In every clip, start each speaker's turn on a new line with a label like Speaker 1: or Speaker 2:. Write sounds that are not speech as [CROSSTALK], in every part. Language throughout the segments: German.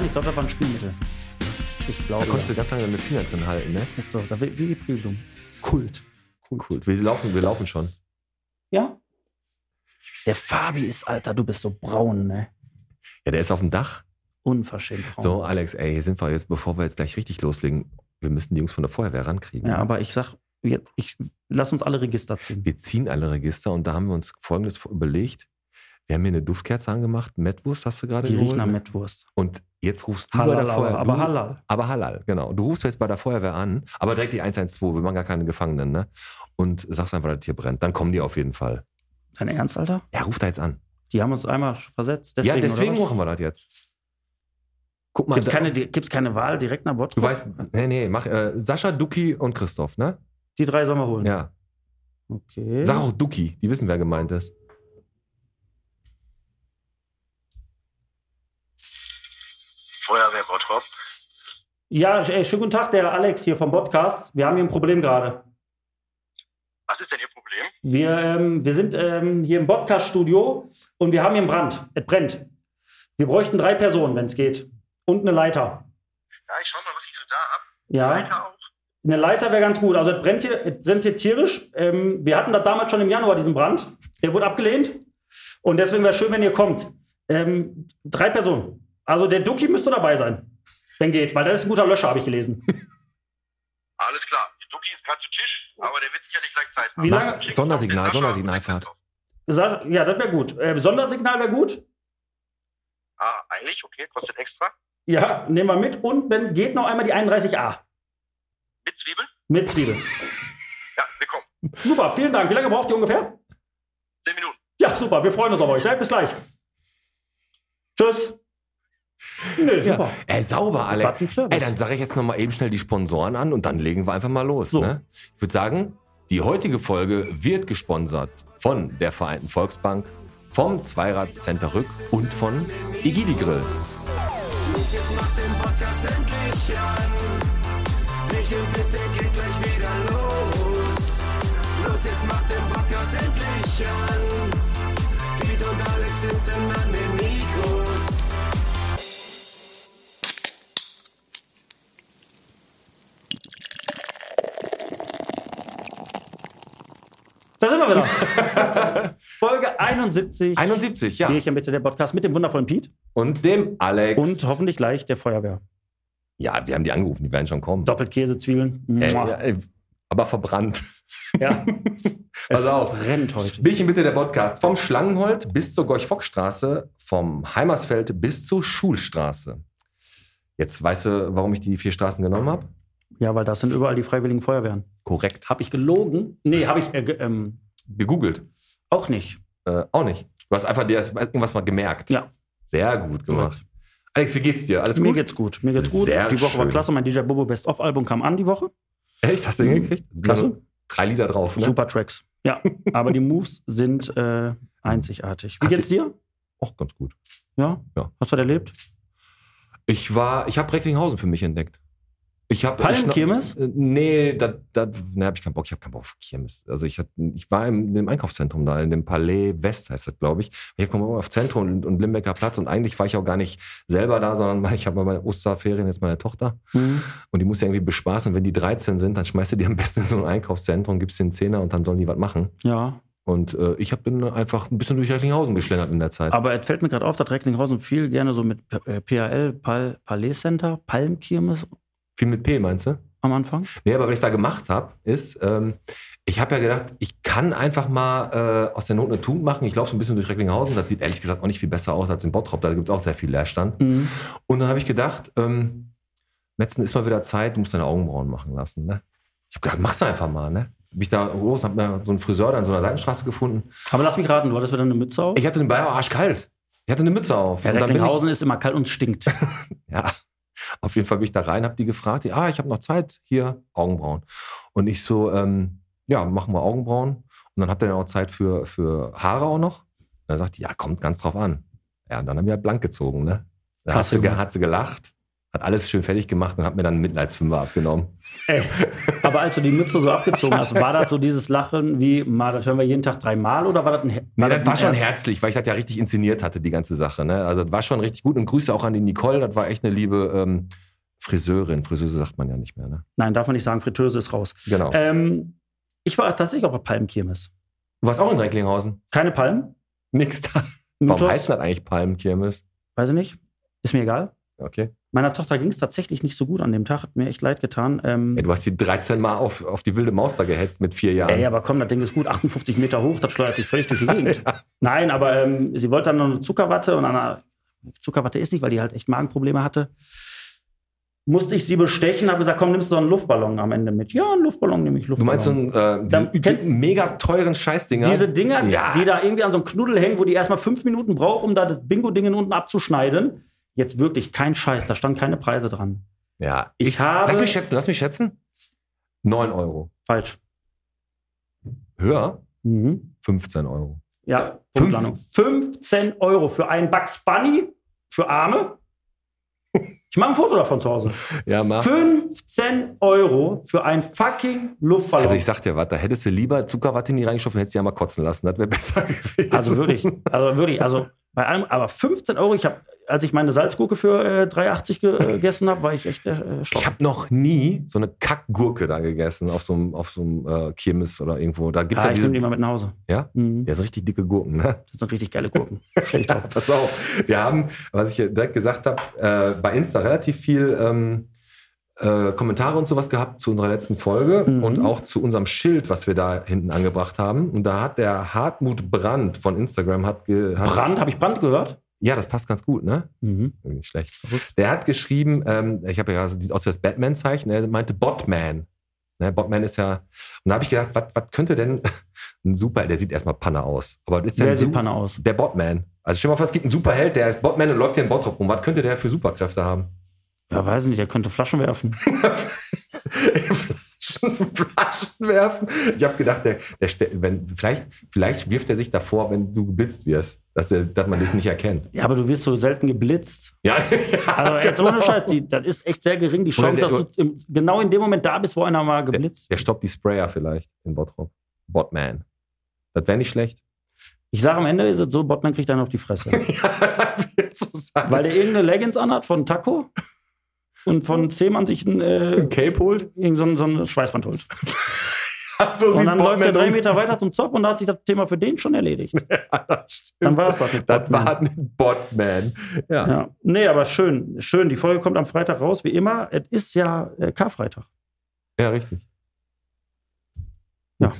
Speaker 1: modern. Ich glaube, das war ein Spielmittel. Ich
Speaker 2: Da
Speaker 1: glaube.
Speaker 2: konntest du ganz lange deine Finger drin halten, ne?
Speaker 1: ist so, da, wie wie die Prüfung. Kult.
Speaker 2: Cool. Wir laufen, wir laufen schon.
Speaker 1: Ja? Der Fabi ist, Alter, du bist so braun, ne?
Speaker 2: Ja, der ist auf dem Dach.
Speaker 1: Unverschämt braun.
Speaker 2: So, Alex, ey, hier sind wir jetzt, bevor wir jetzt gleich richtig loslegen. Wir müssen die Jungs von der Feuerwehr rankriegen.
Speaker 1: Ja, aber ich sag, jetzt, ich, lass uns alle Register ziehen.
Speaker 2: Wir ziehen alle Register und da haben wir uns Folgendes überlegt. Wir haben hier eine Duftkerze angemacht. Mettwurst hast du gerade
Speaker 1: Die
Speaker 2: geholt.
Speaker 1: riechen nach Mettwurst.
Speaker 2: Und jetzt rufst du
Speaker 1: Halal,
Speaker 2: bei der Feuerwehr.
Speaker 1: aber, aber halal.
Speaker 2: Aber halal, genau. Du rufst jetzt bei der Feuerwehr an, aber direkt die 112. Wir machen gar keine Gefangenen, ne? Und sagst einfach, das hier brennt. Dann kommen die auf jeden Fall.
Speaker 1: Dein Ernst, Alter?
Speaker 2: Ja, ruf da jetzt an.
Speaker 1: Die haben uns einmal versetzt.
Speaker 2: ja,
Speaker 1: Deswegen,
Speaker 2: deswegen
Speaker 1: oder was?
Speaker 2: machen wir das jetzt. Guck mal.
Speaker 1: Gibt's keine, gibt's keine Wahl direkt nach Bottrop?
Speaker 2: du weißt, nee, nee, mach äh, Sascha, Duki und Christoph, ne?
Speaker 1: Die drei sollen wir holen.
Speaker 2: Ja.
Speaker 1: Okay.
Speaker 2: Sag auch Duki, die wissen, wer gemeint ist.
Speaker 3: Feuerwehr Bottrop.
Speaker 1: Ja, ey, schönen guten Tag, der Alex hier vom Podcast. Wir haben hier ein Problem gerade.
Speaker 3: Was ist denn Ihr Problem?
Speaker 1: Wir, ähm, wir sind ähm, hier im Podcast-Studio und wir haben hier einen Brand. Es brennt. Wir bräuchten drei Personen, wenn es geht. Und eine Leiter.
Speaker 3: Ja, ich schau mal, was ich so da hab.
Speaker 1: Ja.
Speaker 3: Leiter auch.
Speaker 1: Eine Leiter wäre ganz gut. Also es brennt hier, es brennt hier tierisch. Ähm, wir hatten das damals schon im Januar, diesen Brand. Der wurde abgelehnt. Und deswegen wäre schön, wenn ihr kommt. Ähm, drei Personen. Also der Duki müsste dabei sein, wenn geht, weil das ist ein guter Löscher, habe ich gelesen. [LAUGHS]
Speaker 3: Alles klar. Der Duki ist gerade zu Tisch, aber der wird sicherlich gleich Zeit haben.
Speaker 1: Wie lange-
Speaker 2: Sondersignal, Sondersignalfahrt.
Speaker 1: Ja, das wäre gut. Äh, Sondersignal wäre gut.
Speaker 3: Ah, eigentlich? Okay, kostet extra.
Speaker 1: Ja, nehmen wir mit. Und wenn geht, noch einmal die 31a.
Speaker 3: Mit Zwiebeln?
Speaker 1: Mit Zwiebel. [LAUGHS]
Speaker 3: Ja, wir kommen.
Speaker 1: Super, vielen Dank. Wie lange braucht ihr ungefähr?
Speaker 3: Zehn Minuten.
Speaker 1: Ja, super. Wir freuen uns auf euch. Ne? Bis gleich. Tschüss. Nee, super.
Speaker 2: Ja. Ey, sauber, Alex. Ey, dann sage ich jetzt nochmal eben schnell die Sponsoren an und dann legen wir einfach mal los.
Speaker 1: So.
Speaker 2: Ne? Ich würde sagen, die heutige Folge wird gesponsert von der Vereinten Volksbank, vom Zweirad Center Rück und von Igidi Grill.
Speaker 4: Los, jetzt macht den Podcast endlich an. Michel, bitte geht gleich wieder los. Los, jetzt macht den Podcast endlich an. Piet und Alex sitzen an den Mikros.
Speaker 1: Da sind wir wieder. [LAUGHS] Folge 71.
Speaker 2: 71, ja.
Speaker 1: Bierchen bitte der Podcast mit dem wundervollen Piet
Speaker 2: Und dem Alex.
Speaker 1: und hoffentlich gleich der Feuerwehr.
Speaker 2: Ja, wir haben die angerufen, die werden schon kommen.
Speaker 1: Doppelt Käse, Zwiebeln.
Speaker 2: Ey, ja, ey, aber verbrannt.
Speaker 1: Ja. [LAUGHS]
Speaker 2: Pass
Speaker 1: es
Speaker 2: auf.
Speaker 1: brennt heute.
Speaker 2: Bierchen bitte der Podcast. Vom Schlangenholt bis zur Gorch-Fock-Straße, vom Heimersfeld bis zur Schulstraße. Jetzt weißt du, warum ich die vier Straßen genommen habe?
Speaker 1: Ja, weil das sind überall die freiwilligen Feuerwehren.
Speaker 2: Korrekt.
Speaker 1: Habe ich gelogen? Nee, habe ich äh, ge- ähm,
Speaker 2: Gegoogelt.
Speaker 1: auch nicht.
Speaker 2: Äh, auch nicht. Du hast einfach dir das- irgendwas mal gemerkt.
Speaker 1: Ja.
Speaker 2: Sehr gut gemacht. Alex, wie geht's dir? Alles
Speaker 1: Mir
Speaker 2: gut?
Speaker 1: geht's gut. Mir geht's gut.
Speaker 2: Sehr
Speaker 1: die Woche war
Speaker 2: schön.
Speaker 1: klasse. Mein DJ Bobo Best of Album kam an die Woche.
Speaker 2: Echt? Hast du
Speaker 1: Mhm.
Speaker 2: hingekriegt?
Speaker 1: Klasse.
Speaker 2: Drei Lieder drauf, ne?
Speaker 1: Super Tracks. Ja, aber die Moves sind äh, einzigartig. Wie
Speaker 2: Hast
Speaker 1: geht's dir?
Speaker 2: Auch ganz gut.
Speaker 1: Ja?
Speaker 2: Ja.
Speaker 1: Hast du was erlebt?
Speaker 2: Ich war, ich habe Recklinghausen für mich entdeckt. Ich habe
Speaker 1: Palmenkirmes?
Speaker 2: Äh, Nee, da, da ne, habe ich keinen Bock. Ich habe keinen Bock auf Kirmes. Also ich, hat, ich war im, im Einkaufszentrum da, in dem Palais West heißt das, glaube ich. Ich Bock auf Zentrum und, und Limbecker Platz und eigentlich war ich auch gar nicht selber da, sondern [LAUGHS] ich habe meine Osterferien jetzt meine Tochter
Speaker 1: Mhm.
Speaker 2: und die muss ja irgendwie bespaßen. Und wenn die 13 sind, dann schmeißt du die am besten in so ein Einkaufszentrum, gibst den Zehner und dann sollen die was machen.
Speaker 1: Ja.
Speaker 2: Und äh, ich hab, bin einfach ein bisschen durch Recklinghausen geschlendert in der Zeit.
Speaker 1: Aber es fällt mir gerade auf, dass Recklinghausen viel gerne so mit äh, PAL, Pal, Palais Center, Palmkirmes
Speaker 2: Viel mit P, meinst du?
Speaker 1: am Anfang.
Speaker 2: Nee, aber was ich da gemacht habe, ist, ähm, ich habe ja gedacht, ich kann einfach mal äh, aus der Not eine Tugend machen. Ich laufe so ein bisschen durch Recklinghausen. Das sieht ehrlich gesagt auch nicht viel besser aus als in Bottrop. Da gibt es auch sehr viel Leerstand.
Speaker 1: Mhm.
Speaker 2: Und dann habe ich gedacht, ähm, Metzen ist mal wieder Zeit, du musst deine Augenbrauen machen lassen. Ne? Ich habe gedacht, mach's einfach mal. Ne? Bin ich da los, habe mir so einen Friseur da in so einer Seitenstraße gefunden.
Speaker 1: Aber lass mich raten, du hattest wieder eine Mütze auf.
Speaker 2: Ich hatte den Bayer arschkalt. Ich hatte eine Mütze auf.
Speaker 1: ja, Recklinghausen ist immer kalt und stinkt. [LAUGHS]
Speaker 2: Ja, auf jeden Fall bin ich da rein, habe die gefragt, ja, ich habe noch Zeit, hier Augenbrauen. Und ich so, ähm, ja, machen wir Augenbrauen. Und dann habt ihr dann auch Zeit für, für Haare auch noch. Und dann sagt die, ja, kommt ganz drauf an. Ja, und dann haben wir halt blank gezogen, ne? Da sie, hat sie gelacht. Hat alles schön fertig gemacht und hat mir dann einen Mitleidsfünfer abgenommen.
Speaker 1: Ey, aber als du die Mütze so abgezogen hast, war das so dieses Lachen wie, mal, das hören wir jeden Tag dreimal oder war das ein
Speaker 2: Nee, das
Speaker 1: ein
Speaker 2: war schon herzlich, weil ich das ja richtig inszeniert hatte, die ganze Sache. Ne? Also das war schon richtig gut. Und Grüße auch an die Nicole, das war echt eine liebe ähm, Friseurin. Friseuse sagt man ja nicht mehr. Ne?
Speaker 1: Nein, darf man nicht sagen, Fritteuse ist raus.
Speaker 2: Genau.
Speaker 1: Ähm, ich war tatsächlich auf der Palmkirmes.
Speaker 2: du warst auch in Recklinghausen.
Speaker 1: Keine Palmen.
Speaker 2: Nix da. Warum
Speaker 1: Mythos?
Speaker 2: heißt das eigentlich Palmenkirmes?
Speaker 1: Weiß ich nicht. Ist mir egal.
Speaker 2: Okay.
Speaker 1: Meiner Tochter ging es tatsächlich nicht so gut an dem Tag. Hat mir echt leid getan. Ähm,
Speaker 2: Ey, du hast die 13 Mal auf, auf die wilde Maus da gehetzt mit vier Jahren.
Speaker 1: Ey, aber komm, das Ding ist gut, 58 Meter hoch, das schleudert dich völlig durch die Gegend. [LAUGHS] Nein, aber ähm, sie wollte dann noch eine Zuckerwatte und eine Zuckerwatte ist nicht, weil die halt echt Magenprobleme hatte. Musste ich sie bestechen, habe gesagt, komm, nimmst du so einen Luftballon am Ende mit. Ja, einen Luftballon nehme ich
Speaker 2: Du
Speaker 1: Luftballon.
Speaker 2: meinst so einen, äh, diese
Speaker 1: kennst-
Speaker 2: mega teuren Scheißdinger?
Speaker 1: diese Dinger,
Speaker 2: Ja.
Speaker 1: die da irgendwie an so einem Knuddel hängen, wo die erstmal fünf Minuten braucht, um da das Bingo-Ding unten abzuschneiden. Jetzt wirklich kein Scheiß, da standen keine Preise dran.
Speaker 2: Ja.
Speaker 1: Ich habe.
Speaker 2: Lass mich schätzen, lass mich schätzen. 9 Euro.
Speaker 1: Falsch.
Speaker 2: Höher?
Speaker 1: Mhm.
Speaker 2: 15 Euro.
Speaker 1: Ja, Punktlandung. 15 Euro für einen Bugs Bunny für Arme. Ich mache ein Foto davon zu Hause.
Speaker 2: Ja, mach.
Speaker 1: 15 Euro für einen fucking Luftballon.
Speaker 2: Also ich sag dir was, da hättest du lieber Zuckerwatte in die reingeschoben, hättest du ja mal kotzen lassen. Das wäre [LAUGHS] besser gewesen.
Speaker 1: Also wirklich, also wirklich, also bei allem, aber 15 Euro, ich habe, als ich meine Salzgurke für äh, 3,80 ge äh, gegessen habe, war ich echt äh, schlau.
Speaker 2: Ich habe noch nie so eine Kackgurke da gegessen auf so einem, auf so einem äh, Kirmes oder irgendwo. Da gibt's
Speaker 1: ah,
Speaker 2: ja
Speaker 1: ich
Speaker 2: diese.
Speaker 1: nehme die mal mit nach Hause.
Speaker 2: Ja?
Speaker 1: Mhm.
Speaker 2: Der sind richtig dicke Gurken, ne?
Speaker 1: Das sind richtig geile Gurken. [LAUGHS] Drauf.
Speaker 2: Pass auf. Wir haben, was ich direkt gesagt habe, äh, bei Insta relativ viel ähm, äh, Kommentare und sowas gehabt zu unserer letzten Folge
Speaker 1: Mhm.
Speaker 2: und auch zu unserem Schild, was wir da hinten angebracht haben. Und da hat der Hartmut Brandt von Instagram hat, ge, hat
Speaker 1: Brand, habe ich Brand gehört?
Speaker 2: Ja, das passt ganz gut, ne?
Speaker 1: Mhm.
Speaker 2: Nicht schlecht. Der hat geschrieben, ähm, ich habe ja also aus das Batman-Zeichen, er meinte Botman. Ne, Botman ist ja. Und da habe ich gedacht, was könnte denn [LAUGHS] ein Super, der sieht erstmal Panne aus. Aber ist der
Speaker 1: Wer sieht Panne aus?
Speaker 2: Der Botman. Also stell mal vor, es gibt einen Superheld, der ist Botman und läuft hier in Bottrop rum. Was könnte der für Superkräfte haben?
Speaker 1: Ja, weiß ich nicht, der könnte Flaschen werfen. [LAUGHS] [LAUGHS]
Speaker 2: Flaschen, werfen. Ich habe gedacht, der, der wenn, vielleicht, vielleicht wirft er sich davor, wenn du geblitzt wirst, dass, der, dass man dich nicht erkennt.
Speaker 1: Ja, aber du wirst so selten geblitzt.
Speaker 2: Ja, [LAUGHS]
Speaker 1: Also jetzt
Speaker 2: genau.
Speaker 1: ohne Scheiß, die, das ist echt sehr gering, die Chance,
Speaker 2: der-
Speaker 1: dass du im, genau in dem Moment da bist, wo einer mal geblitzt.
Speaker 2: Der stoppt die Sprayer vielleicht in Bottrop. Botman. Das wäre nicht schlecht.
Speaker 1: Ich sage am Ende ist es so, Botman kriegt einen auf die Fresse. [LAUGHS]
Speaker 2: So sein.
Speaker 1: Weil der irgendeine Leggings anhat von Taco und von Zehmann sich ein, äh,
Speaker 2: ein Cape holt.
Speaker 1: irgend so ein, so ein Schweißband holt. [LAUGHS]
Speaker 2: So
Speaker 1: Und dann läuft er drei. Meter weiter zum Zopf und da hat sich das Thema für den schon erledigt. [LAUGHS]
Speaker 2: stimmt.
Speaker 1: Dann war es das
Speaker 2: Das war ein Botman. Ja.
Speaker 1: Ja. Nee, aber schön, schön. Die Folge kommt am Freitag raus, wie immer. Es ist ja äh, Karfreitag.
Speaker 2: ja, richtig.
Speaker 1: Ja.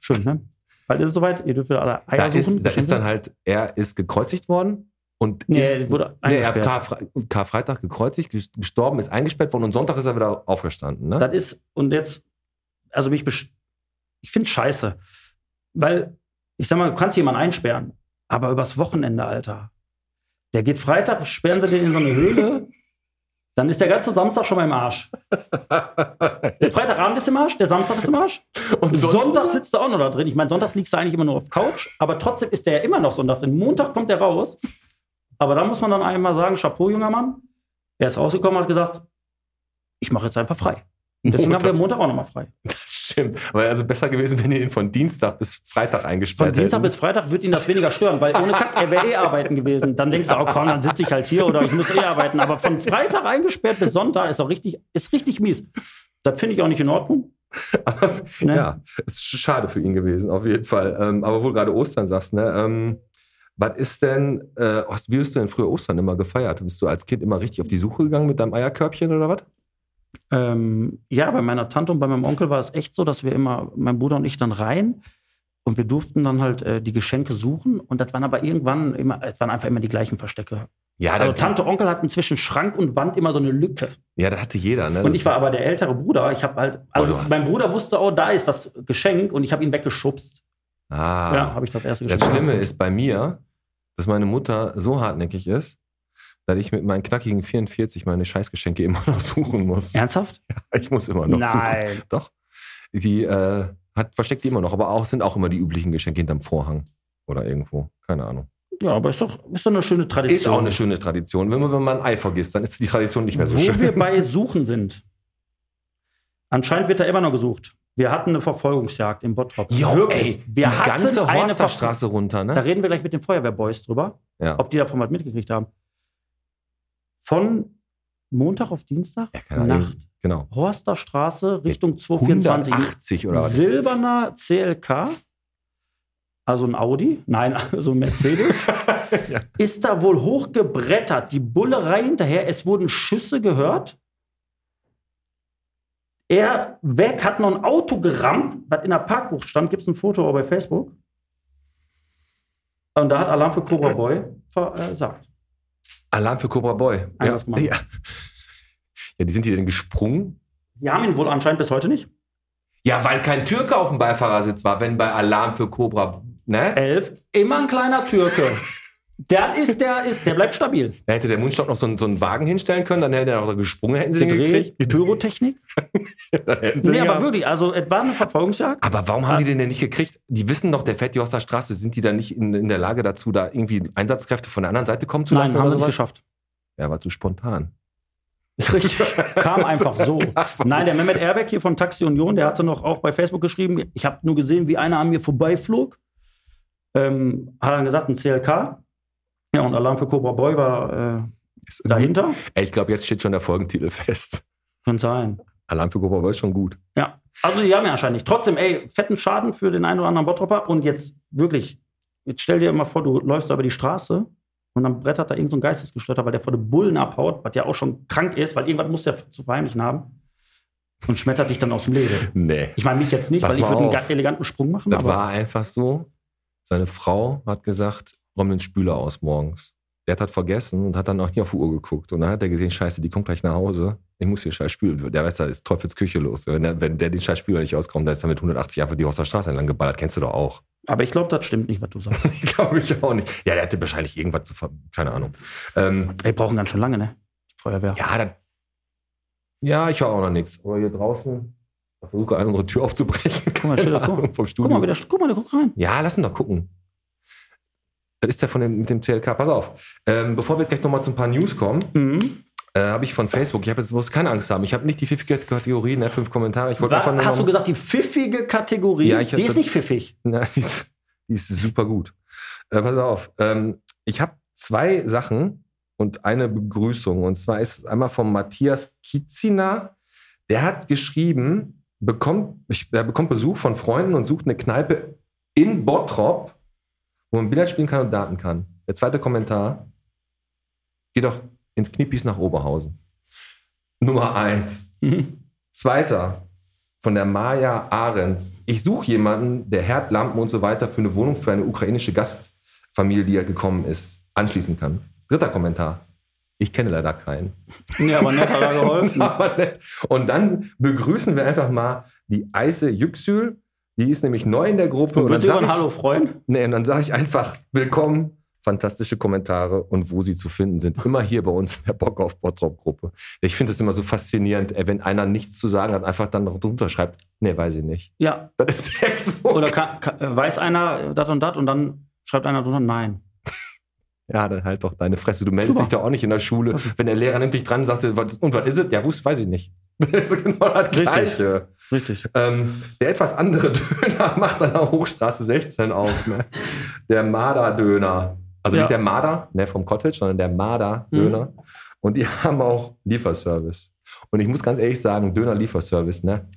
Speaker 1: Schön, ne? Bald ist es soweit, ihr dürft alle Eier
Speaker 2: Da ist,
Speaker 1: suchen.
Speaker 2: da ist dann halt, er ist gekreuzigt worden und
Speaker 1: Nee,
Speaker 2: ist,
Speaker 1: er wurde
Speaker 2: nee, er. Karfre Karfreitag gekreuzigt, ges- gestorben, ist eingesperrt worden und Sonntag ist er wieder aufgestanden. Ne?
Speaker 1: Das ist, und jetzt, also mich, ich finde scheiße. Weil, ich sag mal, du kannst jemanden einsperren, aber übers Wochenende, Alter. Der geht Freitag, sperren sie den in so eine Höhle, [LAUGHS] dann ist der ganze Samstag schon mal im Arsch. Der Freitagabend ist im Arsch, der Samstag ist im Arsch.
Speaker 2: und
Speaker 1: Sonntag sitzt du auch noch da drin. Ich meine, Sonntag liegst du eigentlich immer nur auf Couch, aber trotzdem ist der ja immer noch Sonntag drin. Montag kommt der raus. Aber da muss man dann einmal sagen, Chapeau, junger Mann. Er ist rausgekommen und hat gesagt, ich mache jetzt einfach frei. Deswegen haben wir Montag auch nochmal frei. [LAUGHS]
Speaker 2: Stimmt. Aber also besser gewesen, wenn ihr ihn von Dienstag bis Freitag eingesperrt
Speaker 1: Von Dienstag
Speaker 2: hätten.
Speaker 1: bis Freitag wird ihn das weniger stören, weil ohne Kack, er wäre eh arbeiten gewesen. Dann denkst du, oh komm, dann sitze ich halt hier oder ich muss eh arbeiten. Aber von Freitag eingesperrt bis Sonntag ist doch richtig, ist richtig mies. Das finde ich auch nicht in Ordnung. [LAUGHS] Ne?
Speaker 2: Ja, ist schade für ihn gewesen, auf jeden Fall. Ähm, aber wo du gerade Ostern sagst, ne? Ähm, was ist denn, äh, was, wie hast du denn früher Ostern immer gefeiert? Bist du als Kind immer richtig auf die Suche gegangen mit deinem Eierkörbchen oder was?
Speaker 1: Ähm, ja, bei meiner Tante und bei meinem Onkel war es echt so, dass wir immer, mein Bruder und ich dann rein und wir durften dann halt äh, die Geschenke suchen und das waren aber irgendwann immer, es waren einfach immer die gleichen Verstecke.
Speaker 2: Ja,
Speaker 1: Also
Speaker 2: das,
Speaker 1: Tante, Onkel hatten zwischen Schrank und Wand immer so eine Lücke.
Speaker 2: ja, das hatte jeder, ne?
Speaker 1: Und ich war aber der ältere Bruder. Ich habe halt, also
Speaker 2: Oh,
Speaker 1: mein Bruder wusste, oh, da ist das Geschenk und ich habe ihn weggeschubst.
Speaker 2: ah,
Speaker 1: Ja, habe ich das erste
Speaker 2: Das
Speaker 1: Geschenk.
Speaker 2: Schlimme ist bei mir, dass meine Mutter so hartnäckig ist, dass ich mit meinen knackigen 44 meine Scheißgeschenke immer [LAUGHS] noch suchen muss.
Speaker 1: Ernsthaft?
Speaker 2: Ich muss immer noch suchen.
Speaker 1: Nein.
Speaker 2: Doch. Die äh, hat, versteckt die immer noch, aber auch sind auch immer die üblichen Geschenke hinterm Vorhang oder irgendwo. Keine Ahnung.
Speaker 1: Ja, aber ist doch, ist doch eine schöne Tradition.
Speaker 2: Ist auch eine schöne Tradition. Wenn man, wenn man ein Ei vergisst, dann ist die Tradition nicht mehr so
Speaker 1: Wo
Speaker 2: schön.
Speaker 1: wir bei [LAUGHS] Suchen sind. Anscheinend wird da immer noch gesucht. Wir hatten eine Verfolgungsjagd im Bottrop.
Speaker 2: Jo,
Speaker 1: Wirklich.
Speaker 2: ey,
Speaker 1: wir
Speaker 2: die ganze
Speaker 1: eine
Speaker 2: Horsterstraße runter,
Speaker 1: Da
Speaker 2: ne?
Speaker 1: reden wir gleich mit den Feuerwehrboys drüber,
Speaker 2: Ja.
Speaker 1: ob die davon was mitgekriegt haben. Von Montag auf Dienstag,
Speaker 2: Ja.
Speaker 1: Nacht,
Speaker 2: Genau.
Speaker 1: Horsterstraße Richtung 224.
Speaker 2: 180 oder was?
Speaker 1: Silberner CLK, also ein Audi, nein, [LAUGHS] also ein Mercedes, [LAUGHS]
Speaker 2: Ja.
Speaker 1: ist da wohl hochgebrettert. Die Bullerei hinterher, es wurden Schüsse gehört. Er weg, hat noch ein Auto gerammt, was in der Parkbucht stand. Gibt es ein Foto auch bei Facebook? Und da hat Alarm für Cobra Boy versagt.
Speaker 2: Alarm für Cobra Boy. Ja. Ja. ja, die sind die denn gesprungen?
Speaker 1: Die haben ihn wohl anscheinend bis heute nicht.
Speaker 2: Ja, weil kein Türke auf dem Beifahrersitz war, wenn bei Alarm für Cobra, ne?
Speaker 1: Elf, immer ein kleiner Türke. [LAUGHS] Der ist, der ist, der bleibt stabil.
Speaker 2: Da hätte der Mundstock noch so einen, so einen Wagen hinstellen können, dann hätte er auch gesprungen, hätten sie den gekriegt.
Speaker 1: Pyrotechnik. [LAUGHS]
Speaker 2: Hätten sie
Speaker 1: Nee,
Speaker 2: den
Speaker 1: aber
Speaker 2: gehabt.
Speaker 1: wirklich, also es war eine Verfolgungsjagd.
Speaker 2: Aber warum haben die den denn nicht gekriegt? Die wissen doch, der fährt die Straße. Sind die dann nicht in, in der Lage dazu, da irgendwie Einsatzkräfte von der anderen Seite kommen zu lassen?
Speaker 1: Nein, haben sie nicht geschafft.
Speaker 2: Ja, war zu spontan. [LAUGHS]
Speaker 1: Richtig. Kam einfach so. [LAUGHS] Nein, der Mehmet Erbeck hier von Taxi Union, der hatte noch auch bei Facebook geschrieben, ich habe nur gesehen, wie einer an mir vorbeiflog. Ähm, hat dann gesagt, ein CLK. Ja, und Alarm für Cobra Boy war äh, dahinter.
Speaker 2: Ey, ich glaube, jetzt steht schon der Folgentitel fest.
Speaker 1: Könnte sein.
Speaker 2: Alarm für Cobra Boy ist schon gut.
Speaker 1: Ja. Also die haben ja anscheinend nicht. Trotzdem, ey, fetten Schaden für den einen oder anderen Bottropper. Und jetzt wirklich, jetzt stell dir mal vor, du läufst da über die Straße und dann brettert da irgend so ein Geistesgestörter, weil der vor den Bullen abhaut, was ja auch schon krank ist, weil irgendwas muss der zu verheimlichen haben. Und schmettert dich dann aus dem Leben.
Speaker 2: Nee.
Speaker 1: Ich meine mich jetzt nicht,
Speaker 2: Pass
Speaker 1: weil ich würde einen eleganten Sprung machen,
Speaker 2: Das war einfach so. Seine Frau hat gesagt, räum den Spüler aus morgens. Der hat das vergessen und hat dann auch nie auf die Uhr geguckt. Und dann hat er gesehen, scheiße, die kommt gleich nach Hause. Ich muss hier scheiß spülen. Der weiß, da ist Teufels Küche los. Wenn der, wenn der den scheiß Spüler nicht auskommt, da ist er mit 180 einfach die der Straße entlang geballert. Kennst du doch auch.
Speaker 1: aber ich glaube, das stimmt nicht, was du sagst. [LAUGHS]
Speaker 2: Glaube ich auch nicht. Ja, der hatte wahrscheinlich irgendwas zu ver... Keine Ahnung. Ähm,
Speaker 1: Ey, brauchen ganz schön lange, ne? Feuerwehr.
Speaker 2: ja, dann... Ja, ich höre auch noch nichts. Aber hier draußen... Ich versuche gerade unsere Tür aufzubrechen.
Speaker 1: Guck mal, guck,
Speaker 2: Ahnung, vom
Speaker 1: guck
Speaker 2: Studio.
Speaker 1: mal, wieder, guck mal, der guckt rein.
Speaker 2: Ja, lass ihn doch gucken. Das ist der von dem, mit dem CLK. Pass auf. Ähm, bevor wir jetzt gleich nochmal zu ein paar News kommen,
Speaker 1: Mhm.
Speaker 2: äh, habe ich von Facebook, ich habe jetzt muss keine Angst haben. Ich habe nicht die pfiffige Kategorie, ne, fünf Kommentare. Ich wollte
Speaker 1: Was,
Speaker 2: einfach nur
Speaker 1: hast du gesagt, die pfiffige Kategorie?
Speaker 2: Ja, ich
Speaker 1: die ist nicht pfiffig. [LAUGHS]
Speaker 2: Na, die, ist, die ist super gut. Äh, pass auf. Ähm, ich habe zwei Sachen und eine Begrüßung. Und zwar ist es einmal von Matthias Kizina. Der hat geschrieben, bekommt, er bekommt Besuch von Freunden und sucht eine Kneipe in Bottrop, wo man Billard spielen kann und Daten kann. Der zweite Kommentar. Geh doch ins Knippis nach Oberhausen. Nummer eins.
Speaker 1: Mhm. [LAUGHS]
Speaker 2: Zweiter von der Maja Ahrens. Ich suche jemanden, der Herd, Lampen und so weiter für eine Wohnung für eine ukrainische Gastfamilie, die ja gekommen ist, anschließen kann. Dritter Kommentar. Ich kenne leider keinen.
Speaker 1: Ja, aber nett hat er geholfen. [LAUGHS]
Speaker 2: Aber nett. Und dann begrüßen wir einfach mal die Eise Yüksül. Die ist nämlich neu in der Gruppe.
Speaker 1: Und
Speaker 2: dann
Speaker 1: wird über Hallo freuen.
Speaker 2: Nee, und dann sage ich einfach, willkommen, fantastische Kommentare und wo sie zu finden sind. Immer hier bei uns in der Bock auf Bottrop-Gruppe. Ich finde es immer so faszinierend, ey, wenn einer nichts zu sagen hat, einfach dann noch drunter schreibt, nee, weiß ich nicht.
Speaker 1: Ja.
Speaker 2: Das ist echt so.
Speaker 1: Oder kann, kann, äh, weiß einer das und das und dann schreibt einer drunter Nein.
Speaker 2: ja, dann halt doch deine Fresse. Du meldest
Speaker 1: Super.
Speaker 2: dich doch auch nicht in der Schule. Wenn der Lehrer nimmt dich dran und sagt, und was ist es? Ja, wusste, weiß ich nicht. [LAUGHS] Das ist genau das
Speaker 1: Richtig.
Speaker 2: Gleiche.
Speaker 1: Richtig.
Speaker 2: Ähm, der etwas andere [LAUGHS] Döner macht an der Hochstraße 16 auf. Ne? Der Marder-Döner. Also
Speaker 1: Ja.
Speaker 2: nicht der Marder, ne, vom Cottage, sondern der Marder-Döner. Und die [LAUGHS] haben auch Lieferservice. Und ich muss ganz ehrlich sagen, Döner-Lieferservice, ne?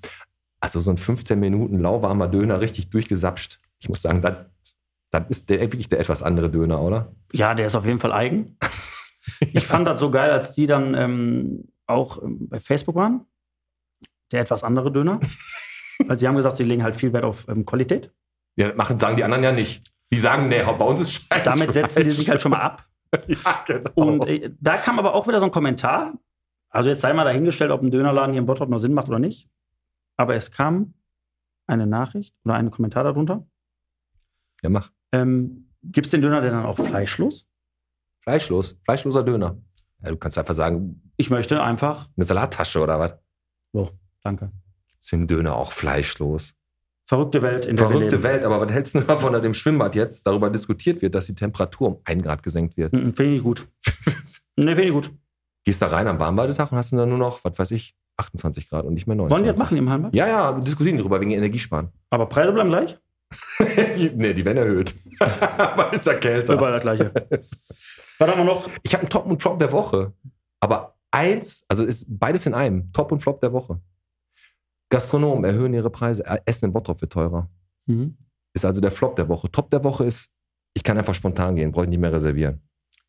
Speaker 2: Also so ein 15 Minuten lauwarmer Döner richtig durchgesapscht. Ich muss sagen, das, das ist der, wirklich der etwas andere Döner, oder?
Speaker 1: Ja, der ist auf jeden Fall eigen. Ich fand das so geil, als die dann ähm, auch ähm, bei Facebook waren. Der etwas andere Döner. [LAUGHS] Weil sie haben gesagt, sie legen halt viel Wert auf ähm, Qualität.
Speaker 2: Ja, das machen, sagen die anderen ja nicht. Die sagen, nee, bei uns ist scheiße.
Speaker 1: Damit setzen die sich halt schon mal ab. [LAUGHS]
Speaker 2: Ja, genau.
Speaker 1: Und äh, da kam aber auch wieder so ein Kommentar. Also jetzt sei mal dahingestellt, ob ein Dönerladen hier in Bottrop noch Sinn macht oder nicht. Aber es kam eine Nachricht oder ein Kommentar darunter.
Speaker 2: ja, mach.
Speaker 1: Ähm, Gibt es den Döner denn dann auch fleischlos?
Speaker 2: Fleischlos. Fleischloser Döner. Ja, du kannst einfach sagen,
Speaker 1: Ich möchte einfach,
Speaker 2: eine Salattasche oder was?
Speaker 1: so, danke.
Speaker 2: Den Döner auch fleischlos?
Speaker 1: Verrückte Welt, in der
Speaker 2: Verrückte. Welt, aber was hältst du davon, dass dem Schwimmbad jetzt darüber diskutiert wird, dass die Temperatur um ein Grad gesenkt wird?
Speaker 1: Mhm, Finde ich gut. [LAUGHS] nee, finde ich gut.
Speaker 2: Gehst da rein am Warmbadetag und hast dann nur noch, was weiß ich, 28 Grad und nicht mehr 29.
Speaker 1: Wollen die das machen im Hallenbad?
Speaker 2: Ja, ja, wir diskutieren darüber wegen Energiesparen.
Speaker 1: Aber Preise bleiben gleich? [LAUGHS]
Speaker 2: nee, die werden erhöht. [LAUGHS] aber ist da kälter.
Speaker 1: Überall das gleiche. Was haben wir noch?
Speaker 2: Ich habe einen Top und Flop der Woche. Aber eins, also ist beides in einem. Top und Flop der Woche. Gastronomen erhöhen ihre Preise. Äh, Essen in Bottrop wird teurer.
Speaker 1: Mhm.
Speaker 2: Ist also der Flop der Woche. Top der Woche ist, ich kann einfach spontan gehen, brauche ich nicht mehr reservieren.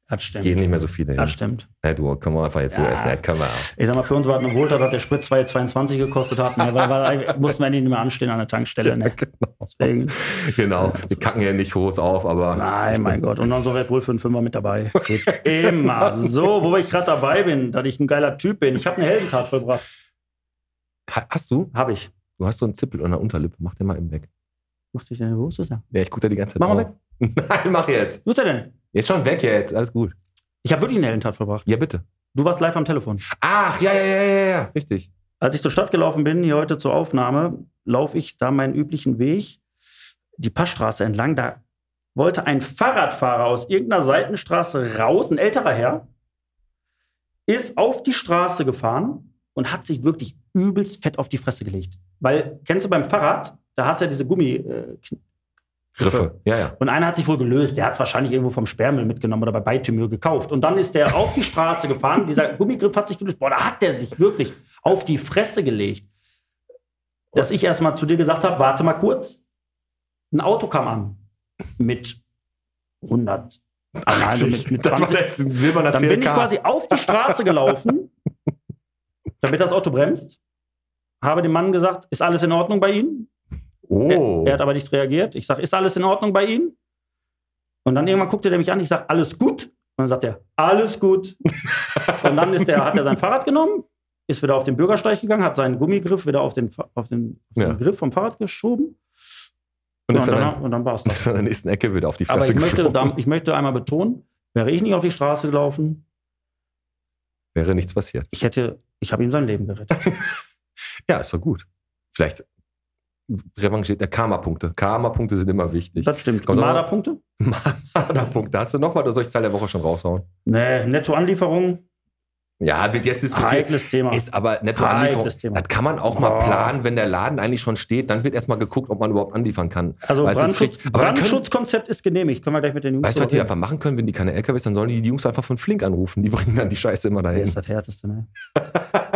Speaker 1: Das stimmt.
Speaker 2: Gehen nicht mehr so viele
Speaker 1: Das
Speaker 2: hin.
Speaker 1: stimmt.
Speaker 2: Ja, du, können wir einfach jetzt so
Speaker 1: Ja.
Speaker 2: essen. Ja, können wir auch.
Speaker 1: Ich sag mal, für uns war es eine Wohltat, dass der Sprit 2,22 gekostet hat. Ne? Weil, weil mussten wir nicht mehr anstehen an der Tankstelle. Ne? [LAUGHS] Deswegen.
Speaker 2: Genau. Wir kacken ja nicht groß auf, aber.
Speaker 1: Nein, mein Gott. Und dann so Red Bull für einen Fünfer mit dabei. [LAUGHS] Geht immer. So, wo ich gerade dabei bin, dass ich ein geiler Typ bin. Ich habe eine Heldentat vollbracht.
Speaker 2: Ha- Hast du?
Speaker 1: Habe ich.
Speaker 2: Du hast so einen Zippel an der Unterlippe. Mach den mal eben weg.
Speaker 1: Mach dich ist das denn?
Speaker 2: Ja, ich gucke da die ganze Zeit
Speaker 1: Mach mal
Speaker 2: drauf. [LAUGHS] Nein, mach jetzt.
Speaker 1: Wo ist der denn?
Speaker 2: Ist schon weg jetzt. Alles gut.
Speaker 1: Ich habe wirklich eine Heldentat vollbracht.
Speaker 2: Ja, bitte.
Speaker 1: Du warst live am Telefon.
Speaker 2: Ach, ja, ja, ja, ja, ja. Richtig.
Speaker 1: Als ich zur Stadt gelaufen bin, hier heute zur Aufnahme, laufe ich da meinen üblichen Weg, die Passstraße entlang. Da wollte ein Fahrradfahrer aus irgendeiner Seitenstraße raus, ein älterer Herr, ist auf die Straße gefahren und hat sich wirklich übelst fett auf die Fresse gelegt. Weil, kennst du beim Fahrrad, da hast du ja diese Gummi. Äh,
Speaker 2: Griffe. Ja, ja.
Speaker 1: und einer hat sich wohl gelöst, der hat es wahrscheinlich irgendwo vom Sperrmüll mitgenommen oder bei Beitemür gekauft. Und dann ist der auf die Straße gefahren, dieser Gummigriff hat sich gelöst. Boah, da hat der sich wirklich auf die Fresse gelegt. Dass ich erstmal zu dir gesagt habe, warte mal kurz. Ein Auto kam an mit 100, also mit, mit
Speaker 2: das war
Speaker 1: 20.
Speaker 2: jetzt ein silberner
Speaker 1: Dann bin ich quasi auf die Straße gelaufen, damit das Auto bremst. Habe dem Mann gesagt, ist alles in Ordnung bei Ihnen?
Speaker 2: Oh.
Speaker 1: Er, er hat aber nicht reagiert. Ich sage, ist alles in Ordnung bei Ihnen? Und dann irgendwann guckte er mich an. Ich sage, alles gut? Und dann sagt er, alles gut. [LAUGHS] Und dann ist der, hat er sein Fahrrad genommen, ist wieder auf den Bürgersteig gegangen, hat seinen Gummigriff wieder auf den, auf den,
Speaker 2: Ja.
Speaker 1: den Griff vom Fahrrad geschoben.
Speaker 2: und
Speaker 1: Ja,
Speaker 2: ist
Speaker 1: und,
Speaker 2: dann,
Speaker 1: dann, und dann war es
Speaker 2: ist
Speaker 1: das.
Speaker 2: dann in der nächsten Ecke wieder auf die
Speaker 1: Aber
Speaker 2: Fresse
Speaker 1: ich möchte, da, ich möchte einmal betonen, wäre ich nicht auf die Straße gelaufen,
Speaker 2: Wäre nichts passiert.
Speaker 1: ich hätte, ich habe ihm sein Leben gerettet. [LAUGHS]
Speaker 2: Ja, ist doch gut. Vielleicht revanchiert der Karma-Punkte. Karma-Punkte sind immer wichtig.
Speaker 1: Das stimmt. Marderpunkte? [LAUGHS]
Speaker 2: Marder-Punkte. Hast du noch was oder soll ich Zahl der Woche schon raushauen?
Speaker 1: Nee, Nettoanlieferung,
Speaker 2: Ja, wird jetzt diskutiert.
Speaker 1: heikles Thema.
Speaker 2: Ist aber Nettoanlieferung.
Speaker 1: Thema.
Speaker 2: Das kann man auch mal planen, wenn der Laden eigentlich schon steht. Dann wird erstmal geguckt, ob man überhaupt anliefern kann.
Speaker 1: Also
Speaker 2: ist
Speaker 1: Brandschutz,
Speaker 2: können-
Speaker 1: Brandschutzkonzept ist genehmigt. Können wir gleich mit den Jungs
Speaker 2: Weißt du, was die einfach machen können, wenn die keine LKWs, dann sollen die die Jungs einfach von Flink anrufen. Die bringen dann die Scheiße immer dahin.
Speaker 1: ist das härteste, ne?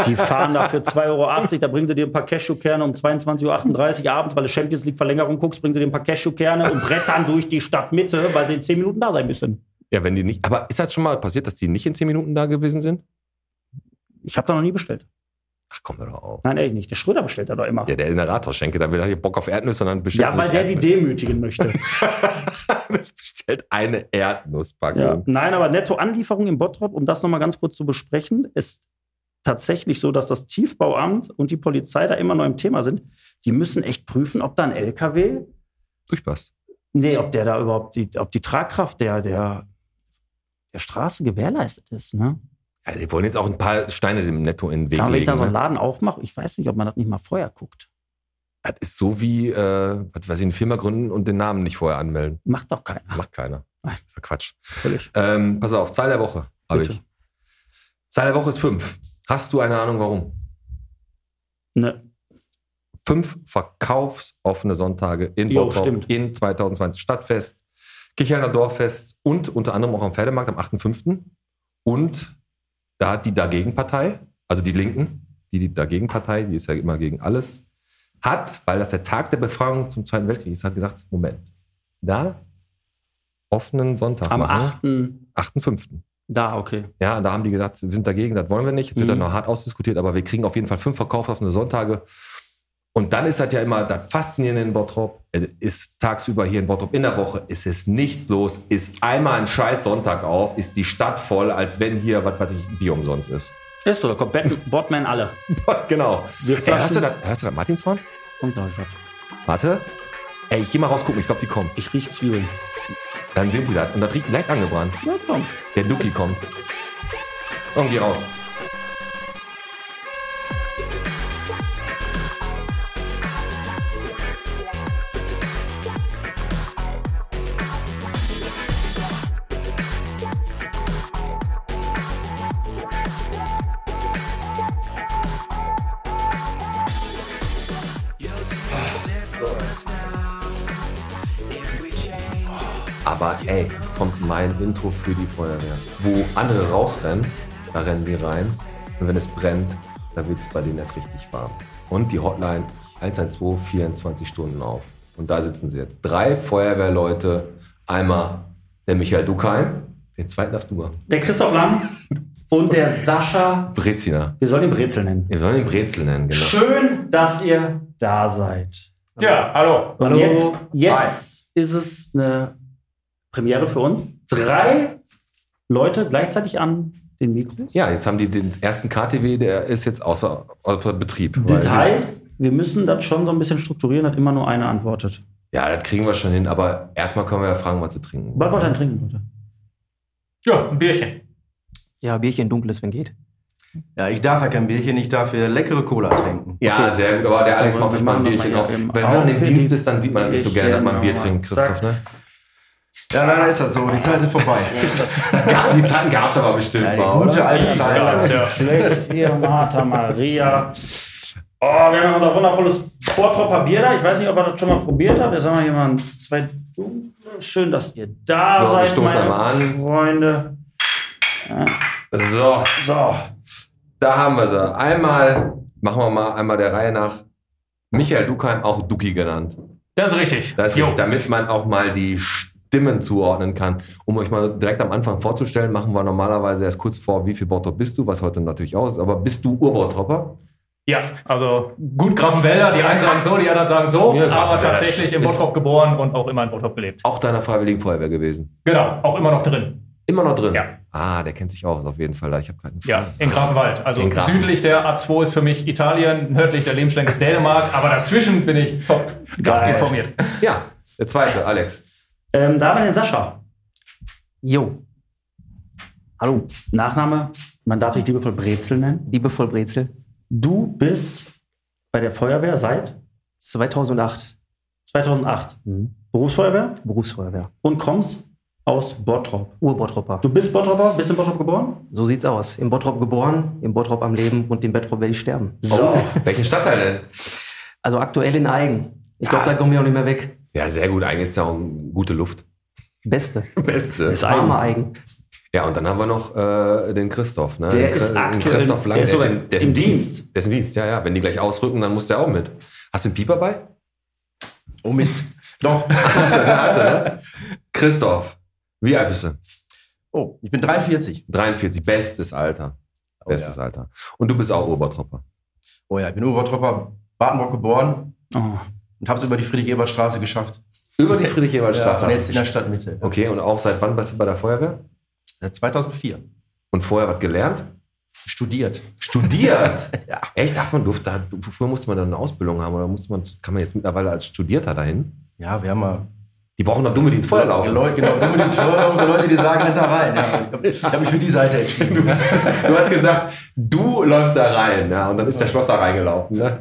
Speaker 1: Die fahren da für 2,80 Euro, da bringen sie dir ein paar Cashewkerne um 22.38 Uhr abends, weil du Champions League Verlängerung guckst, bringen sie dir ein paar Cashewkerne und brettern durch die Stadtmitte, weil sie in 10 Minuten da sein müssen.
Speaker 2: Ja, wenn die nicht. Aber ist das schon mal passiert, dass die nicht in 10 Minuten da gewesen sind?
Speaker 1: Ich habe da noch nie bestellt.
Speaker 2: Ach, komm doch auf.
Speaker 1: Nein, ehrlich nicht. Der Schröder bestellt da doch immer.
Speaker 2: Ja, der in der Rathausschenke, da will er hier Bock auf Erdnüsse und dann bestellt
Speaker 1: Ja, weil der die
Speaker 2: Erdnüsse.
Speaker 1: demütigen möchte. [LAUGHS]
Speaker 2: bestellt eine Erdnusspackung.
Speaker 1: Ja. Nein, aber Nettoanlieferung im Bottrop, um das nochmal ganz kurz zu besprechen, ist tatsächlich so, dass das Tiefbauamt und die Polizei da immer noch im Thema sind. Die müssen echt prüfen, ob da ein LKW
Speaker 2: Durchpasst.
Speaker 1: Nee, ob der da überhaupt die, ob die Tragkraft der, der, der Straße gewährleistet ist, ne?
Speaker 2: Ja, die wollen jetzt auch ein paar Steine dem Netto in den Weg
Speaker 1: Sagen, wenn ich da
Speaker 2: legen.
Speaker 1: so einen
Speaker 2: Ne?
Speaker 1: Laden aufmache, ich weiß nicht, ob man das nicht mal vorher guckt.
Speaker 2: Das ist so wie, äh, was weiß ich, eine Firma gründen und den Namen nicht vorher anmelden.
Speaker 1: Macht doch keiner.
Speaker 2: Macht keiner.
Speaker 1: Nein.
Speaker 2: ist ja Quatsch.
Speaker 1: Völlig.
Speaker 2: Ähm, pass auf, Zahl der Woche habe ich. Zahl der Woche ist fünf. Hast du eine Ahnung, warum?
Speaker 1: Ne,
Speaker 2: Fünf verkaufsoffene Sonntage in
Speaker 1: Jo,
Speaker 2: Bottrop
Speaker 1: stimmt.
Speaker 2: in 2020 Stadtfest, Kirchhellner Dorffest und unter anderem auch am Pferdemarkt am 8.5. Und da hat die Dagegenpartei, also die Linken, die, die Dagegenpartei, die ist ja immer gegen alles, hat, weil das der Tag der Befreiung zum Zweiten Weltkrieg ist, hat gesagt, Moment, da offenen Sonntag
Speaker 1: am
Speaker 2: machen,
Speaker 1: 8.
Speaker 2: 8.5.
Speaker 1: Da, okay.
Speaker 2: Ja, da haben die gesagt, wir sind dagegen, das wollen wir nicht. Jetzt wird
Speaker 1: Mhm.
Speaker 2: das noch hart ausdiskutiert, aber wir kriegen auf jeden Fall fünf verkaufsoffene Sonntage. Und dann ist das ja immer das Faszinierende in Bottrop. Ist tagsüber hier in Bottrop in der Woche, ist es nichts los, ist einmal ein scheiß Sonntag auf, ist die Stadt voll, als wenn hier, was weiß ich, Bier umsonst ist.
Speaker 1: Ist so, da kommt [LAUGHS] Botman alle. [LAUGHS]
Speaker 2: genau. Ey, hörst, du das, hörst du das Martinshorn?
Speaker 1: Kommt gleich was.
Speaker 2: Warte. Ey, ich geh mal rausgucken, ich glaube, die kommen.
Speaker 1: Ich rieche Zwiebeln.
Speaker 2: Dann sind die da. Und das riecht leicht angebrannt.
Speaker 1: Ja, komm.
Speaker 2: Der Duki kommt. Und geh raus. Ey, kommt mein Intro für die Feuerwehr. Wo andere rausrennen, da rennen die rein. Und wenn es brennt, da wird es bei denen erst richtig warm. Und die Hotline 112 24 Stunden auf. Und da sitzen sie jetzt. Drei Feuerwehrleute. Einmal der Michael Dukheim. Den zweiten darfst du mal.
Speaker 1: Der Christoph Lang und der Sascha.
Speaker 2: Breziner.
Speaker 1: Wir sollen ihn Brezel nennen.
Speaker 2: Wir sollen ihn Brezel nennen, genau.
Speaker 1: Schön, dass ihr da seid.
Speaker 5: Ja, hallo.
Speaker 1: Und
Speaker 6: Hallo.
Speaker 1: jetzt, jetzt ist es eine Premiere für uns. Drei Leute gleichzeitig an den Mikros.
Speaker 2: Ja, jetzt haben die den ersten KTW, der ist jetzt außer, außer Betrieb.
Speaker 1: Das heißt, wir müssen das schon so ein bisschen strukturieren, dass immer nur einer antwortet.
Speaker 2: Ja, das kriegen wir schon hin, aber erstmal können wir ja fragen, was sie trinken.
Speaker 1: Was wollt ihr denn trinken, Leute?
Speaker 5: Ja, ein Bierchen.
Speaker 6: Ja, Bierchen dunkles, wenn geht.
Speaker 7: Ja, ich darf ja kein Bierchen, ich darf hier leckere Cola trinken.
Speaker 2: Ja, sehr gut, aber der Alex
Speaker 1: Aber
Speaker 2: macht euch mal ein Bierchen auf. Wenn man
Speaker 1: auf,
Speaker 2: Dienst
Speaker 1: die
Speaker 2: ist, dann sieht man nicht so gerne, dass man ein Bier trinkt. Christoph, ne?
Speaker 7: Ja, leider ist das so, die Zeit ist vorbei. [LAUGHS]
Speaker 2: Die Zeiten gab es aber bestimmt
Speaker 7: Ja, die
Speaker 2: mal,
Speaker 7: gute
Speaker 2: oder?
Speaker 7: alte
Speaker 5: Ja,
Speaker 7: Zeit.
Speaker 5: ja.
Speaker 1: Schlecht, ihr Martha Maria. Oh, wir haben unser wundervolles Vortropper Bier da. Ich weiß nicht, ob ihr das schon mal probiert habt. Jetzt haben wir hier mal zwei. Schön, dass ihr da
Speaker 2: So,
Speaker 1: seid, meine
Speaker 2: an.
Speaker 1: Freunde.
Speaker 2: So,
Speaker 1: So,
Speaker 2: da haben wir sie. Einmal, machen wir mal einmal der Reihe nach. Michael Dukheim, auch Duki genannt.
Speaker 5: Das ist richtig.
Speaker 2: Das ist richtig, damit man auch mal die Stimmen zuordnen kann. Um euch mal direkt am Anfang vorzustellen, machen wir normalerweise erst kurz vor, wie viel Bottrop bist du, was heute natürlich aus ist. Aber bist du Urbautropper?
Speaker 5: Ja, also gut Grafenwälder, die einen sagen so, die anderen sagen so,
Speaker 2: Ja,
Speaker 5: aber tatsächlich in Bottrop geboren und auch immer in Bottrop gelebt.
Speaker 2: Auch deiner Freiwilligen Feuerwehr gewesen.
Speaker 5: Genau, auch immer noch drin.
Speaker 2: Immer noch drin?
Speaker 5: Ja.
Speaker 2: Ah, der kennt sich auch auf jeden Fall. Ich habe gerade
Speaker 5: Ja, in Grafenwald. Also
Speaker 2: Grafen-
Speaker 5: südlich der A2 ist für mich Italien, nördlich der Lebensschlenk ist Dänemark, aber dazwischen bin ich top informiert.
Speaker 2: Ja, der zweite, Alex.
Speaker 1: Ähm, da haben wir den Sascha.
Speaker 6: Jo. Hallo,
Speaker 1: Nachname, man darf dich liebevoll Brezel nennen.
Speaker 6: liebevoll Brezel.
Speaker 1: Du bist bei der Feuerwehr seit
Speaker 6: 2008.
Speaker 1: 2008.
Speaker 6: Mhm.
Speaker 1: Berufsfeuerwehr
Speaker 6: Berufsfeuerwehr.
Speaker 1: und kommst aus Bottrop.
Speaker 6: Urbottropper.
Speaker 1: Du bist Bottropper, bist in Bottrop geboren?
Speaker 6: So sieht's aus. Im Bottrop geboren, im Bottrop am Leben und in Bottrop werde ich sterben.
Speaker 1: So.
Speaker 2: Welchen Stadtteil denn?
Speaker 6: Also aktuell in Eigen. Ich glaube,
Speaker 2: Ah.
Speaker 6: da komme ich auch nicht mehr weg.
Speaker 2: Ja, sehr gut. Eigentlich ist ja auch gute Luft.
Speaker 6: Beste. [LAUGHS]
Speaker 2: Beste.
Speaker 1: Ist Eigen.
Speaker 6: Warme Eigen.
Speaker 2: Ja, und dann haben wir noch äh, den Christoph. Ne?
Speaker 1: Der
Speaker 2: den,
Speaker 1: ist aktuell-
Speaker 2: Christoph Lang.
Speaker 1: der
Speaker 2: Der
Speaker 1: ist
Speaker 2: ist,
Speaker 1: sogar
Speaker 2: im, der ist im
Speaker 1: im
Speaker 2: Dienst.
Speaker 1: Dienst.
Speaker 2: Der ist im Dienst, ja, ja. Wenn die gleich ausrücken, dann muss der auch mit. Hast du einen Pieper bei?
Speaker 7: Oh Mist. Doch. [LAUGHS]
Speaker 2: Hast du, ne? Hast du, ne? Christoph, wie alt bist du?
Speaker 7: Oh, ich bin 43.
Speaker 2: 43, bestes Alter.
Speaker 7: Oh,
Speaker 2: Bestes
Speaker 7: ja.
Speaker 2: Alter. Und du bist auch Obertropper.
Speaker 7: oh ja, ich bin Urbautropper, Badenburg geboren
Speaker 1: Oh.
Speaker 7: Und habe es über die Friedrich-Ebert-Straße geschafft.
Speaker 2: Über die Friedrich-Ebert-Straße.
Speaker 7: und
Speaker 2: hast
Speaker 7: jetzt in der Stadtmitte.
Speaker 2: Okay, und auch seit wann bist du bei der Feuerwehr?
Speaker 7: Seit 2004.
Speaker 2: Und vorher was gelernt?
Speaker 7: Studiert.
Speaker 2: Studiert? [LAUGHS]
Speaker 7: Ja.
Speaker 2: Echt? Darf man, durfte, früher musste man dann eine Ausbildung haben oder musste man, kann man jetzt mittlerweile als Studierter dahin?
Speaker 7: Ja, wir haben mal
Speaker 2: Die brauchen doch dumme, die ins Feuer laufen.
Speaker 7: Leute, genau, nur ins Feuer laufen, Leute, die sagen nicht da rein. Ja, ich habe hab mich für die Seite entschieden.
Speaker 2: Du hast gesagt, du läufst da rein, ja, und dann ist der Schlosser reingelaufen, ne?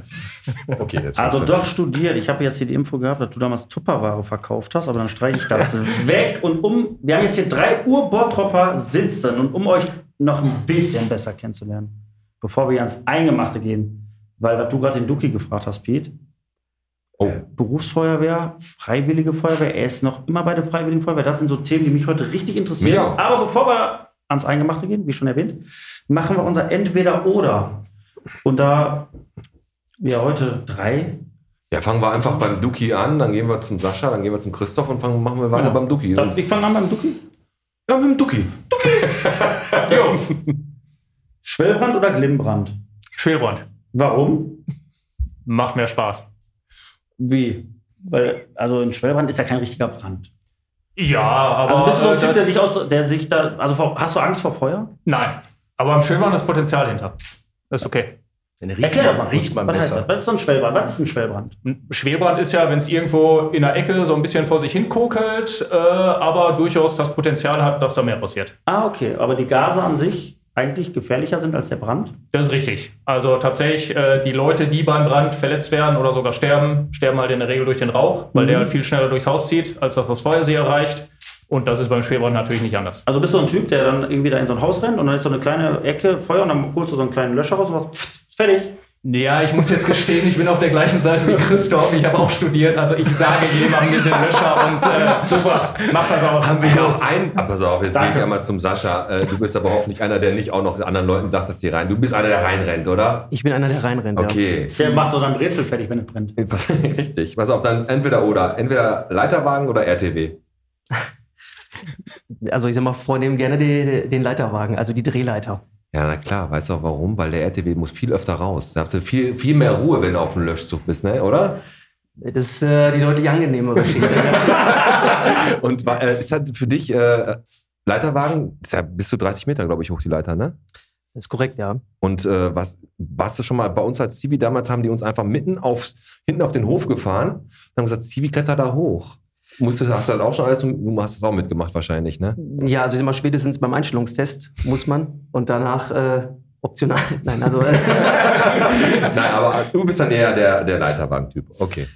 Speaker 2: Okay, jetzt
Speaker 1: Also doch studiert. Ich habe jetzt hier die Info gehabt, dass du damals Tupperware verkauft hast, aber dann streiche ich das [LAUGHS] weg. Und um, wir haben jetzt hier drei Urbottropper sitzen und um euch noch ein bisschen besser kennenzulernen, bevor wir ans Eingemachte gehen, weil was du gerade den Duki gefragt hast, Pete.
Speaker 2: Oh.
Speaker 1: Berufsfeuerwehr, Freiwillige Feuerwehr, er ist noch immer bei der Freiwilligen Feuerwehr. Das sind so Themen, die mich heute richtig interessieren. Aber bevor wir ans Eingemachte gehen, wie schon erwähnt, machen wir unser Entweder-Oder. Und da wir heute drei
Speaker 2: Ja, fangen wir einfach beim Duki an, dann gehen wir zum Sascha, dann gehen wir zum Christoph und fangen, machen wir weiter
Speaker 1: Ja.
Speaker 2: beim Duki.
Speaker 1: Dann, ich fange an beim Duki.
Speaker 2: Ja, mit dem Duki. [LAUGHS]
Speaker 5: Jo, [LAUGHS]
Speaker 1: Schwellbrand oder Glimmbrand?
Speaker 5: Schwelbrand.
Speaker 1: Warum?
Speaker 5: Macht mehr Spaß.
Speaker 1: Wie? Weil, also ein Schwellbrand ist ja kein richtiger Brand.
Speaker 5: Ja, aber.
Speaker 1: Also bist du so ein Typ, der sich aus, der sich da, also vor, hast du Angst vor Feuer?
Speaker 5: Nein. Aber am Schwelbrand ist Potenzial hinter. Das ist okay.
Speaker 7: Dann riecht
Speaker 1: Erklär
Speaker 7: man,
Speaker 1: mal.
Speaker 7: riecht man
Speaker 1: was heißt
Speaker 7: besser.
Speaker 1: das? Was ist so ein Schwellbrand? Was ist ein Schwellbrand?
Speaker 5: Ein Schwelbrand ist ja, wenn es irgendwo in der Ecke so ein bisschen vor sich hin kokelt, äh, aber durchaus das Potenzial hat, dass da mehr passiert.
Speaker 1: Ah, okay. Aber die Gase an sich eigentlich gefährlicher sind als der Brand?
Speaker 5: Das ist richtig. Also tatsächlich, äh, die Leute, die beim Brand verletzt werden oder sogar sterben, sterben halt in der Regel durch den Rauch, weil
Speaker 1: Mhm.
Speaker 5: der halt viel schneller durchs Haus zieht, als dass das Feuer sie erreicht. Und das ist beim Schwelbrand natürlich nicht anders.
Speaker 1: Also bist du ein Typ, der dann irgendwie da in so ein Haus rennt und dann ist so eine kleine Ecke Feuer und dann holst du so einen kleinen Löscher raus und ist fertig.
Speaker 5: Ja, ich muss jetzt gestehen, ich bin auf der gleichen Seite wie Christoph. Ich habe auch studiert, also ich sage jemandem mit dem Löscher und äh, super, mach das aus.
Speaker 2: Haben wir hier auch einen? Ah, pass auf, jetzt gehe
Speaker 1: Danke.
Speaker 2: ich einmal zum Sascha. Äh, du bist aber hoffentlich einer, der nicht auch noch anderen Leuten sagt, dass die rein. Du bist einer, der reinrennt, oder?
Speaker 6: Ich bin einer, der reinrennt. Ja.
Speaker 2: Okay.
Speaker 1: Der macht so dann Brezel fertig, wenn es brennt. [LAUGHS]
Speaker 2: Richtig. Pass auf, dann entweder oder. Entweder Leiterwagen oder RTW.
Speaker 6: Also ich sag mal, vornehmen gerne die, den Leiterwagen, also die Drehleiter.
Speaker 2: Ja, na klar. Weißt du auch warum? Weil der RTW muss viel öfter raus. Da hast du viel, viel mehr Ruhe, wenn du auf dem Löschzug bist, ne? oder?
Speaker 6: Das ist äh, die deutlich angenehmere Geschichte. [LAUGHS]
Speaker 2: Und äh, ist halt für dich äh, Leiterwagen, ist ja bis zu 30 Meter, glaube ich, hoch die Leiter, ne?
Speaker 6: Das ist korrekt, ja.
Speaker 2: Und äh, was warst du schon mal bei uns als Zivi damals haben die uns einfach mitten auf hinten auf den Hof gefahren und haben gesagt, Zivi kletter da hoch. Musstest, hast du halt auch schon alles, du hast es auch mitgemacht wahrscheinlich, ne?
Speaker 6: Ja, also ich sag mal, spätestens beim Einstellungstest muss man und danach äh, optional. [LAUGHS] Nein, also äh, [LAUGHS]
Speaker 2: Nein, aber du bist dann eher der, der Leiterwagen-Typ. Okay.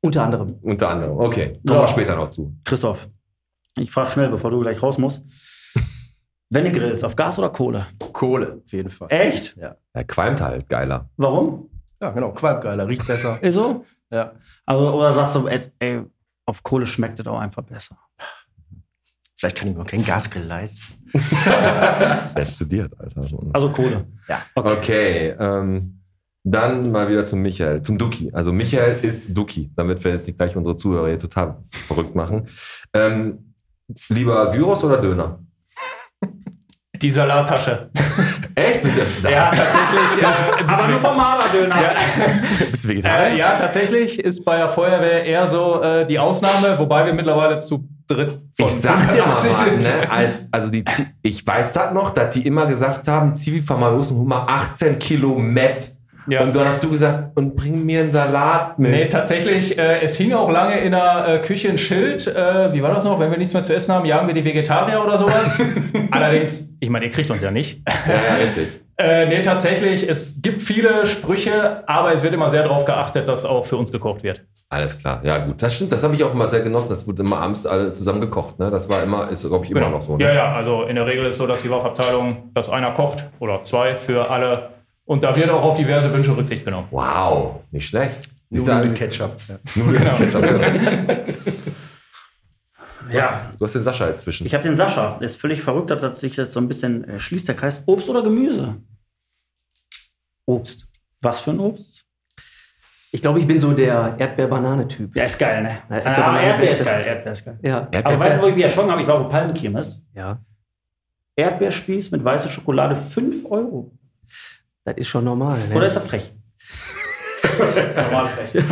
Speaker 6: unter anderem.
Speaker 2: Unter anderem. Okay.
Speaker 1: So.
Speaker 2: Kommen wir später noch zu.
Speaker 1: Christoph, ich frage schnell, bevor du gleich raus musst. [LAUGHS] Wenn du grillst, auf Gas oder Kohle?
Speaker 7: Kohle, auf jeden Fall.
Speaker 1: Echt?
Speaker 7: Ja.
Speaker 2: Er qualmt halt, geiler.
Speaker 1: Warum?
Speaker 7: Ja, genau. Qualmgeiler, riecht besser.
Speaker 1: Ist so?
Speaker 7: Ja.
Speaker 1: Also, oder sagst du, ey, auf Kohle schmeckt es auch einfach besser.
Speaker 7: Vielleicht kann ich mir auch keinen Gasgrill leisten. [LAUGHS]
Speaker 2: Der studiert, Alter.
Speaker 1: Also Kohle.
Speaker 7: Ja.
Speaker 2: Okay, ähm, dann mal wieder zum Michael, zum Duki. Also Michael ist Duki, damit wir jetzt nicht gleich unsere Zuhörer hier total verrückt machen. Ähm, lieber Gyros oder Döner?
Speaker 5: Die Salattasche.
Speaker 2: Echt? Bist du, [LAUGHS]
Speaker 5: Ja, tatsächlich. äh,
Speaker 1: Aber nur vom Marder-Döner.
Speaker 5: Ja.
Speaker 2: bist du [LAUGHS]
Speaker 5: Äh,
Speaker 2: Vegetarier?
Speaker 5: ja, tatsächlich ist bei der Feuerwehr eher so äh, die Ausnahme, wobei wir mittlerweile zu dritt von
Speaker 2: Ich sag dir mal,
Speaker 5: 80
Speaker 2: was,
Speaker 5: sind.
Speaker 2: ne, als, also die, ich weiß das noch, dass die immer gesagt haben, Zivi, hol mal 18 Kilo Met.
Speaker 5: Ja.
Speaker 2: Und dann hast du gesagt, und bring mir einen Salat mit.
Speaker 5: Nee, tatsächlich, äh, es hing auch lange in der äh, Küche ein Schild. Äh, wie war das noch? Wenn wir nichts mehr zu essen haben, jagen wir die Vegetarier oder sowas. [LAUGHS] Allerdings, ich meine, ihr kriegt uns ja nicht.
Speaker 2: Ja, ja, richtig. [LAUGHS]
Speaker 5: Äh, nee, tatsächlich, es gibt viele Sprüche, aber es wird immer sehr darauf geachtet, dass auch für uns gekocht wird.
Speaker 2: Alles klar, ja gut. Das stimmt, das habe ich auch immer sehr genossen. Das wurde immer abends alle zusammen gekocht. Ne? Das war immer, ist glaube ich immer noch so. Ne?
Speaker 5: Ja, ja, also in der Regel ist so, dass die Wachabteilung, dass einer kocht oder zwei für alle. Und da wird auch auf diverse Wünsche Rücksicht genommen.
Speaker 2: Wow, nicht schlecht.
Speaker 7: Nudeln mit Ketchup. Ja.
Speaker 2: Nudeln mit Ketchup. ja. [LAUGHS]
Speaker 1: Ja.
Speaker 2: Du hast den Sascha jetzt zwischen.
Speaker 1: Ich habe den Sascha. Der ist völlig verrückt, dass das sich jetzt so ein bisschen äh, schließt, der Kreis. Obst oder Gemüse?
Speaker 6: Obst.
Speaker 1: Was für ein Obst?
Speaker 6: Ich glaube, ich bin so der Erdbeer-Banane-Typ.
Speaker 1: Ja, ist geil, ne?
Speaker 6: Erdbeer-
Speaker 1: aber Erdbeer ist geil, Erdbeer ist geil.
Speaker 6: Ja,
Speaker 1: Aber weißt du, wo ich wieder schon habe? Ich war auf der Palmenkirmes.
Speaker 6: ja.
Speaker 1: Erdbeerspieß mit weißer Schokolade, 5 Euro.
Speaker 6: Das ist schon normal. Ne?
Speaker 1: Oder ist er frech? [LAUGHS]
Speaker 5: Normal frech.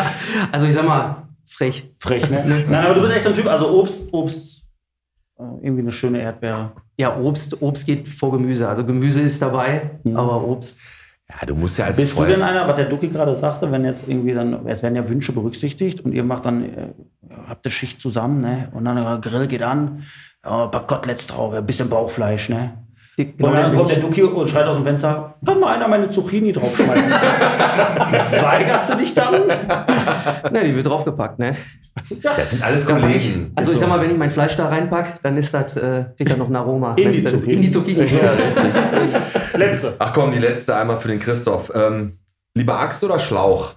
Speaker 6: Also ich sag mal, frech.
Speaker 1: Frech, ne? [LAUGHS] Nein, aber du bist echt ein Typ. Also Obst, Obst, äh, irgendwie eine schöne Erdbeere.
Speaker 6: Ja, Obst, Obst geht vor Gemüse. Also Gemüse ist dabei,
Speaker 1: Mhm.
Speaker 6: aber Obst.
Speaker 2: Ja, du musst ja als
Speaker 1: Bist du
Speaker 2: Freund-
Speaker 1: denn einer, was der Duki gerade sagte, wenn jetzt irgendwie dann, es werden ja Wünsche berücksichtigt und ihr macht dann, äh, habt eine Schicht zusammen, ne? Und dann der Grill geht an, ja, ein paar Koteletts drauf, ein bisschen Bauchfleisch, ne?
Speaker 6: Genau,
Speaker 1: und dann kommt der Duki und schreit aus dem Fenster, kann mal einer meine Zucchini draufschmeißen. [LAUGHS] Weigerst du dich dann?
Speaker 6: Ne, die wird draufgepackt, ne?
Speaker 2: Das sind alles
Speaker 6: pack ich,
Speaker 2: Kollegen.
Speaker 6: also ich sag mal, wenn ich mein Fleisch da reinpack, dann ist das, äh, kriegt das noch ein Aroma.
Speaker 1: In die Zucchini.
Speaker 6: In die Zucchini.
Speaker 2: Ja, [LAUGHS] richtig.
Speaker 1: Letzte.
Speaker 2: Ach komm, die letzte einmal für den Christoph. Ähm, lieber Axt oder Schlauch?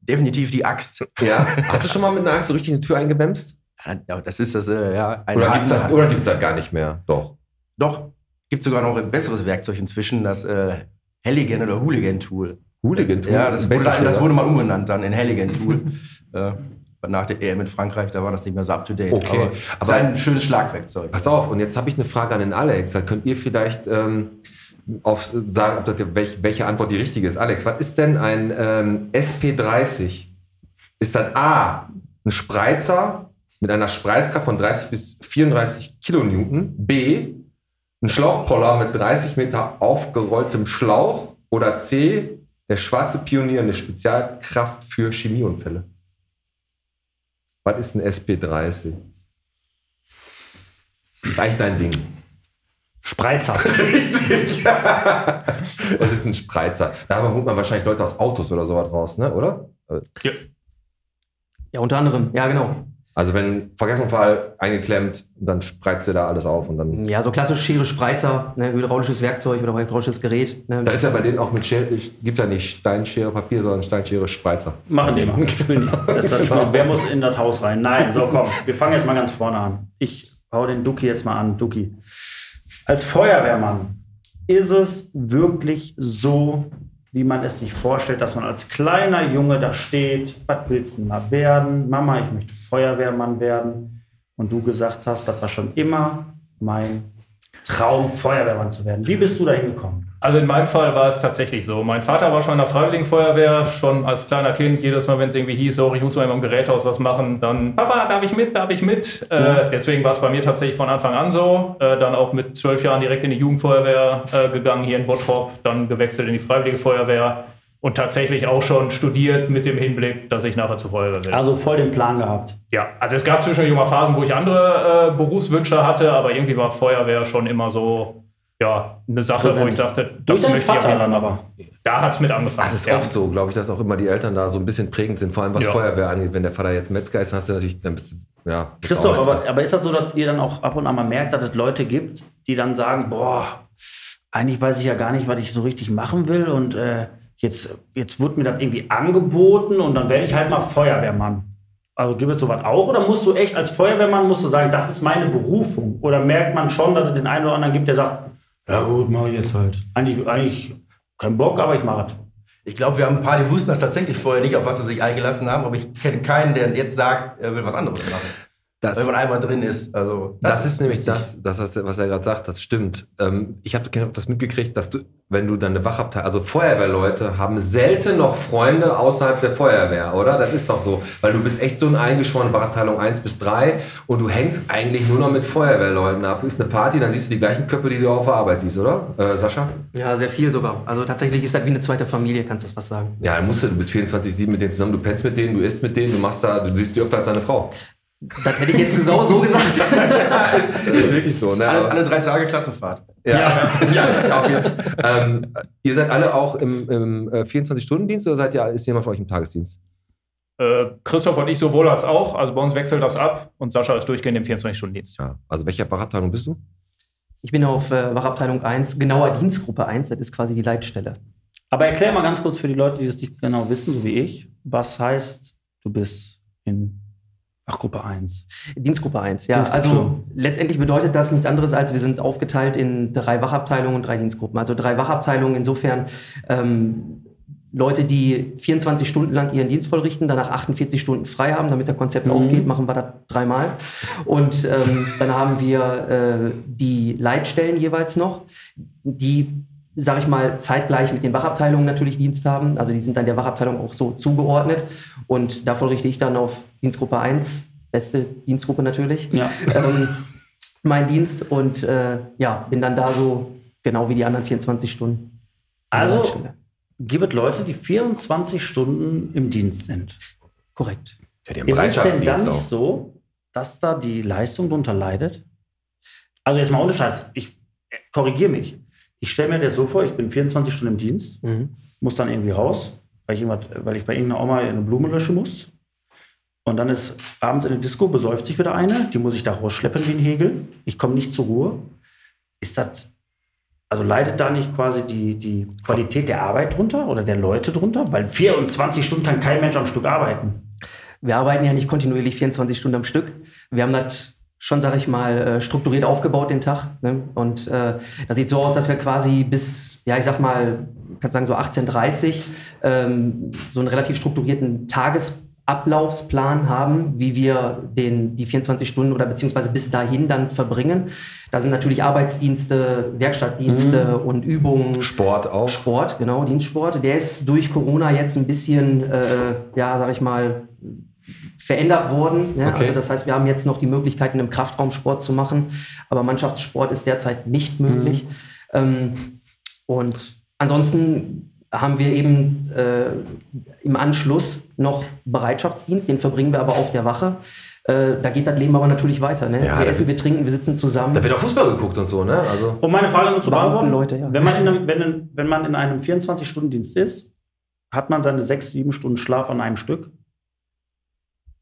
Speaker 7: Definitiv die Axt.
Speaker 2: Ja. [LAUGHS] Hast du schon mal mit einer Axt so richtig eine Tür eingewämst?
Speaker 7: Ja, das ist das, äh, ja. ein
Speaker 2: Oder gibt's das, oder gibt's das gar nicht mehr? Doch.
Speaker 7: Doch, gibt sogar noch ein besseres Werkzeug inzwischen, das äh, Halligan oder Hooligan-Tool.
Speaker 2: Hooligan.
Speaker 7: Ja, das, wurde, das wurde mal umbenannt dann in Halligan-Tool. [LAUGHS] äh, nach der EM in Frankreich, da war das nicht mehr so up-to-date.
Speaker 2: Okay,
Speaker 7: aber,
Speaker 2: aber-
Speaker 7: ein schönes Schlagwerkzeug.
Speaker 2: Pass auf, und jetzt habe ich eine Frage an den Alex. Da könnt ihr vielleicht ähm, auf, sagen, ob das, welch, welche Antwort die richtige ist. Alex, was ist denn ein ähm, SP30? Ist das A, ein Spreizer mit einer Spreizkraft von 30 bis 34 Kilonewton? B, ein Schlauchpoller mit 30 Meter aufgerolltem Schlauch? Oder C, der schwarze Pionier, eine Spezialkraft für Chemieunfälle? Was ist ein SP30? Das ist eigentlich dein Ding.
Speaker 1: Spreizer. [LAUGHS]
Speaker 2: Richtig. [LAUGHS] Es ist ein Spreizer. Da holt man wahrscheinlich Leute aus Autos oder sowas raus, ne? oder?
Speaker 6: Ja, unter anderem. Ja, genau.
Speaker 2: Also wenn Verkehrsunfall eingeklemmt, dann spreizt dir da alles auf und dann.
Speaker 6: Ja, so klassisch Schere Spreizer, ne, hydraulisches Werkzeug oder hydraulisches Gerät. Ne.
Speaker 2: Da ist ja bei denen auch mit Schere, gibt ja nicht Steinschere Papier, sondern Steinschere Spreizer.
Speaker 1: Machen die mal. Die. [LAUGHS] Das das Spiel. Wer muss in das Haus rein? Nein, so komm. Wir fangen jetzt mal ganz vorne an. Ich hau den Duki jetzt mal an. Duki. Als Feuerwehrmann ist es wirklich so, wie man es sich vorstellt, dass man als kleiner Junge da steht. Was willst du mal werden? Mama, ich möchte Feuerwehrmann werden. Und du gesagt hast, das war schon immer mein Traum, Feuerwehrmann zu werden. Wie bist du da hingekommen?
Speaker 5: Also in meinem Fall war es tatsächlich so. Mein Vater war schon in der Freiwilligenfeuerwehr, schon als kleiner Kind. Jedes Mal, wenn es irgendwie hieß, oh, ich muss mal im Gerätehaus was machen, dann, Papa, darf ich mit, darf ich mit? Äh, deswegen war es bei mir tatsächlich von Anfang an so. Äh, dann auch mit zwölf Jahren direkt in die Jugendfeuerwehr äh, gegangen, hier in Bottrop, dann gewechselt in die Freiwillige Feuerwehr und tatsächlich auch schon studiert mit dem Hinblick, dass ich nachher zur Feuerwehr will.
Speaker 1: Also voll den Plan gehabt.
Speaker 5: Ja, also es gab zwischendurch immer Phasen, wo ich andere äh, Berufswünsche hatte, aber irgendwie war Feuerwehr schon immer so, ja, eine Sache, wo ich sagte, das
Speaker 1: Durch
Speaker 5: möchte ich
Speaker 1: Vater dann aber.
Speaker 5: Da hat es mit angefangen.
Speaker 2: Das ist
Speaker 5: ja.
Speaker 2: oft so, glaube ich, dass auch immer die Eltern da so ein bisschen prägend sind, vor allem was
Speaker 5: Ja.
Speaker 2: Feuerwehr angeht. Wenn der Vater jetzt Metzger ist, hast du natürlich, dann bist du, ja. bist
Speaker 1: Christoph, aber, aber ist das so, dass ihr dann auch ab und an mal merkt, dass es Leute gibt, die dann sagen, boah, eigentlich weiß ich ja gar nicht, was ich so richtig machen will und äh, jetzt, jetzt wird mir das irgendwie angeboten und dann werde ich halt mal Feuerwehrmann. Also gibt es sowas auch oder musst du echt als Feuerwehrmann musst du sagen, das ist meine Berufung? Oder merkt man schon, dass es den einen oder anderen gibt, der sagt, ja gut, mach ich jetzt halt. Eigentlich, eigentlich kein Bock, aber ich mache es.
Speaker 7: Ich glaube, wir haben ein paar, die wussten das tatsächlich vorher nicht, auf was sie sich eingelassen haben. Aber ich kenne keinen, der jetzt sagt, er will was anderes machen.
Speaker 2: Das,
Speaker 7: Wenn man einmal drin ist. Also,
Speaker 2: Das, ist nämlich das, das, was- er gerade sagt, das stimmt. Ähm, ich habe hab das mitgekriegt, dass du, wenn du dann eine Wachabteilung, also Feuerwehrleute haben selten noch Freunde außerhalb der Feuerwehr, oder? Das ist doch so, weil du bist echt so ein eingeschworen, Wachabteilung 1 bis 3 und du hängst eigentlich nur noch mit Feuerwehrleuten ab. Ist eine Party, dann siehst du die gleichen Köpfe, die du auf der Arbeit siehst, oder? Äh, Sascha?
Speaker 6: Ja, sehr viel sogar. Also tatsächlich ist das wie eine zweite Familie, kannst du das was sagen.
Speaker 2: Ja, dann musst du, du bist 24-7 mit denen zusammen, du pennst mit denen, du isst mit denen, du machst da, du siehst die öfter als deine Frau.
Speaker 6: Das hätte ich jetzt genau so gesagt.
Speaker 2: Das [LAUGHS] ist wirklich so, ne?
Speaker 7: alle, alle drei Tage Klassenfahrt.
Speaker 2: Ja, [LAUGHS] ja. auf jeden Fall. Ähm, ihr seid alle auch im, im äh, 24-Stunden-Dienst oder seid ihr, ist jemand von euch im Tagesdienst?
Speaker 5: Äh, Christoph und ich sowohl als auch. Also bei uns wechselt das ab und Sascha ist durchgehend im 24-Stunden-Dienst.
Speaker 2: Ja. Also welche Fachabteilung bist du?
Speaker 6: Ich bin auf äh, Wachabteilung 1, genauer Dienstgruppe 1, das ist quasi die Leitstelle.
Speaker 1: Aber erklär mal ganz kurz für die Leute, die das nicht genau wissen, so wie ich, was heißt, du bist in Fachgruppe 1?
Speaker 6: Dienstgruppe 1, ja.
Speaker 1: Dienstgruppe,
Speaker 6: also letztendlich bedeutet das nichts anderes, als wir sind aufgeteilt in drei Wachabteilungen und drei Dienstgruppen. Also drei Wachabteilungen insofern ähm, Leute, die 24 Stunden lang ihren Dienst vollrichten, danach 48 Stunden frei haben, damit der Konzept
Speaker 1: Mhm.
Speaker 6: aufgeht, machen wir das dreimal. Und ähm, dann haben wir äh, die Leitstellen jeweils noch, die sage ich mal, zeitgleich mit den Wachabteilungen natürlich Dienst haben. Also die sind dann der Wachabteilung auch so zugeordnet. Und davon richte ich dann auf Dienstgruppe 1, beste Dienstgruppe natürlich,
Speaker 1: Ja.
Speaker 6: ähm, mein Dienst. Und äh, ja, bin dann da so genau wie die anderen 24 Stunden.
Speaker 1: Also gibt es Leute, die 24 Stunden im Dienst sind.
Speaker 6: Korrekt.
Speaker 2: Ja, die
Speaker 1: Ist es denn dann nicht so, dass da die Leistung drunter leidet? Also jetzt mal ohne Scheiß, ich korrigiere mich. Ich stelle mir das so vor, ich bin 24 Stunden im Dienst,
Speaker 6: Mhm.
Speaker 1: muss dann irgendwie raus, weil ich, weil ich bei irgendeiner Oma eine Blume löschen muss. Und dann ist abends in der Disco, besäuft sich wieder eine, die muss ich da rausschleppen wie ein Hegel. Ich komme nicht zur Ruhe. Ist das, also leidet da nicht quasi die, die Qualität der Arbeit drunter oder der Leute drunter? Weil 24 Stunden kann kein Mensch am Stück arbeiten.
Speaker 6: Wir arbeiten ja nicht kontinuierlich 24 Stunden am Stück. Wir haben das schon, sage ich mal, äh, strukturiert aufgebaut den Tag. Ne? Und äh, das sieht so aus, dass wir quasi bis, ja, ich sag mal, kann sagen so 18.30 ähm, so einen relativ strukturierten Tagesablaufsplan haben, wie wir den, die 24 Stunden oder beziehungsweise bis dahin dann verbringen. Da sind natürlich Arbeitsdienste, Werkstattdienste und Übungen.
Speaker 2: Sport auch.
Speaker 6: Sport, genau, Dienstsport. Der ist durch Corona jetzt ein bisschen, äh, ja, sag ich mal, verändert worden. Ja?
Speaker 2: Okay.
Speaker 6: Also das heißt, wir haben jetzt noch die Möglichkeit, in einem Kraftraumsport zu machen, aber Mannschaftssport ist derzeit nicht möglich. Ähm, und ansonsten haben wir eben äh, im Anschluss noch Bereitschaftsdienst, den verbringen wir aber auf der Wache. Äh, da geht das Leben aber natürlich weiter. Ne?
Speaker 2: Ja,
Speaker 6: wir essen, wir trinken, wir sitzen zusammen.
Speaker 2: Da wird auch Fußball geguckt und so, ne? Also,
Speaker 1: Um meine Frage nur zu beantworten,
Speaker 6: Leute, ja.
Speaker 1: wenn, man in einem, wenn, in- wenn man in einem 24-Stunden-Dienst ist, hat man seine sechs, sieben Stunden Schlaf an einem Stück?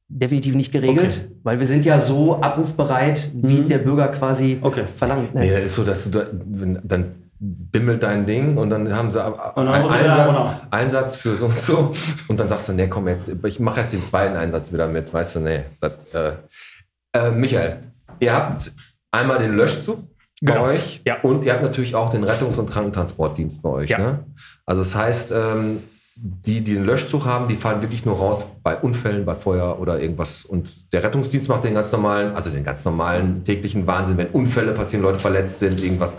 Speaker 6: Definitiv nicht geregelt, weil wir sind ja so abrufbereit, wie
Speaker 1: Mhm.
Speaker 6: der Bürger quasi
Speaker 1: Okay.
Speaker 6: verlangt. Ne?
Speaker 2: Nee, das ist so, dass du da, wenn, dann bimmelt dein Ding und dann haben sie einen Einsatz. Einsatz für so und so und dann sagst du, nee, komm jetzt, ich mache jetzt den zweiten Einsatz wieder mit, weißt du, nee. Das, äh, äh, Michael, ihr habt einmal den Löschzug bei
Speaker 5: Genau.
Speaker 2: euch
Speaker 5: Ja.
Speaker 2: und ihr habt natürlich auch den Rettungs- und Krankentransportdienst bei euch.
Speaker 5: Ja.
Speaker 2: Ne? Also das heißt, ähm, die, die den Löschzug haben, die fahren wirklich nur raus bei Unfällen, bei Feuer oder irgendwas. Und der Rettungsdienst macht den ganz normalen, also den ganz normalen täglichen Wahnsinn, wenn Unfälle passieren, Leute verletzt sind, irgendwas.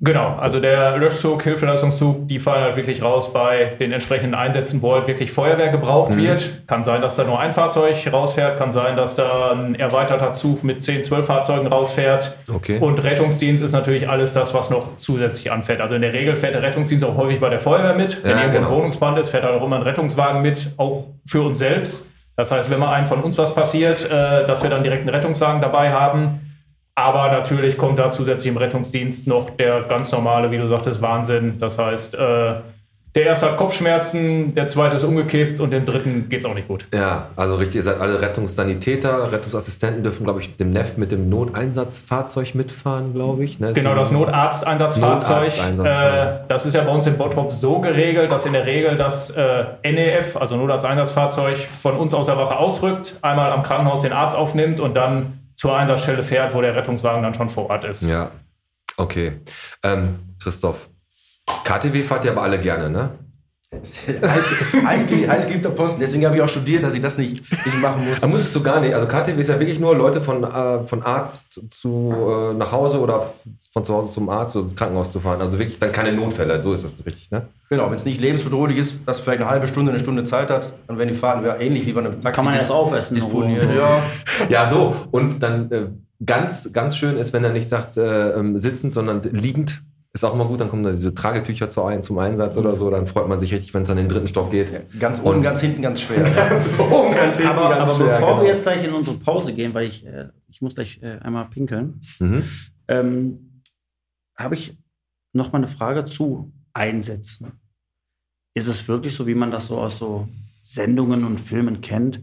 Speaker 2: Ge-
Speaker 5: Genau, also der Löschzug, Hilfeleistungszug, die fahren halt wirklich raus bei den entsprechenden Einsätzen, wo halt wirklich Feuerwehr gebraucht
Speaker 2: Mhm.
Speaker 5: wird. Kann sein, dass da nur ein Fahrzeug rausfährt, kann sein, dass da ein erweiterter Zug mit 10, 12 Fahrzeugen rausfährt.
Speaker 2: Okay.
Speaker 5: Und Rettungsdienst ist natürlich alles das, was noch zusätzlich anfällt. Also in der Regel fährt der Rettungsdienst auch häufig bei der Feuerwehr mit. Wenn
Speaker 2: Ja,
Speaker 5: irgendwo
Speaker 2: genau.
Speaker 5: ein Wohnungsbrand ist, fährt halt auch immer ein Rettungswagen mit, auch für uns selbst. Das heißt, wenn mal einem von uns was passiert, äh, dass wir dann direkt einen Rettungswagen dabei haben. Aber natürlich kommt da zusätzlich im Rettungsdienst noch der ganz normale, wie du sagtest, Wahnsinn. Das heißt, äh, der erste hat Kopfschmerzen, der zweite ist umgekippt und dem dritten geht es auch nicht gut.
Speaker 2: Ja, also richtig, ihr seid alle Rettungssanitäter, Rettungsassistenten dürfen, glaube ich, dem NEF mit dem Noteinsatzfahrzeug mitfahren, glaube ich. Ne?
Speaker 5: Genau, das Notarzteinsatzfahrzeug.
Speaker 2: Notarzteinsatzfahrzeug.
Speaker 5: Äh, das ist ja bei uns in Bottrop so geregelt, dass in der Regel das äh, NEF, also Notarzteinsatzfahrzeug, von uns aus der Wache ausrückt, einmal am Krankenhaus den Arzt aufnimmt und dann zur Einsatzstelle fährt, wo der Rettungswagen dann schon vor Ort ist.
Speaker 2: Ja, okay. Ähm, Christoph, KTW fahrt ihr aber alle gerne, ne?
Speaker 7: Heiß, heißge- heißgeliebter Posten, deswegen habe ich auch studiert, dass ich das nicht, nicht machen muss.
Speaker 2: Da musstest du gar nicht. Also KTW ist ja wirklich nur Leute von, äh, von Arzt zu, zu äh, nach Hause oder von zu Hause zum Arzt oder ins Krankenhaus zu fahren. Also wirklich dann keine Notfälle. So ist das richtig, ne?
Speaker 7: Genau, wenn es nicht lebensbedrohlich ist, dass vielleicht eine halbe Stunde, eine Stunde Zeit hat, dann werden die Fahrten wäre ähnlich wie bei einem Taxi.
Speaker 1: Kann man erst aufessen.
Speaker 7: disponiert. Ja,
Speaker 2: Ja, so. Und dann äh, ganz, ganz schön ist, wenn er nicht sagt äh, ähm, sitzend, sondern liegend. Ist auch immer gut, dann kommen da diese Tragetücher zu ein, zum Einsatz oder so. Dann freut man sich richtig, wenn es an den dritten Stock geht.
Speaker 7: ganz oben,
Speaker 2: Und-
Speaker 7: ganz hinten, ganz schwer. [LAUGHS]
Speaker 2: Ganz oben, ganz hinten,
Speaker 1: Aber,
Speaker 2: ganz
Speaker 1: aber
Speaker 2: schwer,
Speaker 1: bevor
Speaker 2: genau.
Speaker 1: wir jetzt gleich in unsere Pause gehen, weil ich, äh, ich muss gleich äh, einmal pinkeln,
Speaker 2: Mhm.
Speaker 1: ähm, habe ich noch mal eine Frage zu Einsätzen. Ist es wirklich so, wie man das so aus so Sendungen und Filmen kennt?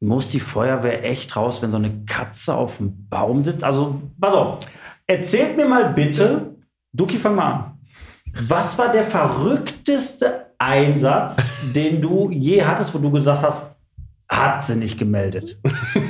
Speaker 1: Muss die Feuerwehr echt raus, wenn so eine Katze auf dem Baum sitzt? Also, pass auf. Erzählt mir mal bitte, Duki, fang mal an. Was war der verrückteste Einsatz, den du je hattest, wo du gesagt hast, hat sie nicht gemeldet?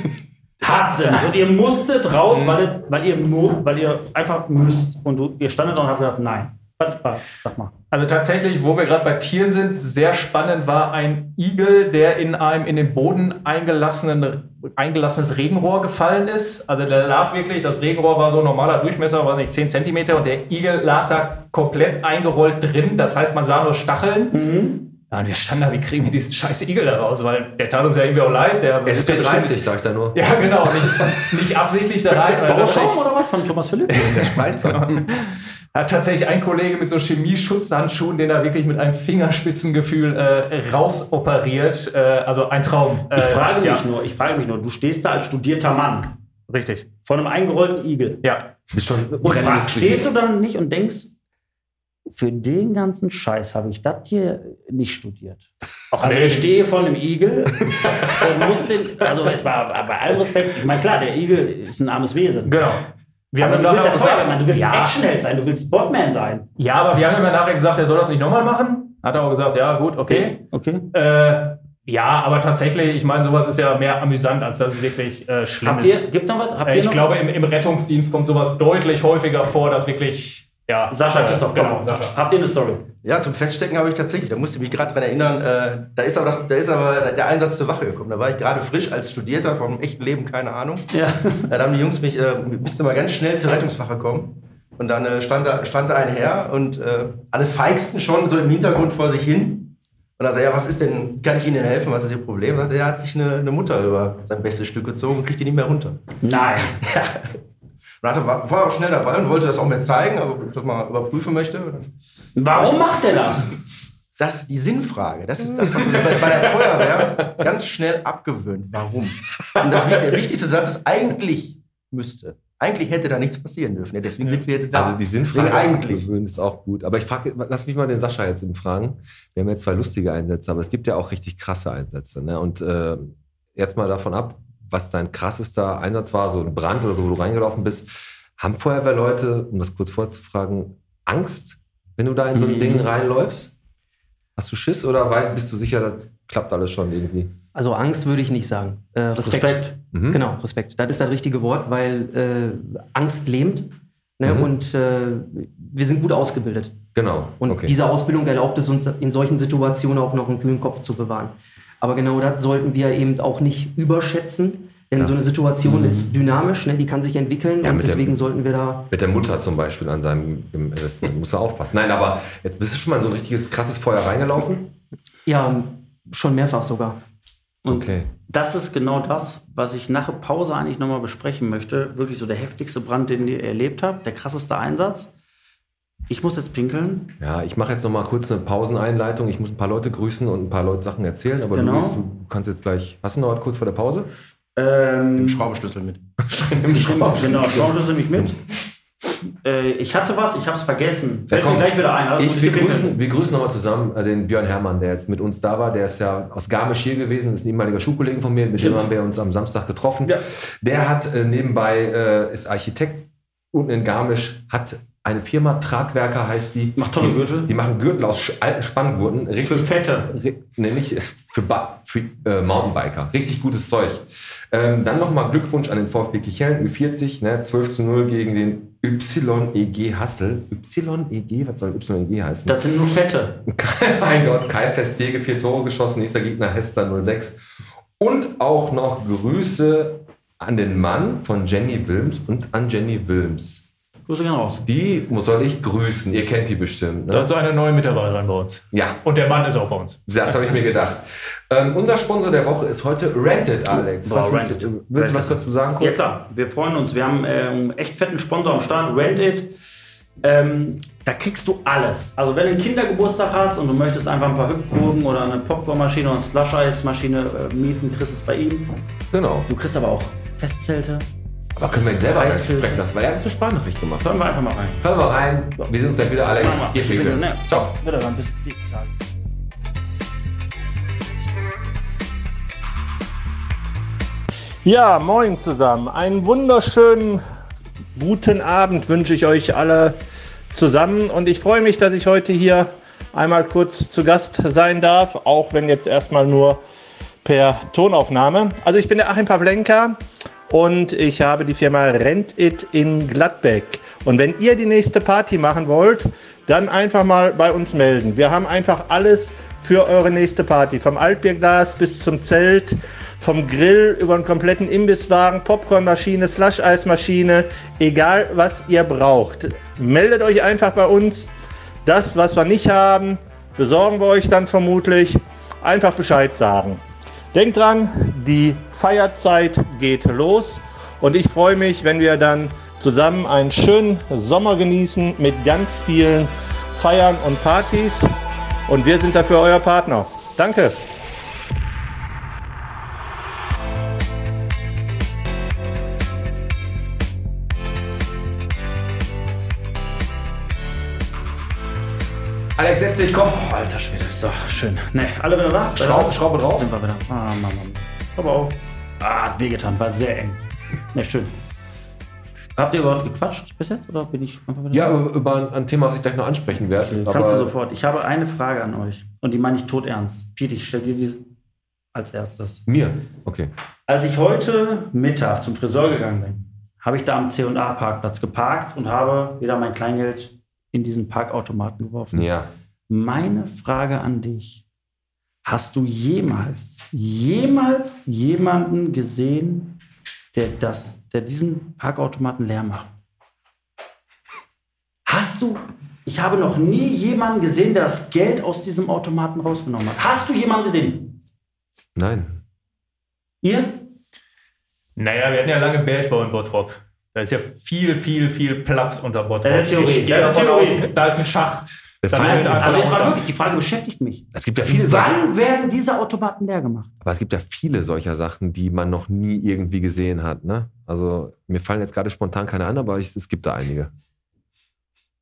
Speaker 1: [LAUGHS] hat sie nicht. Und ihr musstet raus, weil, ihr, weil, ihr, weil ihr einfach müsst. Und du, ihr standet da und habt gesagt, nein. War? Sag mal.
Speaker 5: Also tatsächlich, wo wir gerade bei Tieren sind, sehr spannend war ein Igel, der in einem in den Boden eingelassenen, eingelassenes Regenrohr gefallen ist. Also der lag wirklich, das Regenrohr war so ein normaler Durchmesser, weiß nicht, 10 Zentimeter und der Igel lag da komplett eingerollt drin. Das heißt, man sah nur Stacheln. Ja, und wir standen da, wie kriegen wir diesen scheiß Igel da raus? Weil der tat uns ja irgendwie auch leid. Der ist ja bestimmt-
Speaker 2: SP30, sag ich da nur.
Speaker 5: Ja, genau. Nicht, nicht absichtlich da rein. Oder
Speaker 1: Bauschaum oder was von Thomas Philipp?
Speaker 7: Der Schweizer. [LAUGHS]
Speaker 5: hat tatsächlich ein Kollege mit so Chemieschutzhandschuhen, den er wirklich mit einem Fingerspitzengefühl äh, rausoperiert. Äh, also ein Traum.
Speaker 1: Ich
Speaker 5: Äh,
Speaker 1: frage mich
Speaker 5: ja,
Speaker 1: nur, ich frage mich nur, du stehst da als studierter Mann
Speaker 5: Richtig.
Speaker 1: vor einem eingerollten Igel.
Speaker 5: Ja.
Speaker 2: Bist schon
Speaker 1: Und fragst, stehst du dann nicht und denkst, für den ganzen Scheiß habe ich das hier nicht studiert. also
Speaker 5: nee.
Speaker 1: ich stehe vor einem Igel und muss den, also jetzt mal bei allem Respekt, ich meine klar, der Igel ist ein armes Wesen.
Speaker 5: Genau. Wir
Speaker 1: aber
Speaker 5: haben
Speaker 1: du willst ja Feuerwehrmann, du willst
Speaker 5: ja,
Speaker 1: Actionheld sein, du willst Botman sein.
Speaker 5: ja, aber wir haben ja nachher gesagt, er soll das nicht nochmal machen. Hat er auch gesagt, ja, gut, okay.
Speaker 1: Okay.
Speaker 5: Äh, ja, aber tatsächlich, ich meine, sowas ist ja mehr amüsant, als dass es wirklich äh, schlimm
Speaker 1: Habt ihr,
Speaker 5: ist.
Speaker 1: gibt noch was? Habt
Speaker 5: Äh,
Speaker 1: ihr
Speaker 5: ich
Speaker 1: noch?
Speaker 5: glaube, im, im Rettungsdienst kommt sowas deutlich häufiger vor, dass wirklich, ja.
Speaker 1: Sascha,
Speaker 5: äh,
Speaker 1: Christoph, komm.
Speaker 5: genau, Sascha.
Speaker 1: Habt ihr eine Story?
Speaker 7: Ja, zum Feststecken habe ich tatsächlich, da musste ich mich gerade dran erinnern, äh, da, ist aber das, da ist aber der Einsatz zur Wache gekommen. Da war ich gerade frisch als Studierter vom echten Leben, keine Ahnung.
Speaker 1: Ja.
Speaker 7: Ja, [LAUGHS] da haben die Jungs mich, äh, müsste mal ganz schnell zur Rettungswache kommen. Und dann äh, stand, da, stand da ein Herr und äh, alle feigsten schon so im Hintergrund vor sich hin. Und er sagte, ja, was ist denn, kann ich Ihnen denn helfen, was ist Ihr Problem? Er sagte, er hat sich eine, eine Mutter über sein bestes Stück gezogen und kriegt die nicht mehr runter.
Speaker 1: Nein. [LAUGHS]
Speaker 7: Und hatte, war, war auch schnell dabei und wollte das auch mir zeigen, aber ich das mal überprüfen möchte.
Speaker 1: Warum macht er das?
Speaker 7: Das ist die Sinnfrage. Das ist das, was man sich bei, bei der Feuerwehr ganz schnell abgewöhnt. Warum? Und das, der wichtigste Satz ist, eigentlich müsste. Eigentlich hätte da nichts passieren dürfen. Ja, deswegen sind wir jetzt da.
Speaker 2: Also die Sinnfrage
Speaker 7: eigentlich.
Speaker 2: gewöhnen ist auch gut. Aber ich frage, lass mich mal den Sascha jetzt eben fragen. Wir haben jetzt zwei lustige Einsätze, aber es gibt ja auch richtig krasse Einsätze. Ne? Und äh, jetzt mal davon ab, was dein krassester Einsatz war, so ein Brand oder so, wo du reingelaufen bist. Haben Feuerwehrleute, um das kurz vorzufragen, Angst, wenn du da in so ein
Speaker 1: Mhm.
Speaker 2: Ding reinläufst? Hast du Schiss oder weißt, bist du sicher, das klappt alles schon irgendwie?
Speaker 6: Also Angst würde ich nicht sagen. Äh, Respekt.
Speaker 1: Respekt.
Speaker 2: Mhm.
Speaker 6: Genau, Respekt. Das ist das richtige Wort, weil äh, Angst lähmt. Ne?
Speaker 2: Mhm.
Speaker 6: Und äh, wir sind gut ausgebildet.
Speaker 2: Genau.
Speaker 6: Und
Speaker 2: okay.
Speaker 6: diese Ausbildung erlaubt es uns in solchen Situationen auch noch einen kühlen Kopf zu bewahren. Aber genau das sollten wir eben auch nicht überschätzen. Denn
Speaker 2: Ja.
Speaker 6: so eine Situation ist dynamisch, ne? die kann sich entwickeln
Speaker 2: Ja,
Speaker 6: und
Speaker 2: mit der-
Speaker 6: deswegen sollten wir da.
Speaker 2: Mit der Mutter zum Beispiel an seinem, im, das musst du aufpassen. Nein, aber jetzt bist du schon mal in so ein richtiges krasses Feuer reingelaufen?
Speaker 6: Ja, schon mehrfach sogar.
Speaker 1: Und
Speaker 2: Okay.
Speaker 1: das ist genau das, was ich nach der Pause eigentlich nochmal besprechen möchte. Wirklich so der heftigste Brand, den ihr erlebt habt, der krasseste Einsatz. Ich muss jetzt pinkeln.
Speaker 2: Ja, ich mache jetzt noch mal kurz eine Pauseneinleitung. Ich muss ein paar Leute grüßen und ein paar Leute Sachen erzählen, aber
Speaker 1: Genau.
Speaker 2: Luis, du kannst jetzt gleich. Hast du noch was kurz vor der Pause?
Speaker 1: Ähm,
Speaker 7: Im Schraubenschlüssel mit. [LAUGHS]
Speaker 1: Im Schraubenschlüssel. Genau, Schraubenschlüssel nehme ich mit. Äh, ich hatte was, ich habe es vergessen. Fällt mir
Speaker 2: komm.
Speaker 1: gleich wieder ein. Alles
Speaker 2: Ich, wir, grüßen, wir grüßen nochmal zusammen äh, den Björn Herrmann, der jetzt mit uns da war. Der ist ja aus Garmisch hier gewesen, ist ein ehemaliger Schulkollege von mir. Mit dem
Speaker 1: Stimmt.
Speaker 2: haben wir uns am Samstag getroffen.
Speaker 1: Ja.
Speaker 2: Der hat äh, nebenbei, äh, ist Architekt unten in Garmisch, hat eine Firma, Tragwerker heißt die.
Speaker 1: Macht tolle Gürtel.
Speaker 2: Die machen Gürtel aus alten Spanngurten. Richtig,
Speaker 1: Für Fette.
Speaker 2: Nicht für, ba für äh, Mountainbiker. Richtig gutes Zeug. Ähm, dann nochmal Glückwunsch an den VfB Kichellen, Ü40, ne, 12 zu 0 gegen den YEG Hassel. YEG, was soll YEG heißen?
Speaker 1: Das sind nur Fette. [LAUGHS]
Speaker 2: mein Gott, Kai Festege, vier Tore geschossen, nächster Gegner Hester 06. Und auch noch Grüße an den Mann von Jenny Wilms und an Jenny Wilms.
Speaker 1: Grüße gehen raus.
Speaker 2: Die soll ich grüßen. Ihr kennt die bestimmt. Ne?
Speaker 5: Das ist eine neue Mitarbeiterin bei uns.
Speaker 2: ja,
Speaker 5: Und der Mann ist auch bei uns.
Speaker 2: das habe ich mir gedacht. Ähm, unser Sponsor der Woche ist heute Rented, Alex. Was willst,
Speaker 1: Rented.
Speaker 2: du, willst du was kurz zu sagen? Kurz?
Speaker 1: Ja klar, wir freuen uns. Wir haben äh, einen echt fetten Sponsor am Start, Rent It. Ähm, da kriegst du alles. Also wenn du einen Kindergeburtstag hast und du möchtest einfach ein paar Hüpfburgen oder eine Popcornmaschine oder eine Slush-Eis-Maschine äh, mieten, kriegst du es bei ihm.
Speaker 2: Genau.
Speaker 1: Du kriegst aber auch Festzelte.
Speaker 2: Aber können wir ihn selber sprechen lassen, weil er hat uns eine Sprachnachricht gemacht.
Speaker 1: Hören wir einfach mal rein.
Speaker 2: Hören wir rein. Wir sehen uns gleich wieder, Alex.
Speaker 1: So,
Speaker 2: pinkeln.
Speaker 1: ne?
Speaker 2: Ciao.
Speaker 1: Wieder dann, bis die Tage.
Speaker 8: Ja, moin zusammen. Einen wunderschönen guten Abend wünsche ich euch alle zusammen und ich freue mich, dass ich heute hier einmal kurz zu Gast sein darf, auch wenn jetzt erstmal nur per Tonaufnahme. Also ich bin der Achim Pawlenka und ich habe die Firma Rent It in Gladbeck. Und wenn ihr die nächste Party machen wollt, dann einfach mal bei uns melden. Wir haben einfach alles für eure nächste Party. Vom Altbierglas bis zum Zelt, vom Grill über einen kompletten Imbisswagen, Popcornmaschine, Slush-Eismaschine, egal was ihr braucht. Meldet euch einfach bei uns. Das, was wir nicht haben, besorgen wir euch dann vermutlich. Einfach Bescheid sagen. Denkt dran, die Feierzeit geht los und ich freue mich, wenn wir dann zusammen einen schönen Sommer genießen mit ganz vielen Feiern und Partys. Und wir sind dafür euer Partner. Danke.
Speaker 2: Alex, setz dich, komm.
Speaker 1: Oh, alter Schwede, so schön. Ne, alle wieder da?
Speaker 2: Schraube, Schraube drauf.
Speaker 1: Sind wir wieder. Ah, Mann, Mann. Aber auf. Ah, hat wehgetan, war sehr eng. Ne, schön. Habt ihr überhaupt gequatscht bis jetzt? Oder bin ich einfach wieder?
Speaker 2: Ja, über, über ein, Thema, was ich gleich noch ansprechen werde.
Speaker 1: Kannst du sofort. Ich habe eine Frage an euch. Und die meine ich todernst. Piet, ich stelle dir die als erstes.
Speaker 2: Mir? Okay.
Speaker 1: Als ich heute Mittag zum Friseur gegangen bin, habe ich da am C&A-Parkplatz geparkt und habe wieder mein Kleingeld in diesen Parkautomaten geworfen.
Speaker 2: Ja.
Speaker 1: Meine Frage an dich. Hast du jemals, jemals jemanden gesehen, der, das, der diesen Parkautomaten leer macht? Hast du? Ich habe noch nie jemanden gesehen, der das Geld aus diesem Automaten rausgenommen hat. Hast du jemanden gesehen?
Speaker 2: Nein.
Speaker 1: Ihr?
Speaker 5: Naja, wir hatten ja lange Bergbau in Bottrop. Da ist ja viel, viel, viel Platz unter Bottrop.
Speaker 1: Das ist Theorie.
Speaker 5: Ich gehe
Speaker 1: Das ist
Speaker 5: davon
Speaker 1: Theorie.
Speaker 5: aus, da ist ein Schacht.
Speaker 2: Nein,
Speaker 5: fällt einfach
Speaker 1: Also jetzt mal wirklich, die Frage beschäftigt mich.
Speaker 2: Es gibt ja viele Sachen.
Speaker 1: Wann werden diese Automaten leer gemacht?
Speaker 2: Aber es gibt ja viele solcher Sachen, die man noch nie irgendwie gesehen hat. Ne? Also mir fallen jetzt gerade spontan keine an, aber ich, es gibt da einige.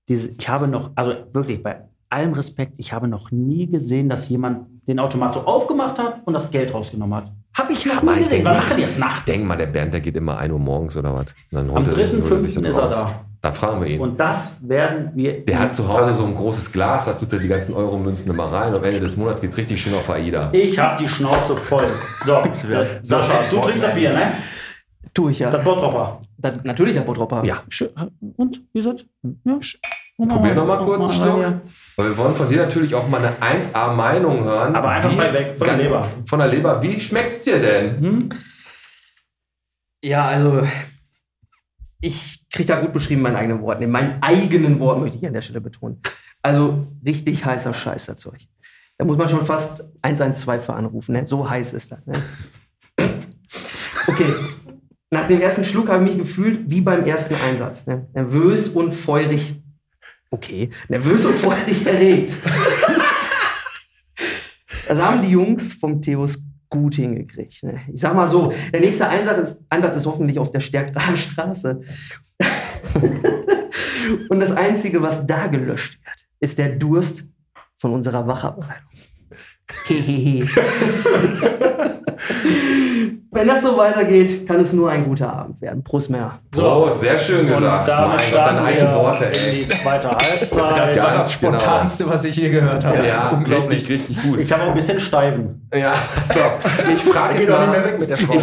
Speaker 1: Diese, ich habe noch, also wirklich bei allem Respekt, ich habe noch nie gesehen, dass jemand den Automat so aufgemacht hat und das Geld rausgenommen hat. Habe ich noch
Speaker 2: Aber
Speaker 1: nie
Speaker 2: ich
Speaker 1: gesehen. Wann machen die das
Speaker 2: Ich
Speaker 1: nachts?
Speaker 2: denke mal, der Bernd, der geht immer 1 Uhr morgens oder was.
Speaker 1: Am
Speaker 2: holt er sich-
Speaker 1: 3.5.
Speaker 2: holt er sich das
Speaker 1: ist er da.
Speaker 2: Da fragen wir ihn.
Speaker 1: Und das werden wir.
Speaker 2: der hat zu Hause so ein großes Glas, da tut er die ganzen Euro-Münzen immer rein und am Ende des Monats geht's richtig schön auf AIDA.
Speaker 1: Ich habe die Schnauze voll. So, [LAUGHS] Sascha, du trinkst das Bier, ne?
Speaker 6: Tu ich ja.
Speaker 1: Das Bottropper.
Speaker 6: Das, natürlich der Bottropper.
Speaker 2: Ja,
Speaker 1: Und, wie gesagt? Ja.
Speaker 2: probier noch mal kurz einen Schluck. Weil wir wollen von dir natürlich auch mal eine 1A-Meinung hören.
Speaker 1: Aber einfach
Speaker 2: ist-
Speaker 1: weg, von der Leber.
Speaker 2: Von der Leber. Wie schmeckt's dir denn?
Speaker 1: Hm?
Speaker 6: Ja, also ich kriege da gut beschrieben in meinen eigenen Worten. In meinen eigenen Worten möchte ich an der Stelle betonen. Also richtig heißer Scheiß, das Zeug. Da muss man schon fast 112 für anrufen. Ne? So heiß ist das. Ne? [LAUGHS] Okay, nach dem ersten Schluck habe ich mich gefühlt wie beim ersten Einsatz. Ne? Nervös und feurig. Okay, nervös und feurig erregt. Das [LAUGHS] haben die Jungs vom Theos gut hingekriegt. Ne? Ich sag mal so, der nächste Einsatz ist, Einsatz ist hoffentlich auf der Stärkrader Straße. [LAUGHS] Und das Einzige, was da gelöscht wird, ist der Durst von unserer Wachabteilung. [LAUGHS] Hehehe. [LAUGHS] Wenn das so weitergeht, kann es nur ein guter Abend werden. Prost mehr.
Speaker 2: Oh, sehr schön
Speaker 1: Und
Speaker 2: gesagt.
Speaker 1: damit
Speaker 2: Mein Gott, deine eigenen Worte,
Speaker 1: in
Speaker 2: ey.
Speaker 1: die zweite [LAUGHS] Halbzeit.
Speaker 5: Das
Speaker 2: Ja,
Speaker 5: war
Speaker 2: das-
Speaker 5: Spontanste, was ich je gehört habe.
Speaker 2: Ja, [LAUGHS] richtig, richtig gut.
Speaker 1: Ich habe auch ein bisschen Steifen.
Speaker 2: Ja, so. Ich frage jetzt
Speaker 7: nicht
Speaker 2: mal.
Speaker 7: mehr weg mit der Schraube.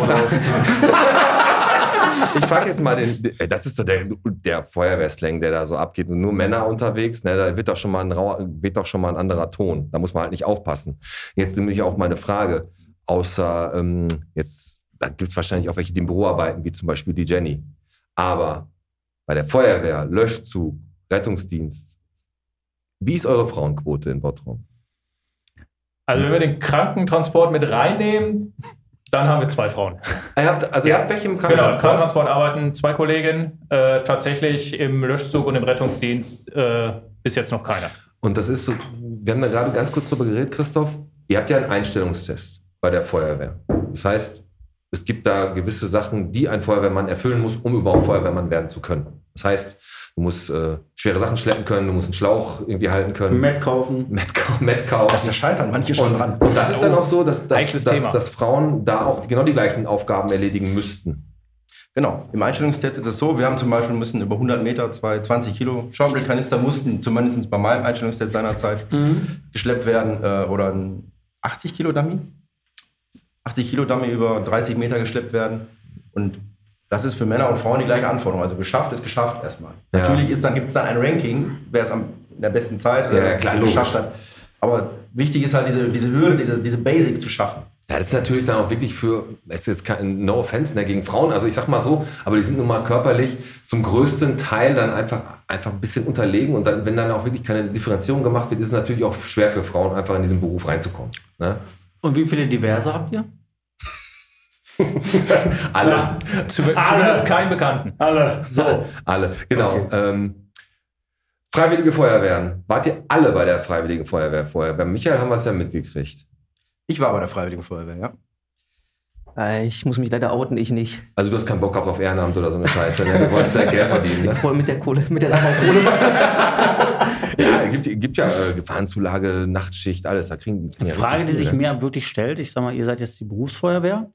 Speaker 2: Ich frage jetzt mal den, das ist doch der, der Feuerwehrslang, der da so abgeht und nur Männer unterwegs, ne, da wird doch schon mal ein rauer, wird doch schon mal ein anderer Ton. Da muss man halt nicht aufpassen. Jetzt nämlich auch meine Frage, außer ähm, jetzt, da gibt es wahrscheinlich auch welche, die im Büro arbeiten, wie zum Beispiel die Jenny. Aber bei der Feuerwehr, Löschzug, Rettungsdienst, wie ist eure Frauenquote in Bottrop?
Speaker 5: Also wenn wir den Krankentransport mit reinnehmen, dann haben wir zwei Frauen.
Speaker 2: Ihr habt, also ihr habt welche im
Speaker 5: Genau, im
Speaker 2: Krankentransport?
Speaker 5: Krankentransport arbeiten zwei Kolleginnen, äh, tatsächlich im Löschzug und im Rettungsdienst äh, bis jetzt noch keiner.
Speaker 2: Und das ist so, wir haben da gerade ganz kurz drüber geredet, Christoph. Ihr habt ja einen Einstellungstest bei der Feuerwehr. Das heißt, es gibt da gewisse Sachen, die ein Feuerwehrmann erfüllen muss, um überhaupt Feuerwehrmann werden zu können. Das heißt, du musst äh, schwere Sachen schleppen können, du musst einen Schlauch irgendwie halten können.
Speaker 1: Met kaufen.
Speaker 2: Met, Met kaufen.
Speaker 7: Da scheitern manche schon
Speaker 2: Und,
Speaker 7: dran.
Speaker 2: und das ist dann auch so, dass, dass, dass, dass Frauen da auch genau die gleichen Aufgaben erledigen müssten.
Speaker 7: Genau, im Einstellungstest ist es so, wir haben zum Beispiel müssen über 100 Meter, zwei 20 Kilo Schaufelkanister mussten zumindest bei meinem Einstellungstest seinerzeit geschleppt werden äh, oder ein 80 Kilo Dummy. 80 Kilo Dummy über 30 Meter geschleppt werden und das ist für Männer und Frauen die gleiche Anforderung. Also geschafft ist geschafft erstmal.
Speaker 2: Ja.
Speaker 7: Natürlich ist dann gibt es dann ein Ranking, wer es am, in der besten Zeit äh,
Speaker 2: Ja, klar,
Speaker 7: geschafft hat. Aber wichtig ist halt diese, diese Höhe, diese, diese Basic zu schaffen.
Speaker 2: Ja, das ist natürlich dann auch wirklich für, das ist jetzt kein No Offense ne, gegen Frauen, also ich sag mal so, aber die sind nun mal körperlich zum größten Teil dann einfach, einfach ein bisschen unterlegen und dann, wenn dann auch wirklich keine Differenzierung gemacht wird, ist es natürlich auch schwer für Frauen, einfach in diesen Beruf reinzukommen. Ne?
Speaker 1: Und wie viele Diverse habt ihr? [LAUGHS]
Speaker 2: Alle.
Speaker 5: Zum, zumindest keinen Bekannten.
Speaker 1: Alle. So.
Speaker 2: Alle, genau. Ähm, Freiwillige Feuerwehren. Wart ihr alle bei der Freiwilligen Feuerwehr vorher? Bei Michael haben wir es ja mitgekriegt.
Speaker 7: Ich war bei der Freiwilligen Feuerwehr, ja.
Speaker 6: Äh, Ich muss mich leider outen, ich nicht.
Speaker 2: Also du hast keinen Bock gehabt auf Ehrenamt oder so eine Scheiße. Ne? Du wolltest ja Geld verdienen. Ne?
Speaker 6: Voll mit der Kohle, mit der Sache Kohle.
Speaker 2: Ja, es [LAUGHS] gibt, gibt ja äh, Gefahrenzulage, Nachtschicht, alles. Da kriegen die. kriegen
Speaker 1: Eine
Speaker 2: ja
Speaker 1: Frage, die sich mir wirklich stellt, ich sag mal, ihr seid jetzt die Berufsfeuerwehr.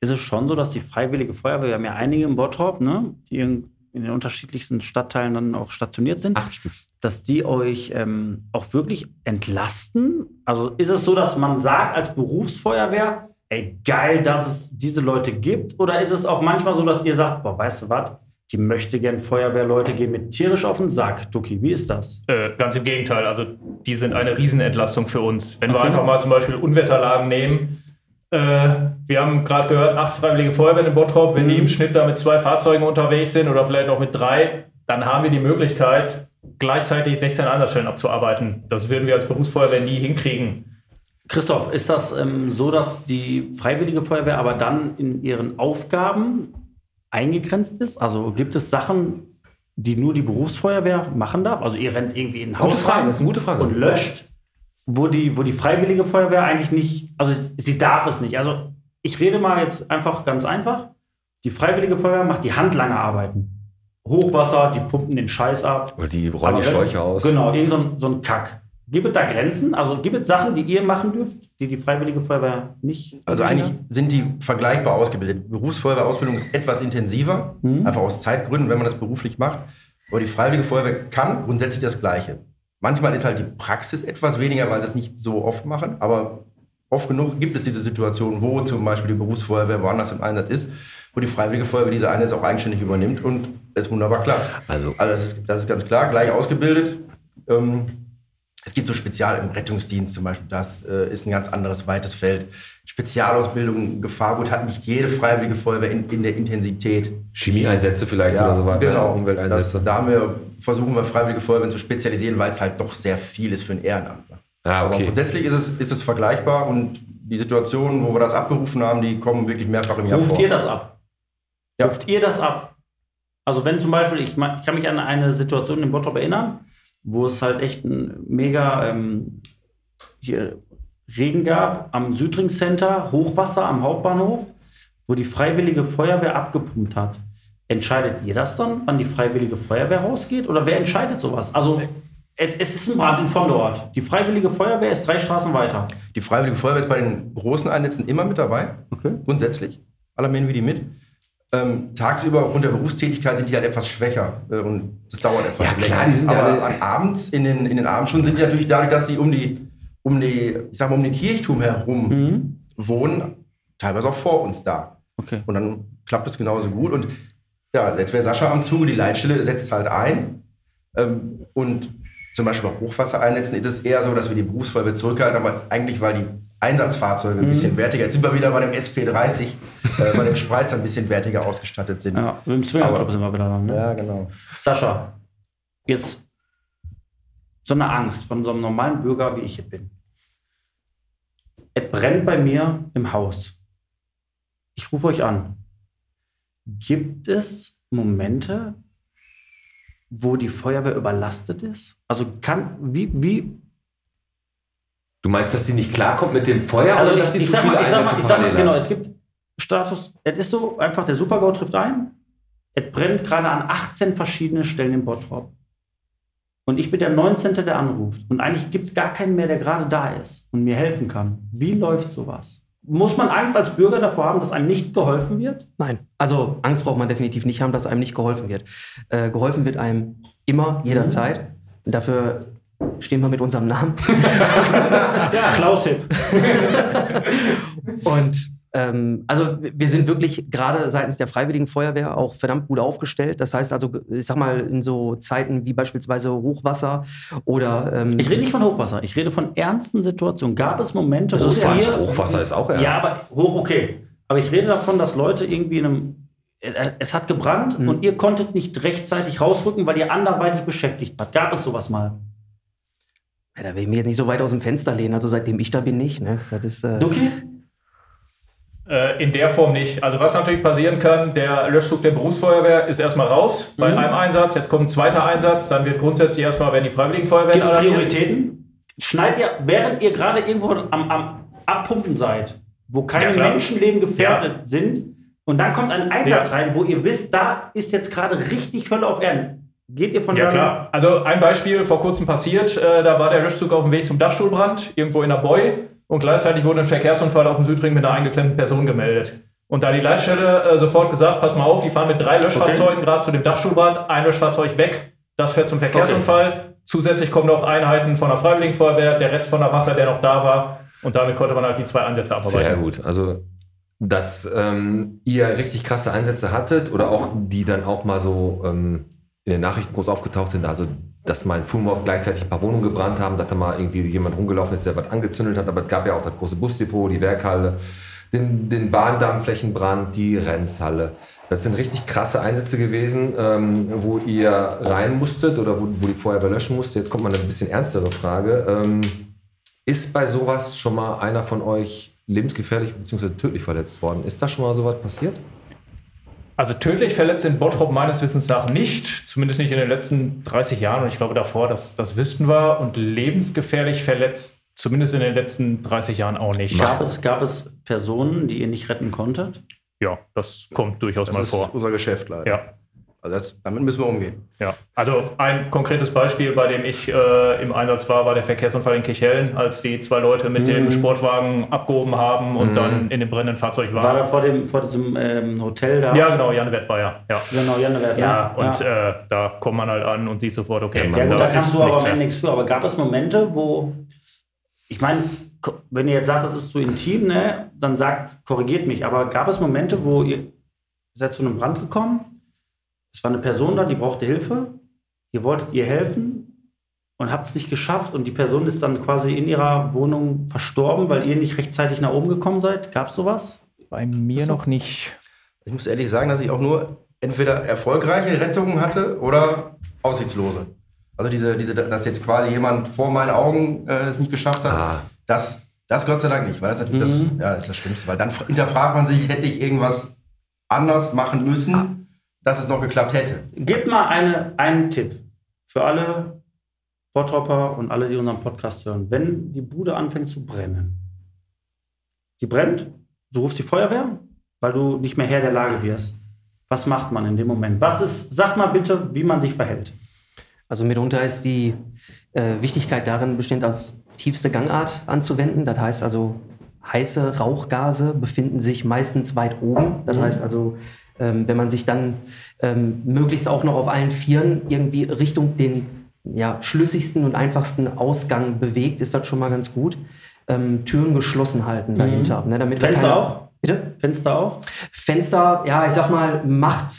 Speaker 1: Ist es schon so, dass die Freiwillige Feuerwehr, wir haben ja einige im Bottrop, ne, die in, in den unterschiedlichsten Stadtteilen dann auch stationiert sind,
Speaker 2: Acht Stück.
Speaker 1: dass die euch ähm, auch wirklich entlasten? Also ist es so, dass man sagt als Berufsfeuerwehr, ey, geil, dass es diese Leute gibt? Oder ist es auch manchmal so, dass ihr sagt, boah, weißt du was, die möchte gern Feuerwehrleute gehen mit tierisch auf den Sack? Duki, wie ist das?
Speaker 5: Äh, ganz im Gegenteil, also die sind eine Riesenentlastung für uns. Wenn wir
Speaker 1: Okay.
Speaker 5: einfach mal zum Beispiel Unwetterlagen nehmen, äh, wir haben gerade gehört, acht freiwillige Feuerwehren in Bottrop, wenn die im Schnitt da mit zwei Fahrzeugen unterwegs sind oder vielleicht auch mit drei, dann haben wir die Möglichkeit, gleichzeitig 16 Einsatzstellen abzuarbeiten. Das würden wir als Berufsfeuerwehr nie hinkriegen.
Speaker 1: Christoph, ist das ähm, so, dass die Freiwillige Feuerwehr aber dann in ihren Aufgaben eingegrenzt ist? Also gibt es Sachen, die nur die Berufsfeuerwehr machen darf? Also ihr rennt irgendwie in ein
Speaker 2: Gute
Speaker 1: Haus
Speaker 2: Frage,
Speaker 1: rein
Speaker 2: das ist eine gute Frage.
Speaker 1: und löscht, wo die, wo die Freiwillige Feuerwehr eigentlich nicht, also sie- darf es nicht. Also ich rede mal jetzt einfach ganz einfach. Die Freiwillige Feuerwehr macht die handlange Arbeiten. Hochwasser, die pumpen den Scheiß ab.
Speaker 2: Oder die rollen die Schläuche aus.
Speaker 1: Genau, irgend so ein, so ein Kack. Gibt es da Grenzen? Also gibt es Sachen, die ihr machen dürft, die die Freiwillige Feuerwehr nicht?
Speaker 7: Also eigentlich sind die vergleichbar ausgebildet. Berufsfeuerwehrausbildung ist etwas intensiver,
Speaker 1: Mhm.
Speaker 7: einfach aus Zeitgründen, wenn man das beruflich macht. Aber die Freiwillige Feuerwehr kann grundsätzlich das Gleiche. Manchmal ist halt die Praxis etwas weniger, weil sie es nicht so oft machen. Aber oft genug gibt es diese Situation, wo zum Beispiel die Berufsfeuerwehr woanders im Einsatz ist, wo die Freiwillige Feuerwehr diese Einsätze auch eigenständig übernimmt und ist wunderbar klar.
Speaker 2: Also,
Speaker 7: Also das ist, das ist ganz klar, gleich ausgebildet. Ähm, es gibt so Spezial im Rettungsdienst zum Beispiel, das äh, ist ein ganz anderes, weites Feld. Spezialausbildung, Gefahrgut hat nicht jede freiwillige Feuerwehr in, in der Intensität.
Speaker 2: Chemieeinsätze vielleicht oder so weiter.
Speaker 7: genau.
Speaker 2: Umwelteinsätze.
Speaker 7: Das, da haben wir, versuchen wir Freiwillige Feuerwehren zu spezialisieren, weil es halt doch sehr viel ist für ein Ehrenamt.
Speaker 2: ah,
Speaker 7: Aber
Speaker 2: okay.
Speaker 7: grundsätzlich ist es, ist es vergleichbar und die Situationen, wo wir das abgerufen haben, die kommen wirklich mehrfach im Jahr
Speaker 1: Ruft
Speaker 7: vor.
Speaker 1: ihr das ab?
Speaker 7: Ja.
Speaker 1: Ruft ihr das ab? Also wenn zum Beispiel, ich, ich kann mich an eine Situation in Bottrop erinnern, wo es halt echt ein mega ähm, hier Regen gab am Südring Center, Hochwasser am Hauptbahnhof, wo die Freiwillige Feuerwehr abgepumpt hat. Entscheidet ihr das dann, wann die Freiwillige Feuerwehr rausgeht? Oder wer entscheidet sowas? Also es, es ist ein Brand in Vonderort. Die Freiwillige Feuerwehr ist drei Straßen weiter.
Speaker 7: Die Freiwillige Feuerwehr ist bei den großen Einsätzen immer mit dabei, grundsätzlich. Alarmieren wir die mit. Ähm, tagsüber aufgrund der Berufstätigkeit sind die halt etwas schwächer äh, und das dauert etwas
Speaker 2: Ja, klar, die sind ja
Speaker 7: Aber
Speaker 2: alle-
Speaker 7: an abends, in den, in den Abendstunden sind die natürlich dadurch, dass sie um die, um die, ich sag mal, um den Kirchturm herum
Speaker 1: Mhm.
Speaker 7: wohnen, teilweise auch vor uns da.
Speaker 1: Okay.
Speaker 7: Und dann klappt es genauso gut. Und ja, jetzt wäre Sascha am Zuge, die Leitstelle setzt halt ein. Ähm, und zum Beispiel bei Hochwassereinsätzen ist es eher so, dass wir die Berufsfeuerwehr zurückhalten, aber eigentlich, weil die Einsatzfahrzeuge ein bisschen wertiger, jetzt sind wir wieder bei dem SP30, äh, [LAUGHS] bei dem Spreizer ein bisschen wertiger ausgestattet sind.
Speaker 1: Ja, im Swingerclub
Speaker 7: Aber-
Speaker 1: sind wir wieder dann. Ne?
Speaker 7: Ja, genau.
Speaker 1: Sascha, jetzt so eine Angst von so einem normalen Bürger, wie ich hier bin. Es brennt bei mir im Haus. Ich rufe euch an. Gibt es Momente, wo die Feuerwehr überlastet ist? Also kann, wie, wie,
Speaker 2: Du meinst, dass die nicht klarkommt mit dem Feuer
Speaker 1: also
Speaker 2: oder
Speaker 1: ich,
Speaker 2: dass die
Speaker 1: ich
Speaker 2: zu
Speaker 1: sag
Speaker 2: viele
Speaker 1: mal, ich sag mal,
Speaker 2: Einsätze
Speaker 1: ich sag mal genau, es gibt Status, es ist so einfach, der Supergau trifft ein, es brennt gerade an 18 verschiedenen Stellen im Bottrop. Und ich bin der 19., der anruft. Und eigentlich gibt es gar keinen mehr, der gerade da ist und mir helfen kann. Wie läuft sowas? Muss man Angst als Bürger davor haben, dass einem nicht geholfen wird?
Speaker 6: Nein, also Angst braucht man definitiv nicht haben, dass einem nicht geholfen wird. Äh, geholfen wird einem immer, jederzeit. Und dafür stehen wir mit unserem Namen. [LAUGHS]
Speaker 1: Klaus Hipp. [LAUGHS]
Speaker 6: Und ähm, also wir sind wirklich gerade seitens der Freiwilligen Feuerwehr auch verdammt gut aufgestellt. Das heißt also, ich sag mal, in so Zeiten wie beispielsweise Hochwasser oder ähm,
Speaker 1: Ich rede nicht von Hochwasser, ich rede von ernsten Situationen. Gab es Momente, wo
Speaker 2: Hochwasser,
Speaker 1: ihr-
Speaker 2: Hochwasser ist auch ernst.
Speaker 1: Ja, aber hoch, okay. Aber ich rede davon, dass Leute irgendwie in einem. äh, Es hat gebrannt
Speaker 6: Mhm.
Speaker 1: und ihr konntet nicht rechtzeitig rausrücken, weil ihr anderweitig beschäftigt wart. Gab es sowas mal?
Speaker 6: Ja, da will ich mich jetzt nicht so weit aus dem Fenster lehnen. Also seitdem ich da bin, nicht. Ne? Das ist, äh,
Speaker 1: Duki?
Speaker 5: Äh, in der Form nicht. Also was natürlich passieren kann, der Löschzug der Berufsfeuerwehr ist erstmal raus bei
Speaker 1: Mhm.
Speaker 5: einem Einsatz, jetzt kommt ein zweiter Einsatz, dann wird grundsätzlich erstmal, werden die Freiwilligen Feuerwehren
Speaker 1: Gibt es. Prioritäten? Schneidet ihr, während ihr gerade irgendwo am, am Abpumpen seid, wo keine
Speaker 5: Ja.
Speaker 1: Menschenleben gefährdet sind, und dann kommt ein Einsatz
Speaker 5: Ja.
Speaker 1: rein, wo ihr wisst, da ist jetzt gerade richtig Hölle auf Erden. Geht ihr von
Speaker 5: Ja
Speaker 1: da-
Speaker 5: klar. Also ein Beispiel vor kurzem passiert, äh, da war der Löschzug auf dem Weg zum Dachstuhlbrand, irgendwo in der Boy und gleichzeitig wurde ein Verkehrsunfall auf dem Südring mit einer eingeklemmten Person gemeldet. Und da hat die Leitstelle äh, sofort gesagt, pass mal auf, die fahren mit drei Löschfahrzeugen gerade zu dem Dachstuhlbrand, ein Löschfahrzeug weg, das fährt zum Verkehrsunfall. Zusätzlich kommen noch Einheiten von der Freiwilligen Feuerwehr, der Rest von der Wache, der noch da war. Und damit konnte man halt die zwei Einsätze abarbeiten.
Speaker 2: Sehr gut. Also, dass ähm, ihr richtig krasse Einsätze hattet oder auch die dann auch mal so ähm, in den Nachrichten groß aufgetaucht sind, also dass mal in Fulmorg gleichzeitig ein paar Wohnungen gebrannt haben, dass da mal irgendwie jemand rumgelaufen ist, der was angezündet hat, aber es gab ja auch das große Busdepot, die Werkhalle, den, den Bahndammflächenbrand, die Renzhalle. Das sind richtig krasse Einsätze gewesen, ähm, wo ihr rein musstet oder wo, wo die Feuerwehr löschen musste. Jetzt kommt mal eine bisschen ernstere Frage. Ähm, ist bei sowas schon mal einer von euch lebensgefährlich bzw. tödlich verletzt worden? Ist da schon mal sowas passiert?
Speaker 5: Also tödlich verletzt in Bottrop meines Wissens nach nicht, zumindest nicht in den letzten 30 Jahren und ich glaube davor, dass das wüssten wir und lebensgefährlich verletzt zumindest in den letzten 30 Jahren auch nicht.
Speaker 1: Gab es, gab es Personen, die ihr nicht retten konntet?
Speaker 5: Ja, das kommt durchaus
Speaker 7: Das
Speaker 5: mal
Speaker 7: ist
Speaker 5: vor.
Speaker 7: unser Geschäft leider.
Speaker 5: Ja.
Speaker 7: Also das, damit müssen wir umgehen.
Speaker 5: Ja, also ein konkretes Beispiel, bei dem ich äh, im Einsatz war, war der Verkehrsunfall in Kirchhellen, als die zwei Leute mit dem Sportwagen abgehoben haben und dann in dem brennenden Fahrzeug
Speaker 1: War
Speaker 5: waren.
Speaker 1: da vor, dem, vor diesem ähm, Hotel da?
Speaker 5: Ja, genau, Jan Wettbayer. Ja,
Speaker 1: Genau, Jannewert.
Speaker 5: ja
Speaker 1: ne?
Speaker 5: und Äh, da kommt man halt an und sieht sofort, okay,
Speaker 1: Ja gut, da
Speaker 5: ist
Speaker 1: kannst du aber am Ende
Speaker 5: mehr.
Speaker 1: nichts für. Aber gab es Momente, wo, ich meine, wenn ihr jetzt sagt, das ist zu intim, ne, dann sagt, korrigiert mich. Aber gab es Momente, wo ihr seid zu einem Brand gekommen? Es war eine Person da, die brauchte Hilfe. Ihr wolltet ihr helfen und habt es nicht geschafft und die Person ist dann quasi in ihrer Wohnung verstorben, weil ihr nicht rechtzeitig nach oben gekommen seid. Gab es sowas?
Speaker 5: Bei mir noch nicht.
Speaker 7: Ich muss ehrlich sagen, dass ich auch nur entweder erfolgreiche Rettungen hatte oder aussichtslose. Also diese, diese, dass jetzt quasi jemand vor meinen Augen äh, es nicht geschafft hat,
Speaker 2: Ah.
Speaker 7: das, das Gott sei Dank nicht, weil das natürlich das, ja, das ist das Schlimmste. Weil dann hinterfragt man sich, hätte ich irgendwas anders machen müssen, dass es noch geklappt hätte.
Speaker 1: Gib mal eine, einen Tipp für alle Bottropper und alle, die unseren Podcast hören. Wenn die Bude anfängt zu brennen, die brennt, du rufst die Feuerwehr, weil du nicht mehr Herr der Lage wirst. Was macht man in dem Moment? Was ist, sag mal bitte, wie man sich verhält.
Speaker 6: Also mitunter ist die äh, Wichtigkeit darin, bestimmt als tiefste Gangart anzuwenden. Das heißt also, heiße Rauchgase befinden sich meistens weit oben. Das heißt also, ähm, wenn man sich dann ähm, möglichst auch noch auf allen Vieren irgendwie Richtung den ja, schlüssigsten und einfachsten Ausgang bewegt, ist das schon mal ganz gut. Ähm, Türen geschlossen halten dahinter. Ne, damit
Speaker 1: Fenster
Speaker 6: keine-
Speaker 1: auch?
Speaker 6: Bitte?
Speaker 1: Fenster auch?
Speaker 6: Fenster, ja, ich sag mal, macht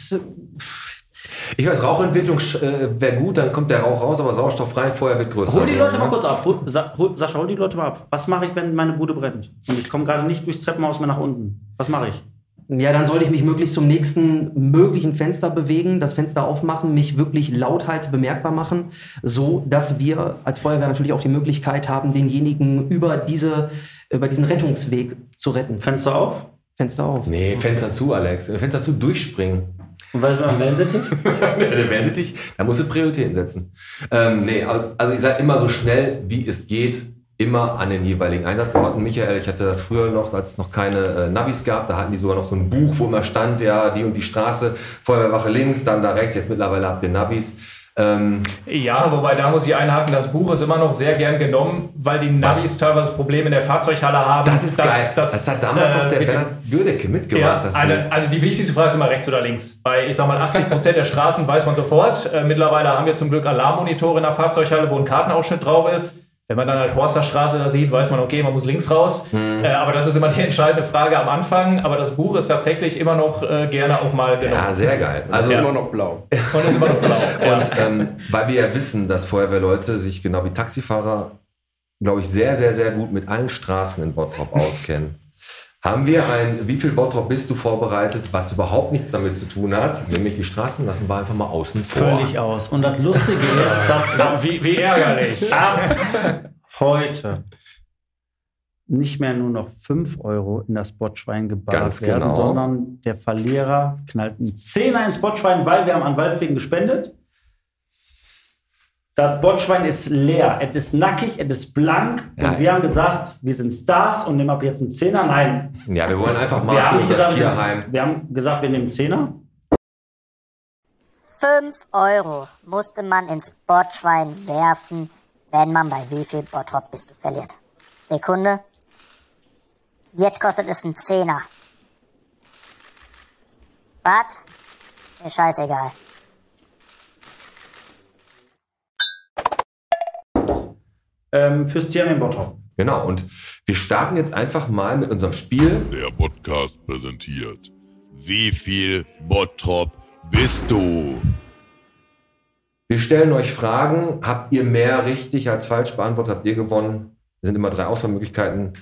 Speaker 2: Ich weiß, Rauchentwicklung äh, wäre gut, dann kommt der Rauch raus, aber sauerstofffrei, Feuer wird größer.
Speaker 1: Hol die Leute mal kurz ab. Hol, Sa- hol, Sascha, hol die Leute mal ab. Was mache ich, wenn meine Bude brennt? Und ich komme gerade nicht durchs Treppenhaus mehr nach unten. Was mache ich?
Speaker 6: Ja, dann sollte ich mich möglichst zum nächsten möglichen Fenster bewegen, das Fenster aufmachen, mich wirklich lauthals bemerkbar machen, so dass wir als Feuerwehr natürlich auch die Möglichkeit haben, denjenigen über diese über diesen Rettungsweg zu retten.
Speaker 1: Fenster auf?
Speaker 6: Fenster auf.
Speaker 2: Nee, Fenster zu, Alex. Fenster zu, durchspringen.
Speaker 1: Und was ist beim Wellensittich? [LAUGHS]
Speaker 2: Der Wellensittich, da musst du Prioritäten setzen. Ähm, nee, also ich sage immer so schnell, wie es geht, immer an den jeweiligen Einsatzorten. Michael, ich hatte das früher noch, als es noch keine äh, Navis gab, da hatten die sogar noch so ein Buch, wo immer stand, ja, die und die Straße, Feuerwehrwache links, dann da rechts, jetzt mittlerweile habt ihr Navis. Ähm,
Speaker 5: Ja, wobei da muss ich einhaken, das Buch ist immer noch sehr gern genommen, weil die Navis teilweise Probleme in der Fahrzeughalle haben.
Speaker 2: das ist geil. Das, hat damals
Speaker 5: äh,
Speaker 2: auch der Bernhard Gödecke mitgemacht.
Speaker 5: Ja,
Speaker 2: das
Speaker 5: also,
Speaker 2: Buch.
Speaker 5: also die wichtigste Frage ist immer rechts oder links. Bei, ich sag mal, 80 Prozent der Straßen weiß man sofort. Äh, mittlerweile haben wir zum Glück Alarmmonitore in der Fahrzeughalle, wo ein Kartenausschnitt drauf ist. Wenn man dann halt Horsterstraße da sieht, weiß man, okay, man muss links raus.
Speaker 2: Mhm.
Speaker 5: Äh, aber das ist immer die entscheidende Frage am Anfang. Aber das Buch ist tatsächlich immer noch äh, gerne auch mal genommen.
Speaker 2: ja, sehr geil. Also,
Speaker 7: ist immer noch blau.
Speaker 5: Und ist immer noch blau. [LAUGHS] Ja.
Speaker 2: Und ähm, weil wir ja wissen, dass Feuerwehrleute sich genau wie Taxifahrer, glaube ich, sehr, sehr, sehr gut mit allen Straßen in Bottrop [LAUGHS] auskennen, haben wir ein, wie viel Bottrop bist du vorbereitet, was überhaupt nichts damit zu tun hat, nämlich die Straßen lassen wir einfach mal außen vor.
Speaker 1: Völlig aus. Und das Lustige ist, [LAUGHS] dass
Speaker 5: wie, wie ärgerlich.
Speaker 1: ab [LAUGHS] heute nicht mehr nur noch 5 Euro in das Botschwein geballert
Speaker 2: Ganz
Speaker 1: werden,
Speaker 2: genau.
Speaker 1: sondern der Verlierer knallt einen Zehner ins Botschwein, weil wir haben an Waldfegen gespendet. Das Botschwein ist leer, es ist nackig, es ist blank
Speaker 2: Ja.
Speaker 1: und wir haben gesagt, wir sind Stars und nehmen ab jetzt einen Zehner. Nein,
Speaker 2: Ja, wir wollen einfach mal
Speaker 1: wir haben, gesagt, wir,
Speaker 2: Tierheim.
Speaker 1: wir haben gesagt, wir nehmen einen Zehner.
Speaker 9: 5 Euro musste man ins Botschwein werfen, wenn man bei wie viel Bottrop bist du verliert. Sekunde. Jetzt kostet es einen Zehner. Was? Mir scheißegal.
Speaker 1: Ähm, fürs Tierheim in Bottrop.
Speaker 2: Genau, und wir starten jetzt einfach mal mit unserem Spiel.
Speaker 10: Der Podcast präsentiert. Wie viel Bottrop bist du?
Speaker 2: Wir stellen euch Fragen. Habt ihr mehr richtig als falsch beantwortet? Habt ihr gewonnen? Es sind immer drei Auswahlmöglichkeiten.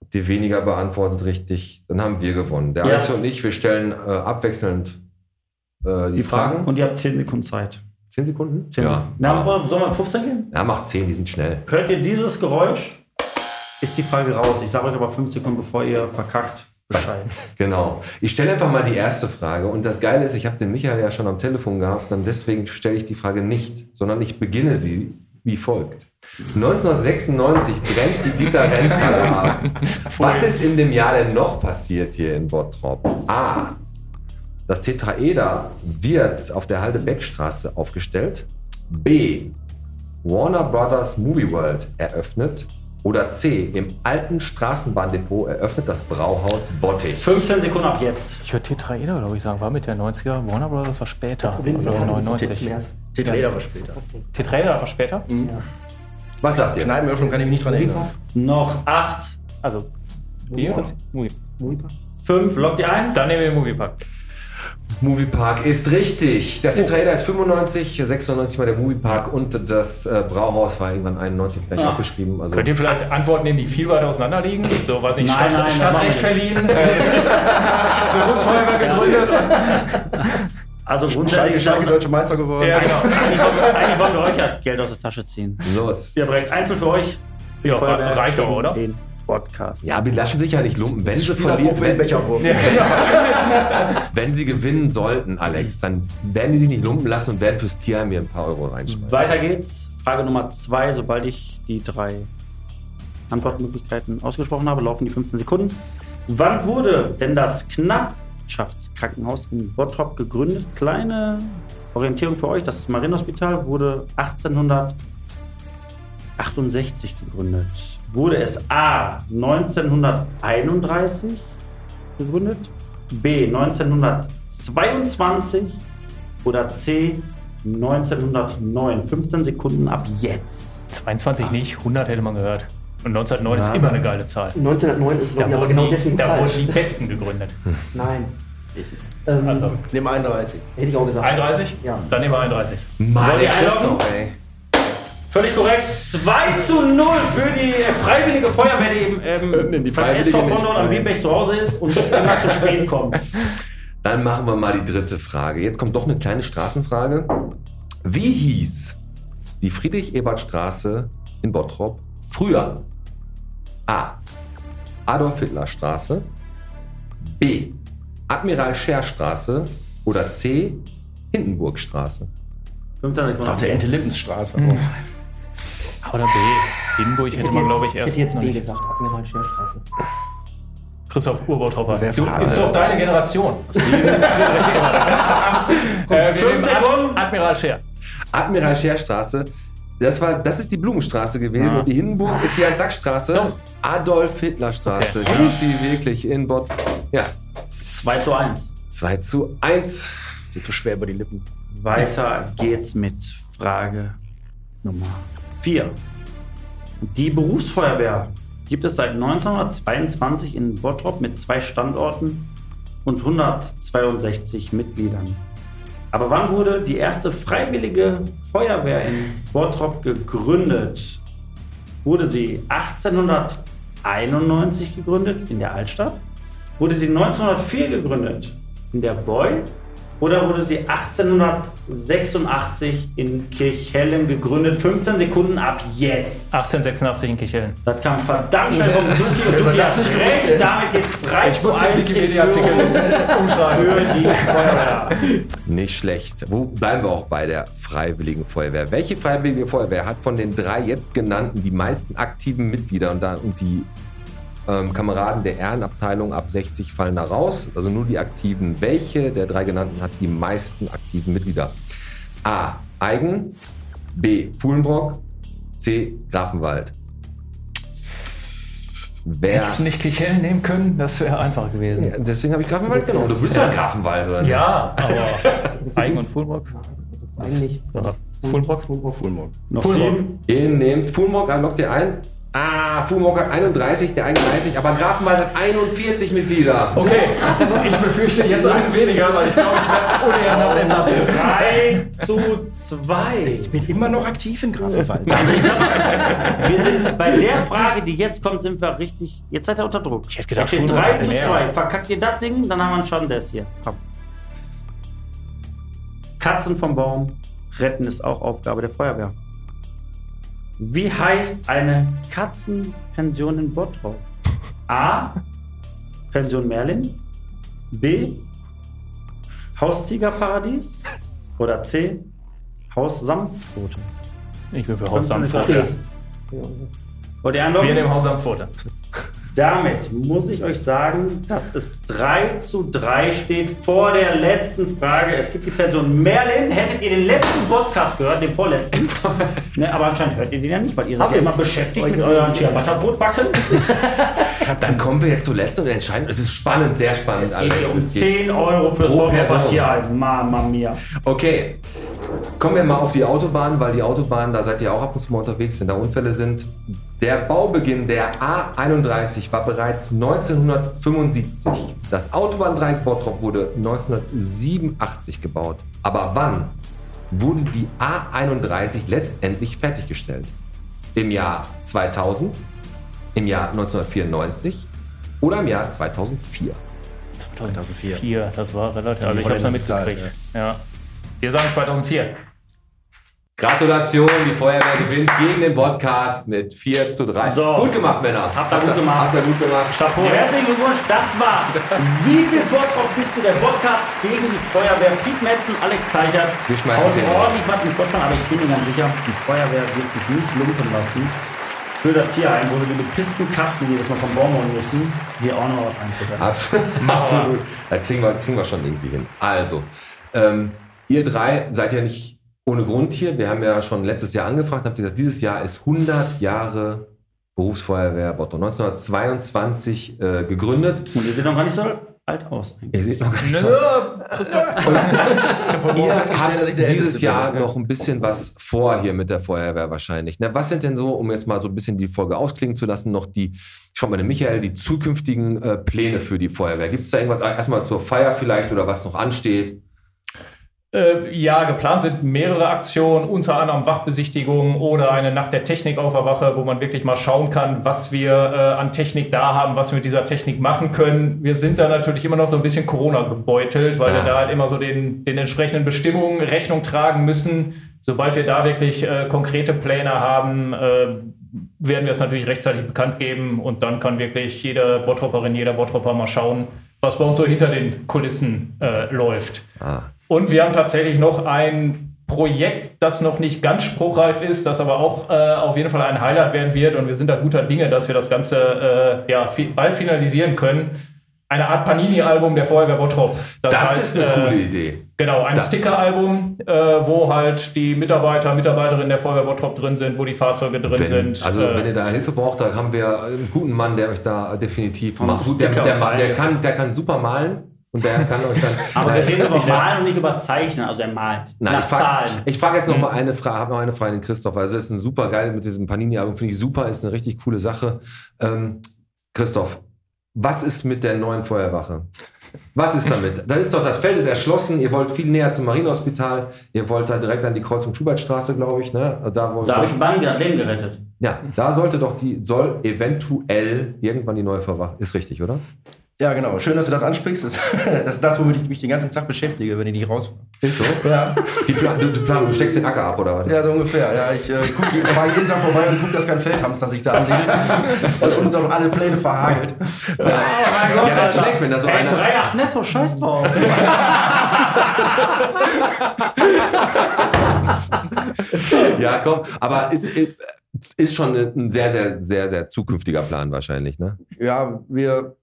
Speaker 2: Habt ihr weniger beantwortet richtig? Dann haben wir gewonnen. Der
Speaker 1: Ja.
Speaker 2: Alex und ich, wir stellen äh, abwechselnd äh, die,
Speaker 1: Die
Speaker 2: Fragen.
Speaker 1: Fragen. Und ihr habt 10 Sekunden Zeit.
Speaker 2: Zehn Sekunden?
Speaker 1: 10
Speaker 2: ja.
Speaker 1: Sekunden. Na, aber sollen wir 15 gehen?
Speaker 2: ja, macht zehn, die sind schnell.
Speaker 1: Hört ihr dieses Geräusch, ist die Frage raus. Ich sage euch aber 5 Sekunden, bevor ihr verkackt, Bescheid. [LAUGHS]
Speaker 2: Genau. Ich stelle einfach mal die erste Frage. Und das Geile ist, ich habe den Michael ja schon am Telefon gehabt, und deswegen stelle ich die Frage nicht, sondern ich beginne sie wie folgt. 1996 brennt die Dieter Renzhalle ab. [LAUGHS] Was ist in dem Jahr denn noch passiert hier in Bottrop? A. Das Tetraeder wird auf der Halde-Beck-Straße aufgestellt. B. Warner Brothers Movie World eröffnet. Oder C. Im alten Straßenbahndepot eröffnet das Brauhaus Bottich.
Speaker 1: 15 Sekunden ab jetzt.
Speaker 5: Ich würde Tetraeder, glaube ich, sagen. War mit der 90er. Warner Brothers war später. Oder
Speaker 6: aber
Speaker 5: 99.
Speaker 7: Tetraeder war später.
Speaker 5: Tetraeder war später?
Speaker 2: Was sagt ihr?
Speaker 7: Kneipenöffnung kann ich mich nicht dran erinnern.
Speaker 1: Noch 8,
Speaker 5: Also, B oder C? Movie.
Speaker 1: 5, lockt ihr ein?
Speaker 5: Dann nehmen wir den Moviepark.
Speaker 2: Moviepark ist richtig. Das Tetraeder ist 95, 96 war der Moviepark und das äh, Brauhaus war irgendwann 91 gleich
Speaker 1: Ah.
Speaker 2: abgeschrieben. Also
Speaker 5: Könnt ihr vielleicht Antworten nehmen, die viel weiter auseinander liegen? So, weiß ich,
Speaker 1: Nein,
Speaker 5: Stadt,
Speaker 1: nein,
Speaker 5: Stadtrecht
Speaker 1: wir
Speaker 5: verliehen, [LAUGHS] Berufsfeuerwehr gegründet.
Speaker 1: Also
Speaker 7: Schalke,
Speaker 1: grundsätzlich.
Speaker 7: Schalke deutsche Meister geworden.
Speaker 5: Ja, genau.
Speaker 1: Eigentlich eigentlich wollte euch ja Geld aus der Tasche ziehen.
Speaker 2: los.
Speaker 1: Ihr brecht einzeln für euch.
Speaker 5: Ja, reicht doch, oder?
Speaker 1: Den Podcast.
Speaker 2: Ja, aber die lassen sich ja nicht lumpen. Wenn sie, verlieren, wenn, [LAUGHS] wenn sie gewinnen sollten, Alex, dann werden die sich nicht lumpen lassen und werden fürs Tierheim mir ein paar Euro reinschmeißen.
Speaker 1: Weiter geht's. Frage Nummer zwei. Sobald ich die drei Antwortmöglichkeiten ausgesprochen habe, laufen die 15 Sekunden. Wann wurde denn das Knappschaftskrankenhaus in Bottrop gegründet? Kleine Orientierung für euch. Das Marienhospital wurde 1868 gegründet. Wurde es A 1931 gegründet, B 1922 oder C 1909? 15 Sekunden ab jetzt.
Speaker 5: 22 nicht, 100 hätte man gehört. Und 1909
Speaker 1: Ja.
Speaker 5: ist immer eine geile Zahl.
Speaker 6: 1909 ist, glaube
Speaker 5: Da
Speaker 6: ich, aber genau
Speaker 5: die,
Speaker 6: deswegen
Speaker 5: da wurden die Besten gegründet. [LAUGHS]
Speaker 6: Nein. Ähm,
Speaker 5: Also,
Speaker 7: Nimm 31.
Speaker 6: hätte ich auch gesagt.
Speaker 5: 31?
Speaker 6: Ja.
Speaker 5: Dann nehmen wir 31.
Speaker 2: Mann,
Speaker 1: Wollt ihr
Speaker 2: Christoph, ey.
Speaker 1: Völlig korrekt. 2 zu 0 für die äh, Freiwillige Feuerwehr, die im ähm,
Speaker 7: die Freiwillige
Speaker 1: SV von Nord am. Wiebeck zu Hause ist und immer zu spät kommt. [LAUGHS]
Speaker 2: Dann machen wir mal die dritte Frage. Jetzt kommt doch eine kleine Straßenfrage. Wie hieß die Friedrich-Ebert-Straße in Bottrop früher? A. Adolf-Hitler-Straße. B. Admiral-Scher-Straße. Oder C. Hindenburgstraße.
Speaker 1: 15 Sekunden.
Speaker 7: Ich dachte Ente Lippensstraße.
Speaker 5: Oder B. Hindenburg hätte man, glaube ich,
Speaker 6: ich
Speaker 5: erst.
Speaker 6: hätte jetzt B
Speaker 5: nicht.
Speaker 6: gesagt, Admiral Scherstraße.
Speaker 5: Christoph Urbautropper.
Speaker 7: Wer
Speaker 5: Du,
Speaker 7: fragt?
Speaker 5: ist doch deine Generation. [LAUGHS] äh, [LAUGHS]
Speaker 1: Fünf Sekunden.
Speaker 5: Ad Admiral Scher.
Speaker 2: Admiral-Scher-Straße. Das, war, das ist die Blumenstraße gewesen
Speaker 1: Ah.
Speaker 2: und die Hindenburg ist die Hans-Sack-Straße. Adolf-Hitler-Straße.
Speaker 5: Okay.
Speaker 2: Hieß sie wirklich in Bott. Ja,
Speaker 1: 2 zu 1.
Speaker 2: 2 zu 1.
Speaker 7: Geht so schwer über die Lippen.
Speaker 1: Weiter geht's mit Frage Nummer 4. Die Berufsfeuerwehr gibt es seit 1922 in Bottrop mit zwei Standorten und 162 Mitgliedern. Aber wann wurde die erste freiwillige Feuerwehr in Bottrop gegründet? Wurde sie 1891 gegründet in der Altstadt? Wurde sie 1904 gegründet in der Boy? Oder wurde sie 1886 in Kirchhellen gegründet? 15 Sekunden ab jetzt.
Speaker 5: 1886 in Kichellen.
Speaker 1: Das kam verdammt schnell vom Duki und Duki hat recht. Damit geht's 3
Speaker 5: Ich
Speaker 1: zu
Speaker 5: muss den
Speaker 1: 1 in
Speaker 5: Wikipedia-Artikel [LAUGHS] umschreiben.
Speaker 1: für die Feuerwehr.
Speaker 2: Nicht schlecht. Wo bleiben wir auch bei der Freiwilligen Feuerwehr? Welche Freiwillige Feuerwehr hat von den drei jetzt genannten die meisten aktiven Mitglieder und, da, und die ähm, Kameraden der Ehrenabteilung ab 60 fallen da raus? Also nur die aktiven. Welche der drei genannten hat die meisten aktiven Mitglieder? A. Eigen. B. Fuhlenbrock. C. Grafenwald. Wer?
Speaker 5: Hättest du nicht Kichellen nehmen können? Das wäre einfacher gewesen.
Speaker 2: Ja, deswegen habe ich Grafenwald genommen. Du bist ja Grafenwald, oder? nicht?
Speaker 5: Ja, aber [LAUGHS] Eigen und Fulmrock.
Speaker 6: Eigentlich.
Speaker 5: Ja. Fulmrock?
Speaker 7: Fulmrock, Fulmrock.
Speaker 1: Noch sieben.
Speaker 2: Ihr nehmt Fulmrock, lockt ihr ein. Ah, Fulmrock hat 31, der 31, aber Grafenwald hat 41 Mitglieder.
Speaker 5: Okay, ich befürchte jetzt einen weniger, weil ich glaube, ich werde ohne Ehrenhaft entlassen.
Speaker 1: 3 zu 2.
Speaker 7: Ich bin immer noch aktiv in Grafenwald.
Speaker 1: Also [LAUGHS] ich sag mal, wir sind bei der Frage, die jetzt kommt, sind wir richtig. Jetzt seid ihr unter Druck. Ich
Speaker 5: hätte gedacht, Fulmrock
Speaker 1: 3
Speaker 5: hat
Speaker 1: zu
Speaker 5: mehr.
Speaker 1: 2. Verkackt ihr das Ding, dann haben wir einen Schandes hier. Komm. Katzen vom Baum retten ist auch Aufgabe der Feuerwehr. Wie heißt eine Katzenpension in Bottrop? A. Pension Merlin. B. Haustigerparadies. Oder C. Haus Samtpfote.
Speaker 5: Ich bin für Haus am
Speaker 1: 15
Speaker 5: Pfote.
Speaker 1: Wollt ihr einloggen?
Speaker 5: Wir nehmen Haus am Pfote.
Speaker 1: Damit muss ich euch sagen, dass es 3 zu 3 steht vor der letzten Frage. Es gibt die Person Merlin. Hättet ihr den letzten Podcast gehört, den vorletzten? [LAUGHS] ne, aber anscheinend hört ihr den ja nicht, weil ihr seid ja immer beschäftigt mit euren Ciabatta-Brot backen. [LAUGHS]
Speaker 2: Dann kommen wir jetzt zur letzten und entscheiden. Es ist spannend, sehr spannend.
Speaker 1: Es geht hier um
Speaker 2: Es geht-
Speaker 1: 10 Euro für
Speaker 2: Pro Person.
Speaker 1: Sportpartierheim. Mama mia.
Speaker 2: Okay, kommen wir mal auf die Autobahn, weil die Autobahn, da seid ihr auch ab und zu mal unterwegs, wenn da Unfälle sind. Der Baubeginn der A31 war bereits 1975. Das Autobahndreieck Bottrop wurde 1987 gebaut. Aber wann wurde die A31 letztendlich fertiggestellt? Im Jahr 2000, im Jahr 1994 oder im Jahr 2004?
Speaker 7: 2004.
Speaker 5: Vier, das war relativ. Also ich habe es
Speaker 7: Holländer
Speaker 5: mitgekriegt. Ja. Wir sagen 2004.
Speaker 2: Gratulation, die Feuerwehr gewinnt gegen den Podcast mit 4 zu 3.
Speaker 1: So.
Speaker 2: Gut gemacht, Männer.
Speaker 1: Habt ihr gut gemacht.
Speaker 2: Habt ihr gut gemacht.
Speaker 1: Chapeau, herzlichen Glückwunsch. Das war Wie viel Bottrop bist du? Der Podcast gegen die Feuerwehr. Piet Metzen, Alex Teichert.
Speaker 2: Wir schmeißen sie
Speaker 1: ordentlich was in Kopf an, aber ich bin mir ganz sicher, die Feuerwehr wird sich nicht lumpen lassen. Für das Tierheim, wo wir die bepissten Katzen, die das noch vom Baum holen müssen, hier auch noch was einzusetzen. [LAUGHS]
Speaker 2: Absolut. Das kriegen wir, kriegen wir schon irgendwie hin. Also, ähm, ihr drei seid ja nicht ohne Grund hier. Wir haben ja schon letztes Jahr angefragt, habt ihr gesagt, dieses Jahr ist 100 Jahre Berufsfeuerwehr Bottrop. 1922 äh, gegründet.
Speaker 1: Und ihr seht noch gar nicht so alt aus eigentlich.
Speaker 2: Ihr seht noch gar nicht so.
Speaker 5: Nö, Christoph. [LAUGHS]
Speaker 7: Ich
Speaker 2: Ihr
Speaker 7: festgestellt, dass ich
Speaker 2: habt dieses Jahr
Speaker 7: bin.
Speaker 2: noch ein bisschen was vor hier mit der Feuerwehr wahrscheinlich. Na, was sind denn so, um jetzt mal so ein bisschen die Folge ausklingen zu lassen, noch die, ich frage mal den Michael, die zukünftigen äh, Pläne für die Feuerwehr? Gibt es da irgendwas, äh, erstmal zur Feier vielleicht oder was noch ansteht?
Speaker 5: Äh, ja, geplant sind mehrere Aktionen, unter anderem Wachbesichtigung oder eine Nacht der Technik auf der Wache, wo man wirklich mal schauen kann, was wir äh, an Technik da haben, was wir mit dieser Technik machen können. Wir sind da natürlich immer noch so ein bisschen Corona gebeutelt, weil wir da halt immer so den, den entsprechenden Bestimmungen Rechnung tragen müssen. Sobald wir da wirklich äh, konkrete Pläne haben, äh, werden wir es natürlich rechtzeitig bekannt geben und dann kann wirklich jede Bottropperin, jeder Bottropper mal schauen, was bei uns so hinter den Kulissen äh, läuft.
Speaker 2: Ah,
Speaker 5: Und wir haben tatsächlich noch ein Projekt, das noch nicht ganz spruchreif ist, das aber auch äh, auf jeden Fall ein Highlight werden wird. Und wir sind da guter Dinge, dass wir das Ganze äh, ja, bald finalisieren können. Eine Art Panini-Album der Feuerwehr Bottrop.
Speaker 2: das, ist eine
Speaker 5: äh,
Speaker 2: coole Idee.
Speaker 5: Genau, ein Sticker-Album, äh, wo halt die Mitarbeiter, Mitarbeiterinnen der Feuerwehr Bottrop drin sind, wo die Fahrzeuge drin
Speaker 2: Wenn,
Speaker 5: sind.
Speaker 2: also
Speaker 5: äh,
Speaker 2: wenn ihr da Hilfe braucht, da haben wir einen guten Mann, der euch da definitiv macht. Der, der, der, der, kann, der kann super malen und der kann euch dann.
Speaker 1: Aber wir reden über Malen und nicht über Zeichnen. Also er malt.
Speaker 2: Nein,
Speaker 1: nach
Speaker 2: ich frage
Speaker 1: Zahlen.
Speaker 2: ich frag jetzt noch mal eine Frage, habe noch eine Frage an den Christoph. Also es ist ein super geil mit diesem Panini-Album, finde ich super, ist eine richtig coole Sache. Ähm, Christoph, was ist mit der neuen Feuerwache? Was ist damit? Da ist doch, das Feld ist erschlossen, ihr wollt viel näher zum Marinehospital, ihr wollt da direkt an die Kreuzung Schubertstraße, glaube ich, ne? Da,
Speaker 1: Da habe ich Mann Leben gerettet.
Speaker 2: ja, da sollte doch die, soll eventuell irgendwann die neue Feuerwache, ist richtig, oder?
Speaker 7: Ja, genau. Schön, dass du das ansprichst. Das, [LAUGHS] das ist das, womit ich mich den ganzen Tag beschäftige, wenn ich nicht rausfahre.
Speaker 2: Ist so?
Speaker 7: Ja,
Speaker 2: Die Plan, du, plan, du steckst den Acker ab, oder was?
Speaker 7: ja so ungefähr. Ja, ich äh, fahre jeden Tag vorbei und gucke, dass kein Feldhamster sich da ansiedelt. und uns auch alle Pläne verhagelt.
Speaker 2: Ja, das ist schlecht, wenn da so einer...
Speaker 1: 3,8 netto, scheiß drauf.
Speaker 2: Ja, komm, aber ist, ist schon ein sehr, sehr, sehr, sehr zukünftiger Plan wahrscheinlich, ne?
Speaker 7: Ja, wir,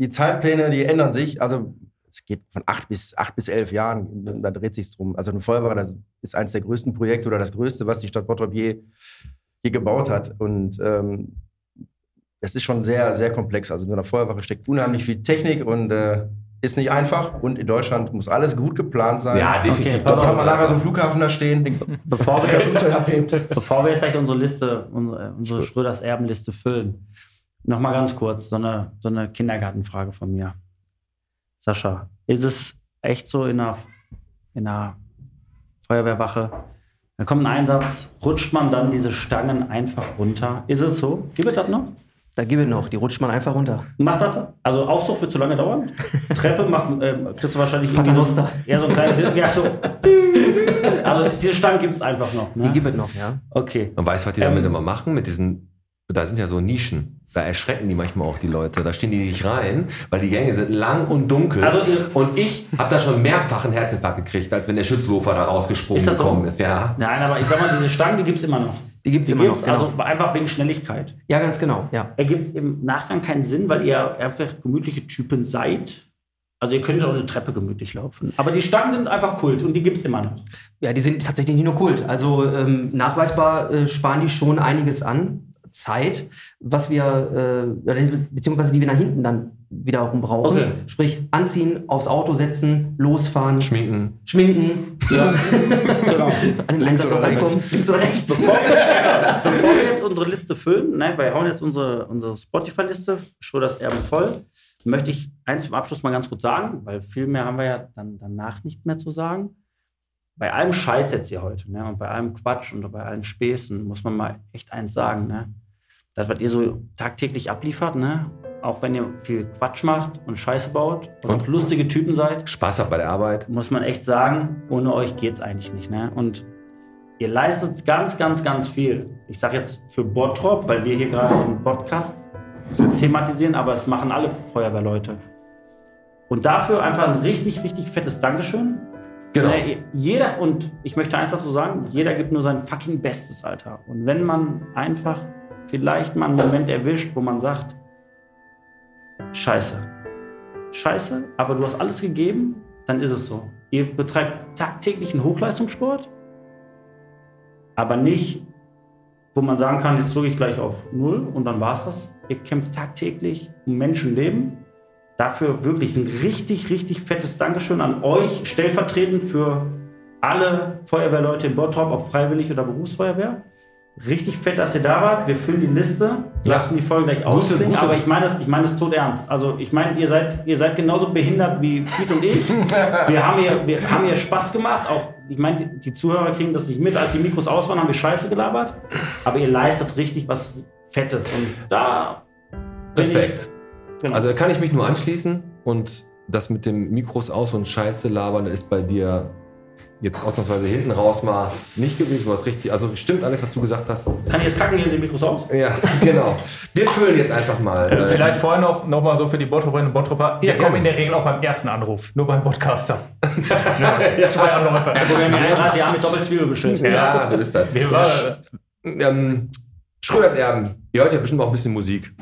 Speaker 7: die Zeitpläne, die ändern sich. Also es geht von acht bis, acht bis elf Jahren, da dreht sich drum. Also eine Feuerwache, das ist eines der größten Projekte oder das größte, was die Stadt Bottrop je, je gebaut hat. Und ähm, es ist schon sehr, sehr komplex. Also in so einer Feuerwache steckt unheimlich viel Technik und äh, ist nicht einfach. Und in Deutschland muss alles gut geplant sein.
Speaker 2: Ja, definitiv.
Speaker 1: Okay,
Speaker 7: Sonst haben wir nachher so einen Flughafen da stehen,
Speaker 1: Bevor wir, bevor wir jetzt gleich unsere Liste, unsere, unsere Schröders Erbenliste füllen, nochmal ganz kurz so eine, so eine Kindergartenfrage von mir. Sascha, ist es echt so in einer, in einer Feuerwehrwache, da kommt ein Einsatz, rutscht man dann diese Stangen einfach runter? Ist es so? Gibt es das noch?
Speaker 6: Da gibt es noch, die rutscht man einfach runter.
Speaker 1: Macht das? Also Aufzug wird zu lange dauern? [LAUGHS] Treppe macht, ähm, kriegst du wahrscheinlich so, ja, so ein kleines, ja, so. [LAUGHS] Also diese Stangen gibt es einfach noch. Ne?
Speaker 6: Die gibt es noch, ja.
Speaker 1: Okay.
Speaker 2: Man weiß, was die
Speaker 1: Ähm.
Speaker 2: damit immer machen, mit diesen, da sind ja so Nischen. Da erschrecken die manchmal auch die Leute. Da stehen die nicht rein, weil die Gänge sind lang und dunkel.
Speaker 1: Also
Speaker 2: und ich habe da schon mehrfach einen Herzinfarkt gekriegt, als wenn der Schützlofer da rausgesprungen
Speaker 1: Ist das so?
Speaker 2: gekommen ist. Ja.
Speaker 1: Nein, aber ich sag mal, diese Stangen, die gibt's immer noch.
Speaker 6: Die gibt's
Speaker 1: Die
Speaker 6: immer
Speaker 1: gibt's,
Speaker 6: noch. Genau.
Speaker 1: also einfach wegen Schnelligkeit.
Speaker 6: ja, ganz genau. Ja.
Speaker 1: Ergibt im Nachgang keinen Sinn, weil ihr einfach gemütliche Typen seid. Also ihr könnt auch eine Treppe gemütlich laufen. Aber die Stangen sind einfach Kult und die gibt's immer noch.
Speaker 6: Ja, die sind tatsächlich nicht nur Kult. Also ähm, nachweisbar äh, sparen die schon einiges an Zeit, was wir, äh, beziehungsweise die wir nach hinten dann wiederum brauchen.
Speaker 1: Okay.
Speaker 6: Sprich, anziehen, aufs Auto setzen, losfahren,
Speaker 2: Schminken.
Speaker 6: schminken,
Speaker 1: Ja, genau. [LAUGHS]
Speaker 6: an den
Speaker 7: Links
Speaker 6: Einsatz
Speaker 7: oder rechts?
Speaker 6: links oder rechts.
Speaker 1: Bevor wir, [LAUGHS] bevor wir jetzt unsere Liste füllen, ne, wir hauen jetzt unsere, unsere Spotify-Liste, Schröders Erben voll, möchte ich eins zum Abschluss mal ganz kurz sagen, weil viel mehr haben wir ja dann danach nicht mehr zu sagen. Bei allem Scheiß jetzt hier heute ne, und bei allem Quatsch und bei allen Späßen muss man mal echt eins sagen. Ne, das, was ihr so tagtäglich abliefert, ne, auch wenn ihr viel Quatsch macht und Scheiße baut und,
Speaker 2: Und?
Speaker 1: lustige Typen seid,
Speaker 2: Spaß habt bei der Arbeit.
Speaker 1: muss man echt sagen, ohne euch geht's eigentlich nicht. Ne? Und ihr leistet ganz, ganz, ganz viel. Ich sage jetzt für Bottrop, weil wir hier gerade im Podcast thematisieren, aber es machen alle Feuerwehrleute. Und dafür einfach ein richtig, richtig fettes Dankeschön.
Speaker 2: Genau.
Speaker 1: Ne, jeder, und ich möchte eins dazu sagen, jeder gibt nur sein fucking Bestes, Alter. Und wenn man einfach vielleicht mal einen Moment erwischt, wo man sagt, Scheiße, Scheiße, aber du hast alles gegeben, dann ist es so. Ihr betreibt tagtäglichen Hochleistungssport, aber nicht, wo man sagen kann, jetzt drücke ich gleich auf Null und dann war es das. Ihr kämpft tagtäglich um Menschenleben. Dafür wirklich ein richtig, richtig fettes Dankeschön an euch, stellvertretend für alle Feuerwehrleute in Bottrop, ob freiwillig oder Berufsfeuerwehr. Richtig fett, dass ihr da wart. Wir füllen die Liste, lassen die Folge gleich ausklingen, aber ich meine es, ich meine es tot ernst. Also ich meine, ihr seid, ihr seid genauso behindert wie Piet und ich. [LAUGHS] Wir haben hier, wir haben hier Spaß gemacht. Auch, ich meine, die- Zuhörer kriegen das nicht mit. Als die Mikros aus waren, haben wir Scheiße gelabert. Aber ihr leistet richtig was Fettes. Und da
Speaker 2: Respekt.
Speaker 1: Ich, genau.
Speaker 2: Also da kann ich mich nur anschließen und das mit dem Mikros aus und Scheiße labern ist bei dir jetzt ausnahmsweise hinten raus mal nicht gewesen. Hast richtig, also stimmt alles, was du gesagt hast.
Speaker 1: kann ich jetzt kacken, gehen Sie Mikros aus?
Speaker 2: Ja, [LAUGHS] genau. Wir füllen jetzt einfach mal.
Speaker 5: Äh,
Speaker 2: äh,
Speaker 5: vielleicht vorher noch, noch mal so für die Bottropperinnen und Bottropper. Wir
Speaker 2: Ja,
Speaker 5: kommen in der Regel auch beim ersten Anruf, nur beim Podcaster. [LAUGHS] ja, zwei Anläufe.
Speaker 1: Wir haben 31 Jahre mit Doppelzwiebel bestellt.
Speaker 2: Ja, so ist das.
Speaker 5: Wir war,
Speaker 2: Ähm, Schröders Erben. Ihr hört ja bestimmt auch ein bisschen Musik.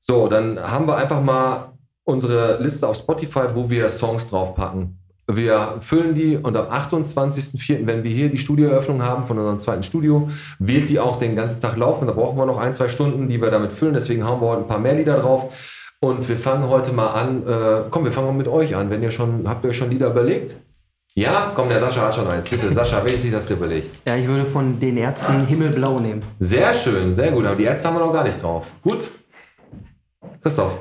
Speaker 2: So, dann haben wir einfach mal unsere Liste auf Spotify, wo wir Songs draufpacken. Wir füllen die und am 28.04., wenn wir hier die Studioeröffnung haben von unserem zweiten Studio, wird die auch den ganzen Tag laufen. Da brauchen wir noch ein, zwei Stunden, die wir damit füllen. Deswegen haben wir heute ein paar mehr Lieder drauf. Und wir fangen heute mal an. Äh, komm, wir fangen mal mit euch an. Wenn ihr schon, habt ihr euch schon Lieder überlegt? Ja, komm, der Sascha hat schon eins. Bitte, Sascha, welches Lied hast du überlegt?
Speaker 6: Ja, ich würde von den Ärzten Himmelblau nehmen.
Speaker 2: Sehr schön, sehr gut. Aber die Ärzte haben wir noch gar nicht drauf. Gut. Christoph.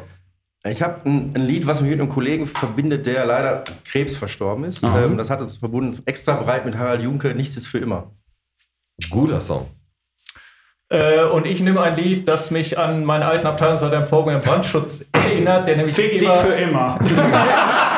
Speaker 7: Ich habe ein, ein Lied, was mich mit einem Kollegen verbindet, der leider Krebs verstorben ist.
Speaker 1: Aha.
Speaker 7: Ähm, das hat uns verbunden, extra breit mit Harald Junke, Nichts ist für immer.
Speaker 2: Guter Song.
Speaker 5: äh, und ich nehme ein Lied, das mich an meinen alten Abteilungsleiter im Vorgang im Brandschutz erinnert, der nämlich
Speaker 1: Fick dich
Speaker 5: immer,
Speaker 1: für immer. [LAUGHS]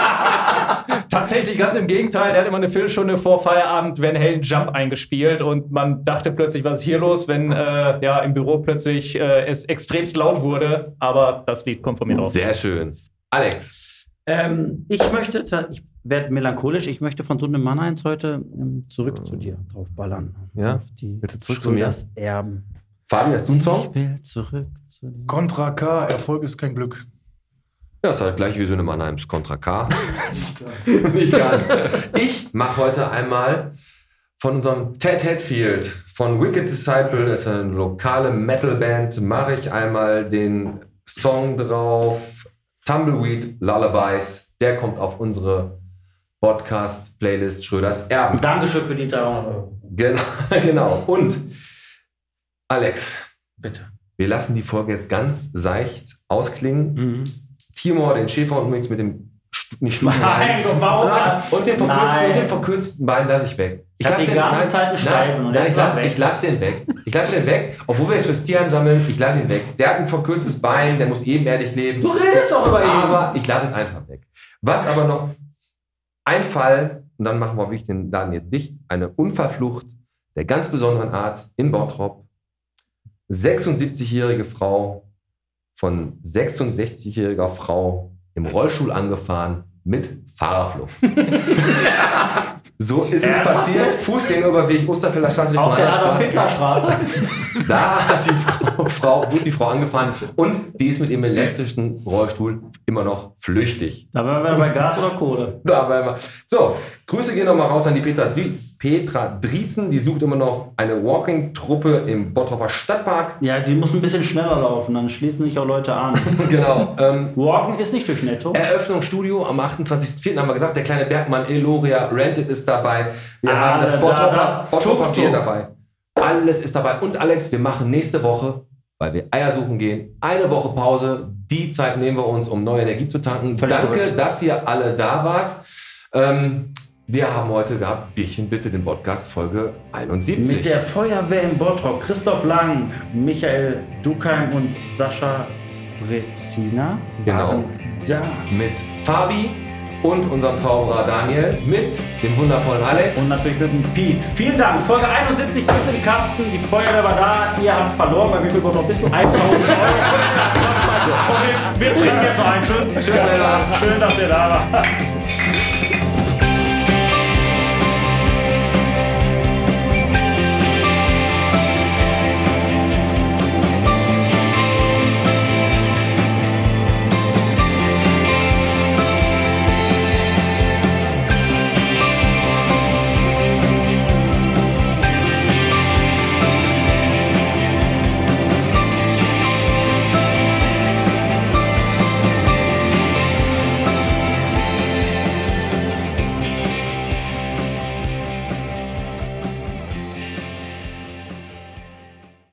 Speaker 5: Tatsächlich ganz im Gegenteil, der hat immer eine Viertelstunde vor Feierabend Van Halen Jump eingespielt und man dachte plötzlich, was ist hier los, wenn äh, ja im Büro plötzlich äh, es extremst laut wurde. Aber das Lied kommt von mir drauf.
Speaker 2: Sehr schön. Alex.
Speaker 1: Ähm, ich möchte, ich werde melancholisch, ich möchte von Sunde Mannheims heute ähm, zurück zu dir draufballern.
Speaker 2: Ja?
Speaker 1: Auf die
Speaker 2: Willst du zurück zu mir?
Speaker 1: Erben.
Speaker 2: Fabian, hast du einen Song?
Speaker 1: Ich will zurück zu dir.
Speaker 11: Contra K, Erfolg ist kein Glück.
Speaker 2: Ja, ist halt gleich wie Söhne Mannheims Contra K. [LAUGHS] Nicht ganz. Ich mache heute einmal von unserem Ted Hatfield von Wicked Disciple, das ist eine lokale Metalband, mache ich einmal den Song drauf. Tumbleweed Lullabies. Der kommt auf unsere Podcast-Playlist Schröders Erben.
Speaker 1: Dankeschön für die 300 Euro.
Speaker 2: Genau, [LAUGHS] genau. Und Alex,
Speaker 1: Bitte.
Speaker 2: wir lassen die Folge jetzt ganz seicht ausklingen.
Speaker 1: Mhm.
Speaker 2: Timor, den Schäfer und übrigens mit dem nicht? Ah, und den verkürzten, und den verkürzten Bein lasse ich weg.
Speaker 1: Ich hab
Speaker 2: lass
Speaker 1: die
Speaker 2: den- nein,
Speaker 1: Zeit
Speaker 2: nein,
Speaker 1: und
Speaker 2: nein, ich lasse ich lass den weg. Ich lasse den weg, obwohl wir jetzt fürs Tierheim sammeln, ich lasse ihn weg. Der hat ein verkürztes Bein, der muss ebenerdig leben.
Speaker 1: Du redest doch über ihn.
Speaker 2: Aber ich lasse ihn einfach weg. Was aber noch ein Fall, und dann machen wir wirklich den Laden jetzt dicht, eine Unfallflucht der ganz besonderen Art in Bottrop. 76-jährige Frau von 66-jähriger Frau im Rollstuhl angefahren mit Fahrerflucht. [LAUGHS] so ist es passiert. Fußgängerüberweg Osterfelder Straße Richtung
Speaker 1: Auf der Straße. [LAUGHS]
Speaker 2: Da hat die Frau, Frau, wurde die Frau angefahren und die ist mit ihrem elektrischen Rollstuhl immer noch flüchtig.
Speaker 1: Da waren wir bei Gas oder Kohle.
Speaker 2: Da waren wir. So, Grüße gehen nochmal raus an die Petra, Dri Petra Driesen. Die sucht immer noch eine Walking-Truppe im Bottropper Stadtpark.
Speaker 1: Ja, die muss ein bisschen schneller laufen, dann schließen sich auch Leute an. [LAUGHS]
Speaker 2: genau. Ähm,
Speaker 1: Walken ist nicht durch Netto.
Speaker 2: Eröffnung Studio am 28.04. haben wir gesagt, der kleine Bergmann Eloria Rented ist dabei. Wir
Speaker 1: Ah,
Speaker 2: haben das
Speaker 1: da,
Speaker 2: Bottropper,
Speaker 1: da.
Speaker 2: Bottropper
Speaker 1: Tuk,
Speaker 2: Bier dabei. Alles ist dabei. Und Alex, wir machen nächste Woche, weil wir Eier suchen gehen, eine Woche Pause. Die Zeit nehmen wir uns, um neue Energie zu tanken.
Speaker 1: Völlig
Speaker 2: Danke, dass ihr alle da wart. Ähm, wir haben heute gehabt, Bierchen bitte, den Podcast Folge 71.
Speaker 1: Mit der Feuerwehr im Bottrop, Christoph Lang, Michael Dukheim und Sascha Brezina
Speaker 2: Genau.
Speaker 1: da.
Speaker 2: mit Fabi und unserem Zauberer Daniel, mit dem wundervollen Alex.
Speaker 1: Und natürlich mit dem Piet. Vielen Dank. Folge 71 ist im Kasten. Die Feuerwehr war da. Ihr habt verloren. Bei wie viel Bottrop bist du? 1000 Euro. Wir, [LAUGHS] wir trinken jetzt noch einen. Tschüss.
Speaker 2: Tschüss.
Speaker 1: Schön, dass ihr da wart.